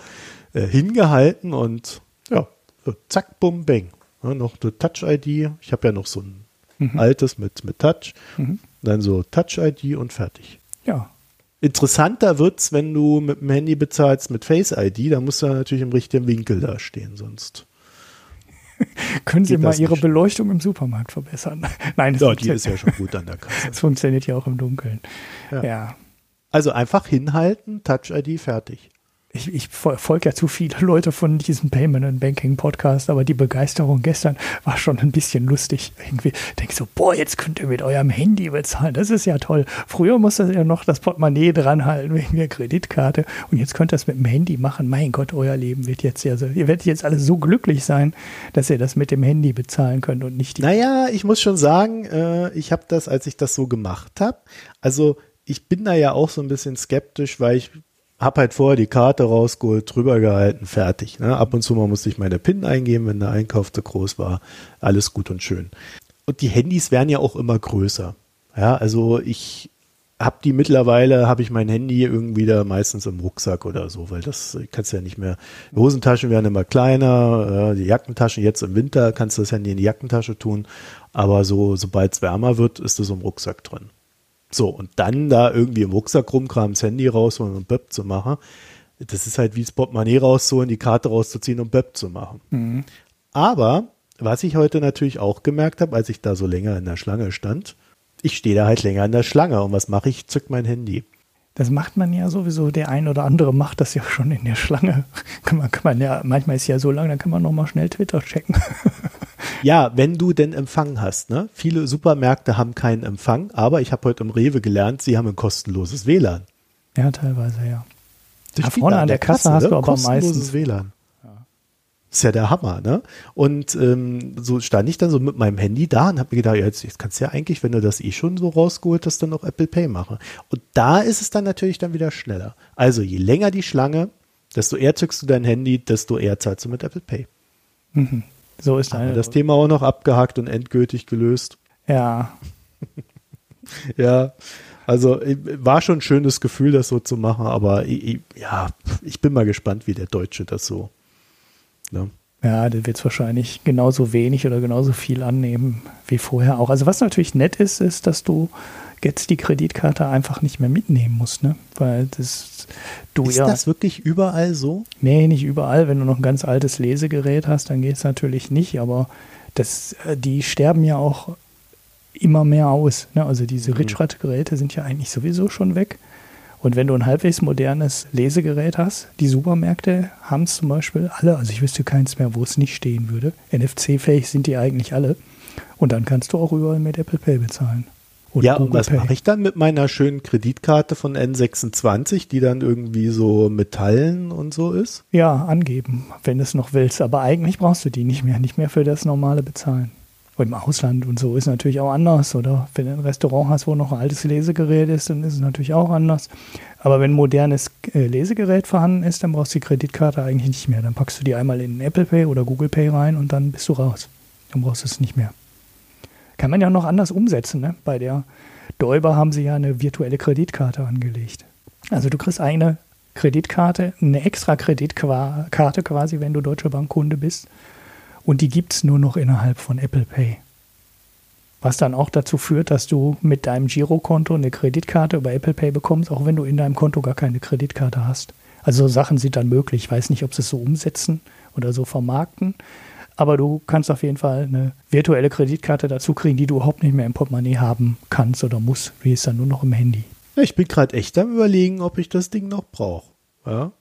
äh, hingehalten und ja, so zack, bum, bang. Ja, noch eine Touch-ID, ich habe ja noch so ein mhm. altes mit, mit Touch, mhm. dann so Touch-ID und fertig. Ja, Interessanter wird's, wenn du mit dem Handy bezahlst mit Face ID, da musst du natürlich im richtigen Winkel da stehen, sonst. Können Sie mal Ihre nicht. Beleuchtung im Supermarkt verbessern? Nein, das ja, die ist ja schon gut an der Kasse. Das funktioniert ja auch im Dunkeln. Ja. ja. Also einfach hinhalten, Touch ID, fertig ich, ich folge ja zu viele Leute von diesem Payment and Banking Podcast, aber die Begeisterung gestern war schon ein bisschen lustig. Irgendwie denke so, boah, jetzt könnt ihr mit eurem Handy bezahlen. Das ist ja toll. Früher musste ihr ja noch das Portemonnaie dranhalten wegen der Kreditkarte und jetzt könnt ihr das mit dem Handy machen. Mein Gott, euer Leben wird jetzt ja so, ihr werdet jetzt alle so glücklich sein, dass ihr das mit dem Handy bezahlen könnt und nicht die. Naja, ich muss schon sagen, äh, ich habe das, als ich das so gemacht habe, also ich bin da ja auch so ein bisschen skeptisch, weil ich hab halt vorher die Karte rausgeholt, drüber gehalten, fertig. Ne? Ab und zu mal musste ich meine PIN eingeben, wenn der Einkauf zu groß war. Alles gut und schön. Und die Handys werden ja auch immer größer. Ja, also ich habe die mittlerweile, habe ich mein Handy irgendwie da meistens im Rucksack oder so, weil das kannst du ja nicht mehr. Die Hosentaschen werden immer kleiner, die Jackentaschen jetzt im Winter kannst du das Handy in die Jackentasche tun, aber so sobald es wärmer wird, ist es im Rucksack drin. So, und dann da irgendwie im Rucksack rumkramen, das Handy rausholen und Böpp zu machen. Das ist halt wie das Portemonnaie rauszuholen, die Karte rauszuziehen und Böpp zu machen. Mhm. Aber, was ich heute natürlich auch gemerkt habe, als ich da so länger in der Schlange stand, ich stehe da halt länger in der Schlange und was mache ich? Zück mein Handy. Das macht man ja sowieso, der ein oder andere macht das ja schon in der Schlange. Kann man, kann man ja, manchmal ist ja so lang, dann kann man nochmal schnell Twitter checken. Ja, wenn du denn Empfang hast. Ne? Viele Supermärkte haben keinen Empfang, aber ich habe heute im Rewe gelernt, sie haben ein kostenloses WLAN. Ja, teilweise, ja. ja vorne an der Kasse, Kasse hast ne? du aber meistens WLAN. Ist ja der Hammer, ne? Und ähm, so stand ich dann so mit meinem Handy da und habe mir gedacht, ja, jetzt, jetzt kannst du ja eigentlich, wenn du das eh schon so rausgeholt hast, dann auch Apple Pay machen. Und da ist es dann natürlich dann wieder schneller. Also je länger die Schlange, desto eher zückst du dein Handy, desto eher zahlst du mit Apple Pay. Mhm. So ist eine. das Thema auch noch abgehakt und endgültig gelöst. Ja. ja, also war schon ein schönes Gefühl, das so zu machen, aber ich, ja, ich bin mal gespannt, wie der Deutsche das so. Ne? Ja, der wird es wahrscheinlich genauso wenig oder genauso viel annehmen wie vorher auch. Also was natürlich nett ist, ist, dass du jetzt die Kreditkarte einfach nicht mehr mitnehmen musst, ne? Weil das du ist ja. Ist das wirklich überall so? Nee, nicht überall. Wenn du noch ein ganz altes Lesegerät hast, dann geht es natürlich nicht, aber das, äh, die sterben ja auch immer mehr aus. Ne? Also diese mhm. Ritschrad-Geräte sind ja eigentlich sowieso schon weg. Und wenn du ein halbwegs modernes Lesegerät hast, die Supermärkte haben es zum Beispiel alle, also ich wüsste keins mehr, wo es nicht stehen würde. NFC-fähig sind die eigentlich alle. Und dann kannst du auch überall mit Apple Pay bezahlen. Oder ja, und was mache ich dann mit meiner schönen Kreditkarte von N26, die dann irgendwie so Metallen und so ist? Ja, angeben, wenn du es noch willst. Aber eigentlich brauchst du die nicht mehr, nicht mehr für das normale Bezahlen. Im Ausland und so ist natürlich auch anders. Oder wenn du ein Restaurant hast, wo noch ein altes Lesegerät ist, dann ist es natürlich auch anders. Aber wenn ein modernes äh, Lesegerät vorhanden ist, dann brauchst du die Kreditkarte eigentlich nicht mehr. Dann packst du die einmal in Apple Pay oder Google Pay rein und dann bist du raus. Dann brauchst du es nicht mehr. Kann man ja noch anders umsetzen. Ne? Bei der Däuber haben sie ja eine virtuelle Kreditkarte angelegt. Also du kriegst eine Kreditkarte, eine extra Kreditkarte quasi, wenn du Deutsche Bank Kunde bist. Und die gibt es nur noch innerhalb von Apple Pay. Was dann auch dazu führt, dass du mit deinem Girokonto eine Kreditkarte über Apple Pay bekommst, auch wenn du in deinem Konto gar keine Kreditkarte hast. Also Sachen sind dann möglich. Ich weiß nicht, ob sie es so umsetzen oder so vermarkten. Aber du kannst auf jeden Fall eine virtuelle Kreditkarte dazu kriegen, die du überhaupt nicht mehr im Portemonnaie haben kannst oder musst. Die ist dann nur noch im Handy. Ich bin gerade echt am überlegen, ob ich das Ding noch brauche. Ja.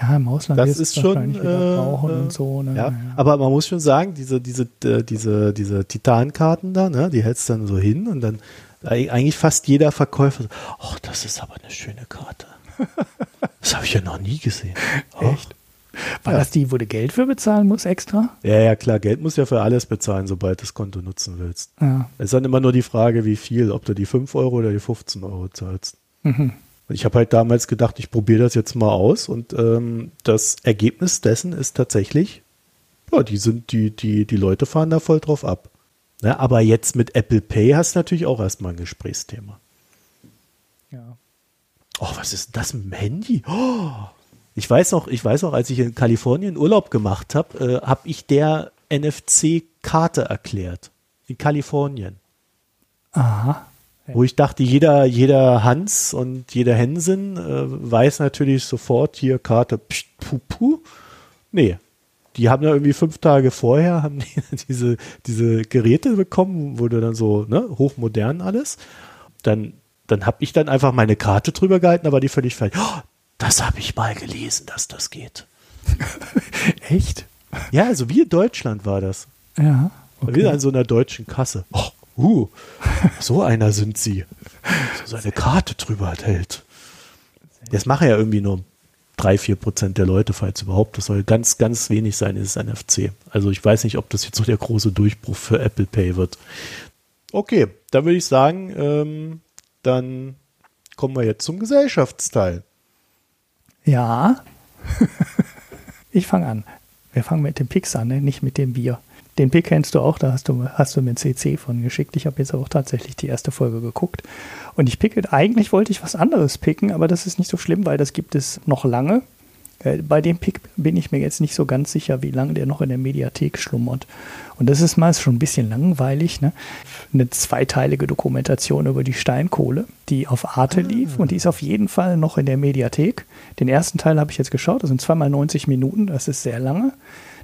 Ja, im Ausland das ist schon äh, brauchen äh, und so. Ne? Ja, ja, aber man muss schon sagen, diese diese äh, diese diese Titankarten da, ne, die hältst dann so hin und dann eigentlich fast jeder Verkäufer, ach, das ist aber eine schöne Karte. Das habe ich ja noch nie gesehen. Echt? War ja. das die, wo du Geld für bezahlen musst extra? Ja, ja, klar. Geld musst du ja für alles bezahlen, sobald du das Konto nutzen willst. Ja. Es ist dann immer nur die Frage, wie viel, ob du die 5 Euro oder die 15 Euro zahlst. Mhm. Ich habe halt damals gedacht, ich probiere das jetzt mal aus und ähm, das Ergebnis dessen ist tatsächlich, ja, die sind, die, die, die Leute fahren da voll drauf ab. Ne, aber jetzt mit Apple Pay hast du natürlich auch erstmal ein Gesprächsthema. Ja. Oh, was ist das mit dem Handy? Oh, ich weiß noch, ich weiß noch, als ich in Kalifornien Urlaub gemacht habe, äh, habe ich der NFC-Karte erklärt. In Kalifornien. Aha. Wo ich dachte, jeder, jeder Hans und jeder Hensen äh, weiß natürlich sofort hier Karte, pst, puh, puh. Nee. Die haben ja irgendwie fünf Tage vorher haben die diese, diese Geräte bekommen, wurde dann so, ne, hochmodern alles. Dann, dann habe ich dann einfach meine Karte drüber gehalten, aber die völlig falsch. Oh, das habe ich mal gelesen, dass das geht. Echt? Ja, also wie in Deutschland war das. Ja. Okay. Wir an so einer deutschen Kasse. Oh, uh, so einer sind sie. So eine Karte drüber hält. Das machen ja irgendwie nur drei, vier Prozent der Leute, falls überhaupt. Das soll ganz, ganz wenig sein, ist es NFC. Also ich weiß nicht, ob das jetzt so der große Durchbruch für Apple Pay wird. Okay, dann würde ich sagen, ähm, dann kommen wir jetzt zum Gesellschaftsteil. Ja. ich fange an. Wir fangen mit dem Pix an, ne? nicht mit dem Bier. Den Pick kennst du auch, da hast du, hast du mir ein CC von geschickt. Ich habe jetzt auch tatsächlich die erste Folge geguckt. Und ich picke, eigentlich wollte ich was anderes picken, aber das ist nicht so schlimm, weil das gibt es noch lange. Äh, bei dem Pick bin ich mir jetzt nicht so ganz sicher, wie lange der noch in der Mediathek schlummert. Und das ist meist schon ein bisschen langweilig. Ne? Eine zweiteilige Dokumentation über die Steinkohle, die auf Arte ah. lief und die ist auf jeden Fall noch in der Mediathek. Den ersten Teil habe ich jetzt geschaut, das sind zweimal 90 Minuten, das ist sehr lange.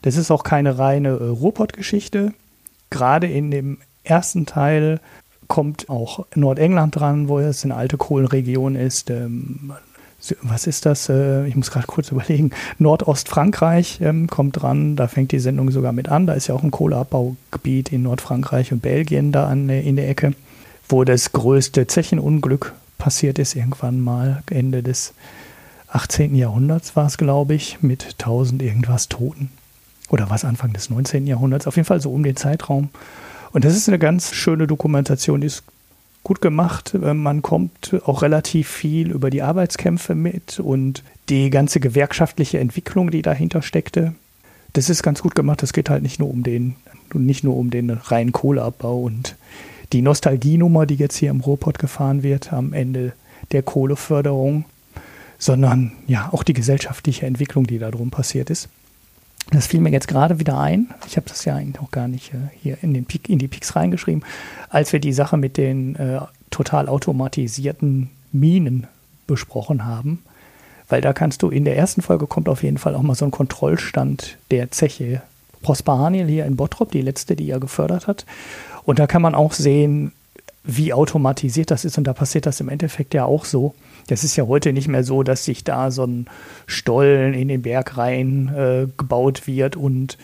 Das ist auch keine reine äh, Ruhrpott-Geschichte. Gerade in dem ersten Teil kommt auch Nordengland dran, wo es eine alte Kohlenregion ist. Ähm, was ist das? Äh, ich muss gerade kurz überlegen. Nordostfrankreich ähm, kommt dran, da fängt die Sendung sogar mit an. Da ist ja auch ein Kohleabbaugebiet in Nordfrankreich und Belgien da an, in der Ecke, wo das größte Zechenunglück passiert ist, irgendwann mal Ende des 18. Jahrhunderts war es, glaube ich, mit 1000 irgendwas Toten. Oder was Anfang des 19. Jahrhunderts, auf jeden Fall so um den Zeitraum. Und das ist eine ganz schöne Dokumentation, die ist gut gemacht. Äh, man kommt auch relativ viel über die Arbeitskämpfe mit und die ganze gewerkschaftliche Entwicklung, die dahinter steckte. Das ist ganz gut gemacht. Es geht halt nicht nur um den, nicht nur um den reinen Kohleabbau und die Nostalgienummer, die jetzt hier im Ruhrpott gefahren wird am Ende der Kohleförderung, sondern ja auch die gesellschaftliche Entwicklung, die da drum passiert ist. Das fiel mir jetzt gerade wieder ein. Ich habe das ja eigentlich noch gar nicht äh, hier in, den Pik, in die Pics reingeschrieben, als wir die Sache mit den äh, total automatisierten Minen besprochen haben. Weil da kannst du in der ersten Folge kommt auf jeden Fall auch mal so ein Kontrollstand der Zeche Prosper Haniel hier in Bottrop, die letzte, die er gefördert hat. Und da kann man auch sehen, wie automatisiert das ist. Und da passiert das im Endeffekt ja auch so. Das ist ja heute nicht mehr so, dass sich da so ein Stollen in den Berg rein äh, gebaut wird und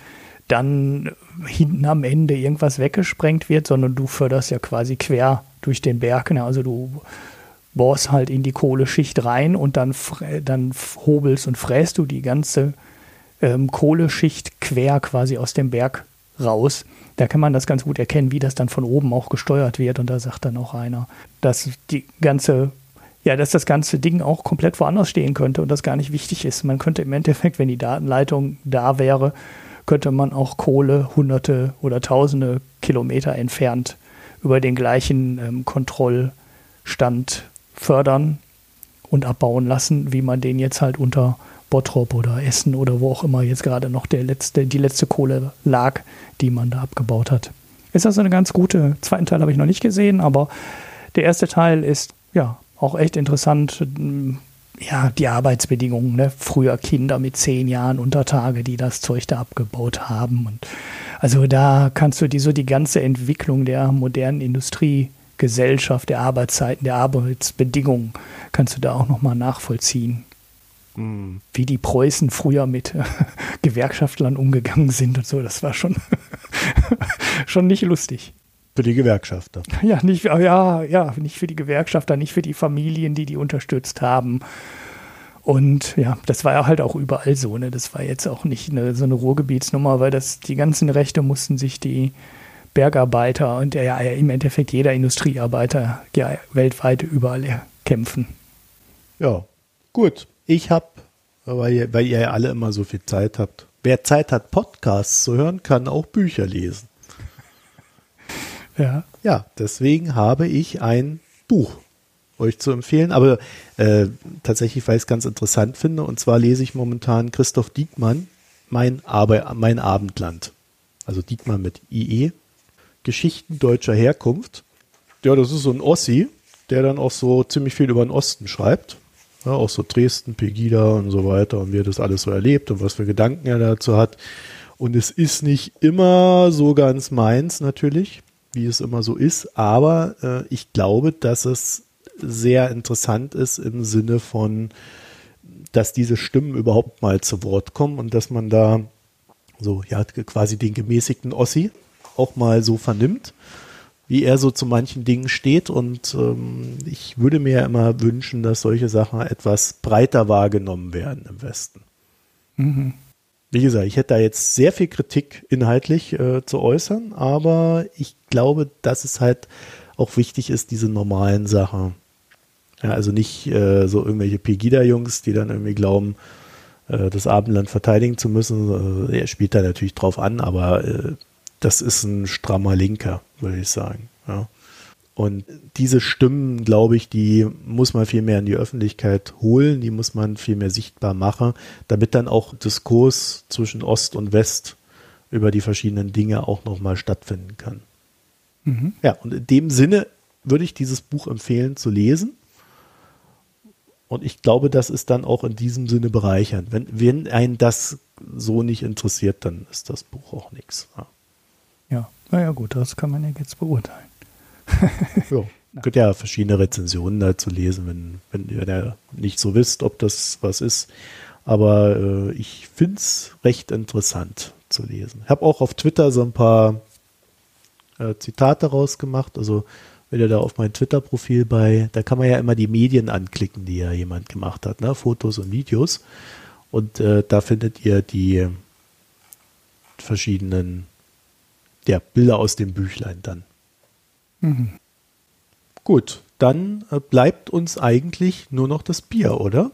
dann hinten am Ende irgendwas weggesprengt wird, sondern du förderst ja quasi quer durch den Berg. Ne? Also du bohrst halt in die Kohleschicht rein und dann, dann hobelst und fräst du die ganze ähm, Kohleschicht quer quasi aus dem Berg raus. Da kann man das ganz gut erkennen, wie das dann von oben auch gesteuert wird. Und da sagt dann auch einer, dass die ganze, ja, dass das ganze Ding auch komplett woanders stehen könnte und das gar nicht wichtig ist. Man könnte im Endeffekt, wenn die Datenleitung da wäre, könnte man auch Kohle hunderte oder tausende Kilometer entfernt über den gleichen ähm, Kontrollstand fördern und abbauen lassen, wie man den jetzt halt unter Bottrop oder Essen oder wo auch immer jetzt gerade noch der letzte, die letzte Kohle lag, die man da abgebaut hat. Ist also eine ganz gute, zweiten Teil habe ich noch nicht gesehen, aber der erste Teil ist ja auch echt interessant. Ja, die Arbeitsbedingungen, ne? früher Kinder mit zehn Jahren unter Tage, die das Zeug da abgebaut haben. Und also da kannst du die so die ganze Entwicklung der modernen Industriegesellschaft, der Arbeitszeiten, der Arbeitsbedingungen, kannst du da auch nochmal nachvollziehen. Mhm. Wie die Preußen früher mit Gewerkschaftlern umgegangen sind und so, das war schon, schon nicht lustig. Für die Gewerkschafter. Ja, nicht, ja, ja, nicht für die Gewerkschafter, nicht für die Familien, die die unterstützt haben. Und ja, das war ja halt auch überall so. Ne? Das war jetzt auch nicht eine, so eine Ruhrgebietsnummer, weil das die ganzen Rechte mussten sich die Bergarbeiter und ja, im Endeffekt jeder Industriearbeiter ja, weltweit überall kämpfen. Ja, gut. Ich habe, weil ihr, weil ihr ja alle immer so viel Zeit habt, wer Zeit hat, Podcasts zu hören, kann auch Bücher lesen. Ja. Ja, deswegen habe ich ein Buch euch zu empfehlen, aber äh, tatsächlich, weil ich es ganz interessant finde, und zwar lese ich momentan Christoph Diekmann, mein, Aber mein Abendland. Also Diekmann mit IE. Geschichten deutscher Herkunft. Ja, das ist so ein Ossi, der dann auch so ziemlich viel über den Osten schreibt. Ja, auch so Dresden, Pegida und so weiter und wie er das alles so erlebt und was für Gedanken er dazu hat. Und es ist nicht immer so ganz meins natürlich, wie es immer so ist, aber äh, ich glaube, dass es sehr interessant ist im Sinne von, dass diese Stimmen überhaupt mal zu Wort kommen und dass man da so, ja, quasi den gemäßigten Ossi auch mal so vernimmt wie er so zu manchen Dingen steht. Und ähm, ich würde mir ja immer wünschen, dass solche Sachen etwas breiter wahrgenommen werden im Westen. Mhm. Wie gesagt, ich hätte da jetzt sehr viel Kritik inhaltlich äh, zu äußern, aber ich glaube, dass es halt auch wichtig ist, diese normalen Sachen. Ja, also nicht äh, so irgendwelche Pegida-Jungs, die dann irgendwie glauben, äh, das Abendland verteidigen zu müssen. er spielt da natürlich drauf an, aber äh, das ist ein strammer Linker, würde ich sagen. Ja. Und diese Stimmen, glaube ich, die muss man viel mehr in die Öffentlichkeit holen, die muss man viel mehr sichtbar machen, damit dann auch Diskurs zwischen Ost und West über die verschiedenen Dinge auch nochmal stattfinden kann. Mhm. Ja, und in dem Sinne würde ich dieses Buch empfehlen zu lesen. Und ich glaube, das ist dann auch in diesem Sinne bereichernd. Wenn, wenn einen das so nicht interessiert, dann ist das Buch auch nichts. Ja. Ja, naja gut, das kann man ja jetzt beurteilen. ja. Könnt ja verschiedene Rezensionen dazu lesen, wenn, wenn ihr da nicht so wisst, ob das was ist. Aber äh, ich finde es recht interessant zu lesen. Ich habe auch auf Twitter so ein paar äh, Zitate rausgemacht. Also wenn ihr da auf mein Twitter-Profil bei, da kann man ja immer die Medien anklicken, die ja jemand gemacht hat, ne? Fotos und Videos. Und äh, da findet ihr die verschiedenen ja, Bilder aus dem Büchlein dann. Mhm. Gut, dann äh, bleibt uns eigentlich nur noch das Bier, oder?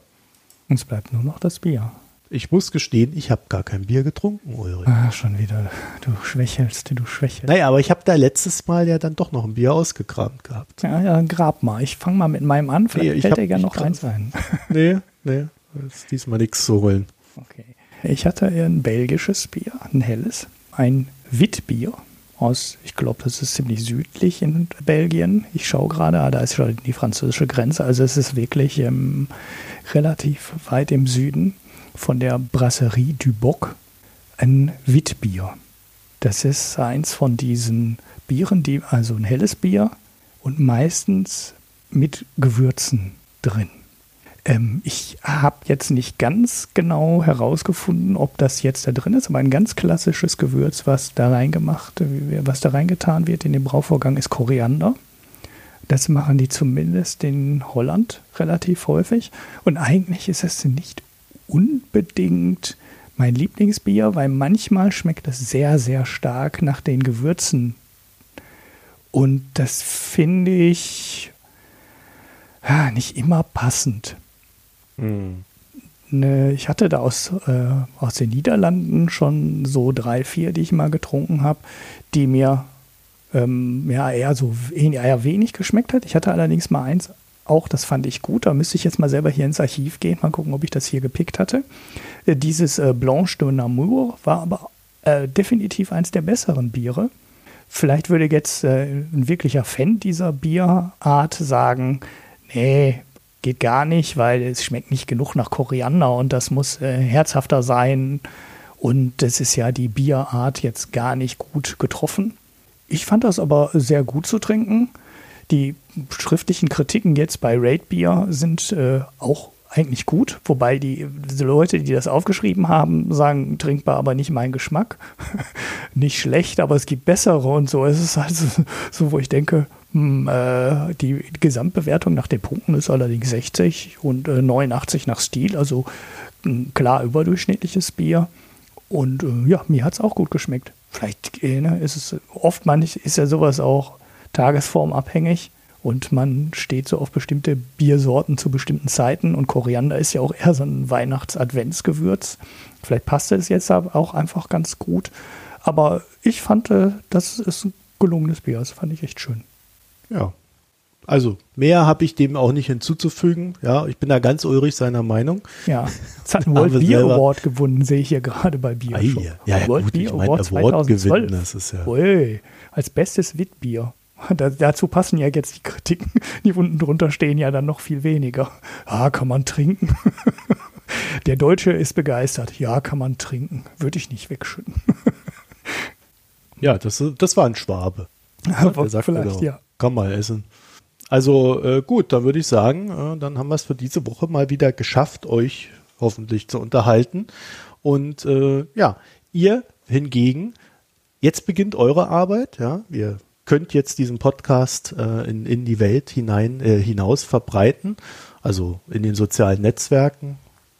Uns bleibt nur noch das Bier. Ich muss gestehen, ich habe gar kein Bier getrunken, Ulrich. Ah, schon wieder. Du schwächelst, du schwächelst. Naja, aber ich habe da letztes Mal ja dann doch noch ein Bier ausgekramt gehabt. Ja, ja, dann grab mal. Ich fange mal mit meinem an. Vielleicht nee, fällt dir ja noch eins ein. Nee, nee, ist diesmal nichts zu holen. Okay. Ich hatte ein belgisches Bier, ein helles, ein Witbier aus, ich glaube, das ist ziemlich südlich in Belgien. Ich schaue gerade, ah, da ist schon die französische Grenze. Also es ist wirklich ähm, relativ weit im Süden von der Brasserie du Boc ein Witbier. Das ist eins von diesen Bieren, die, also ein helles Bier und meistens mit Gewürzen drin. Ähm, ich habe jetzt nicht ganz genau herausgefunden, ob das jetzt da drin ist, aber ein ganz klassisches Gewürz, was da reingemacht, was da reingetan wird in den Brauvorgang, ist Koriander. Das machen die zumindest in Holland relativ häufig. Und eigentlich ist es nicht unbedingt mein Lieblingsbier, weil manchmal schmeckt es sehr, sehr stark nach den Gewürzen. Und das finde ich ja, nicht immer passend. Mhm. Ne, ich hatte da aus, äh, aus den Niederlanden schon so drei, vier, die ich mal getrunken habe, die mir ähm, ja, eher so eher wenig geschmeckt hat. Ich hatte allerdings mal eins auch, das fand ich gut. Da müsste ich jetzt mal selber hier ins Archiv gehen, mal gucken, ob ich das hier gepickt hatte. Äh, dieses äh, Blanche de Namur war aber äh, definitiv eins der besseren Biere. Vielleicht würde jetzt äh, ein wirklicher Fan dieser Bierart sagen, nee, geht gar nicht, weil es schmeckt nicht genug nach Koriander und das muss äh, herzhafter sein. Und das ist ja die Bierart jetzt gar nicht gut getroffen. Ich fand das aber sehr gut zu trinken. Die schriftlichen Kritiken jetzt bei Raid Beer sind äh, auch eigentlich gut, wobei die, die, Leute, die das aufgeschrieben haben, sagen, trinkbar, aber nicht mein Geschmack. nicht schlecht, aber es gibt bessere und so. Es ist also so, wo ich denke, hm, äh, die Gesamtbewertung nach den Punkten ist allerdings 60 und äh, 89 nach Stil, also ein klar überdurchschnittliches Bier. Und äh, ja, mir hat es auch gut geschmeckt. Vielleicht äh, ne, ist es oft, man ist ja sowas auch tagesformabhängig und man steht so auf bestimmte Biersorten zu bestimmten Zeiten und Koriander ist ja auch eher so ein Weihnachts-Adventsgewürz. Vielleicht passte es jetzt auch einfach ganz gut. Aber ich fand, äh, das ist ein gelungenes Bier. Das fand ich echt schön. Ja. Also, mehr habe ich dem auch nicht hinzuzufügen. Ja, ich bin da ganz ulrig seiner Meinung. Ja, es hat einen World Beer Award gewonnen, sehe ich hier gerade bei Bier. Ja, ja, World gut, Beer ich mein, Award, Award 2012. Gewinnen, das ist ja. Ui, als bestes Witbier. Da, dazu passen ja jetzt die Kritiken, die unten drunter stehen ja dann noch viel weniger. Ah, kann man trinken. Der Deutsche ist begeistert. Ja, kann man trinken. Würde ich nicht wegschütten. Ja, das, das war ein Schwabe. Aber sagt vielleicht, genau, ja. Kann mal essen. Also äh, gut, dann würde ich sagen, äh, dann haben wir es für diese Woche mal wieder geschafft, euch hoffentlich zu unterhalten. Und äh, ja, ihr hingegen, jetzt beginnt eure Arbeit. Ja, ihr könnt jetzt diesen Podcast äh, in, in die Welt hinein äh, hinaus verbreiten, also in den sozialen Netzwerken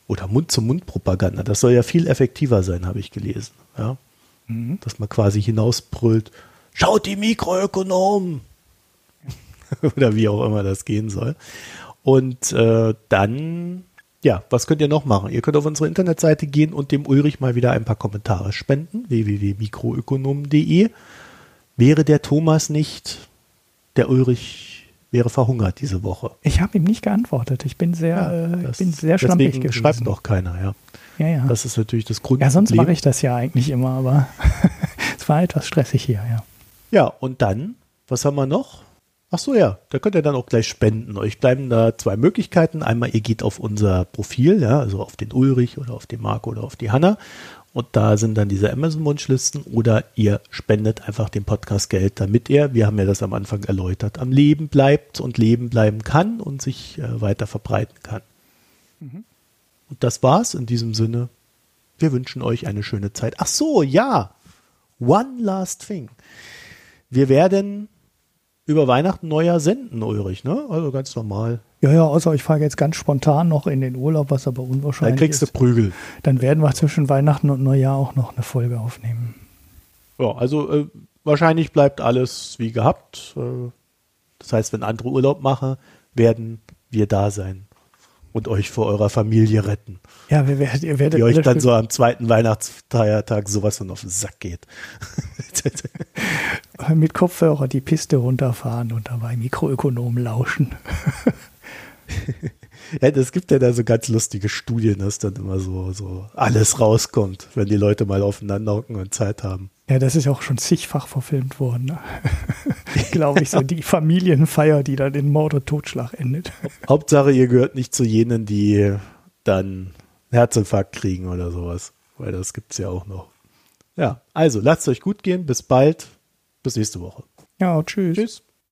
oder Mund-zu-Mund-Propaganda. Das soll ja viel effektiver sein, habe ich gelesen. Ja, mhm. dass man quasi hinausbrüllt. Schaut die Mikroökonomen! oder wie auch immer das gehen soll. Und äh, dann, ja, was könnt ihr noch machen? Ihr könnt auf unsere Internetseite gehen und dem Ulrich mal wieder ein paar Kommentare spenden. www.mikroökonom.de. Wäre der Thomas nicht, der Ulrich wäre verhungert diese Woche. Ich habe ihm nicht geantwortet. Ich bin sehr, ja, äh, das, ich bin sehr schlampig gewesen. schreibt doch keiner, ja. Ja, ja. Das ist natürlich das Grund. Ja, sonst mache ich das ja eigentlich immer, aber es war etwas stressig hier, ja. Ja, und dann, was haben wir noch? Ach so, ja, da könnt ihr dann auch gleich spenden. Euch bleiben da zwei Möglichkeiten. Einmal, ihr geht auf unser Profil, ja, also auf den Ulrich oder auf den Marco oder auf die Hanna. Und da sind dann diese Amazon-Wunschlisten oder ihr spendet einfach dem Podcast Geld, damit er, wir haben ja das am Anfang erläutert, am Leben bleibt und leben bleiben kann und sich äh, weiter verbreiten kann. Mhm. Und das war's in diesem Sinne. Wir wünschen euch eine schöne Zeit. Ach so, ja. One last thing. Wir werden über Weihnachten Neujahr senden, Ulrich, ne? Also ganz normal. Ja, ja, außer ich fahre jetzt ganz spontan noch in den Urlaub, was aber unwahrscheinlich ist. Dann kriegst du Prügel. Dann werden wir zwischen Weihnachten und Neujahr auch noch eine Folge aufnehmen. Ja, also äh, wahrscheinlich bleibt alles wie gehabt. Äh, das heißt, wenn andere Urlaub machen, werden wir da sein und euch vor eurer Familie retten. Ja, wir, wir, ihr werdet die euch dann so am zweiten Weihnachtsfeiertag sowas von auf den Sack geht. Mit Kopfhörer die Piste runterfahren und dabei Mikroökonomen lauschen. ja, das gibt ja da so ganz lustige Studien, dass dann immer so, so alles rauskommt, wenn die Leute mal aufeinander hocken und Zeit haben. Ja, das ist auch schon zigfach verfilmt worden. Glaube ich, so die Familienfeier, die dann in Mord und Totschlag endet. Hauptsache, ihr gehört nicht zu jenen, die dann Herzinfarkt kriegen oder sowas. Weil das gibt es ja auch noch. Ja, also lasst es euch gut gehen. Bis bald. Bis nächste Woche. Ja, tschüss. Tschüss.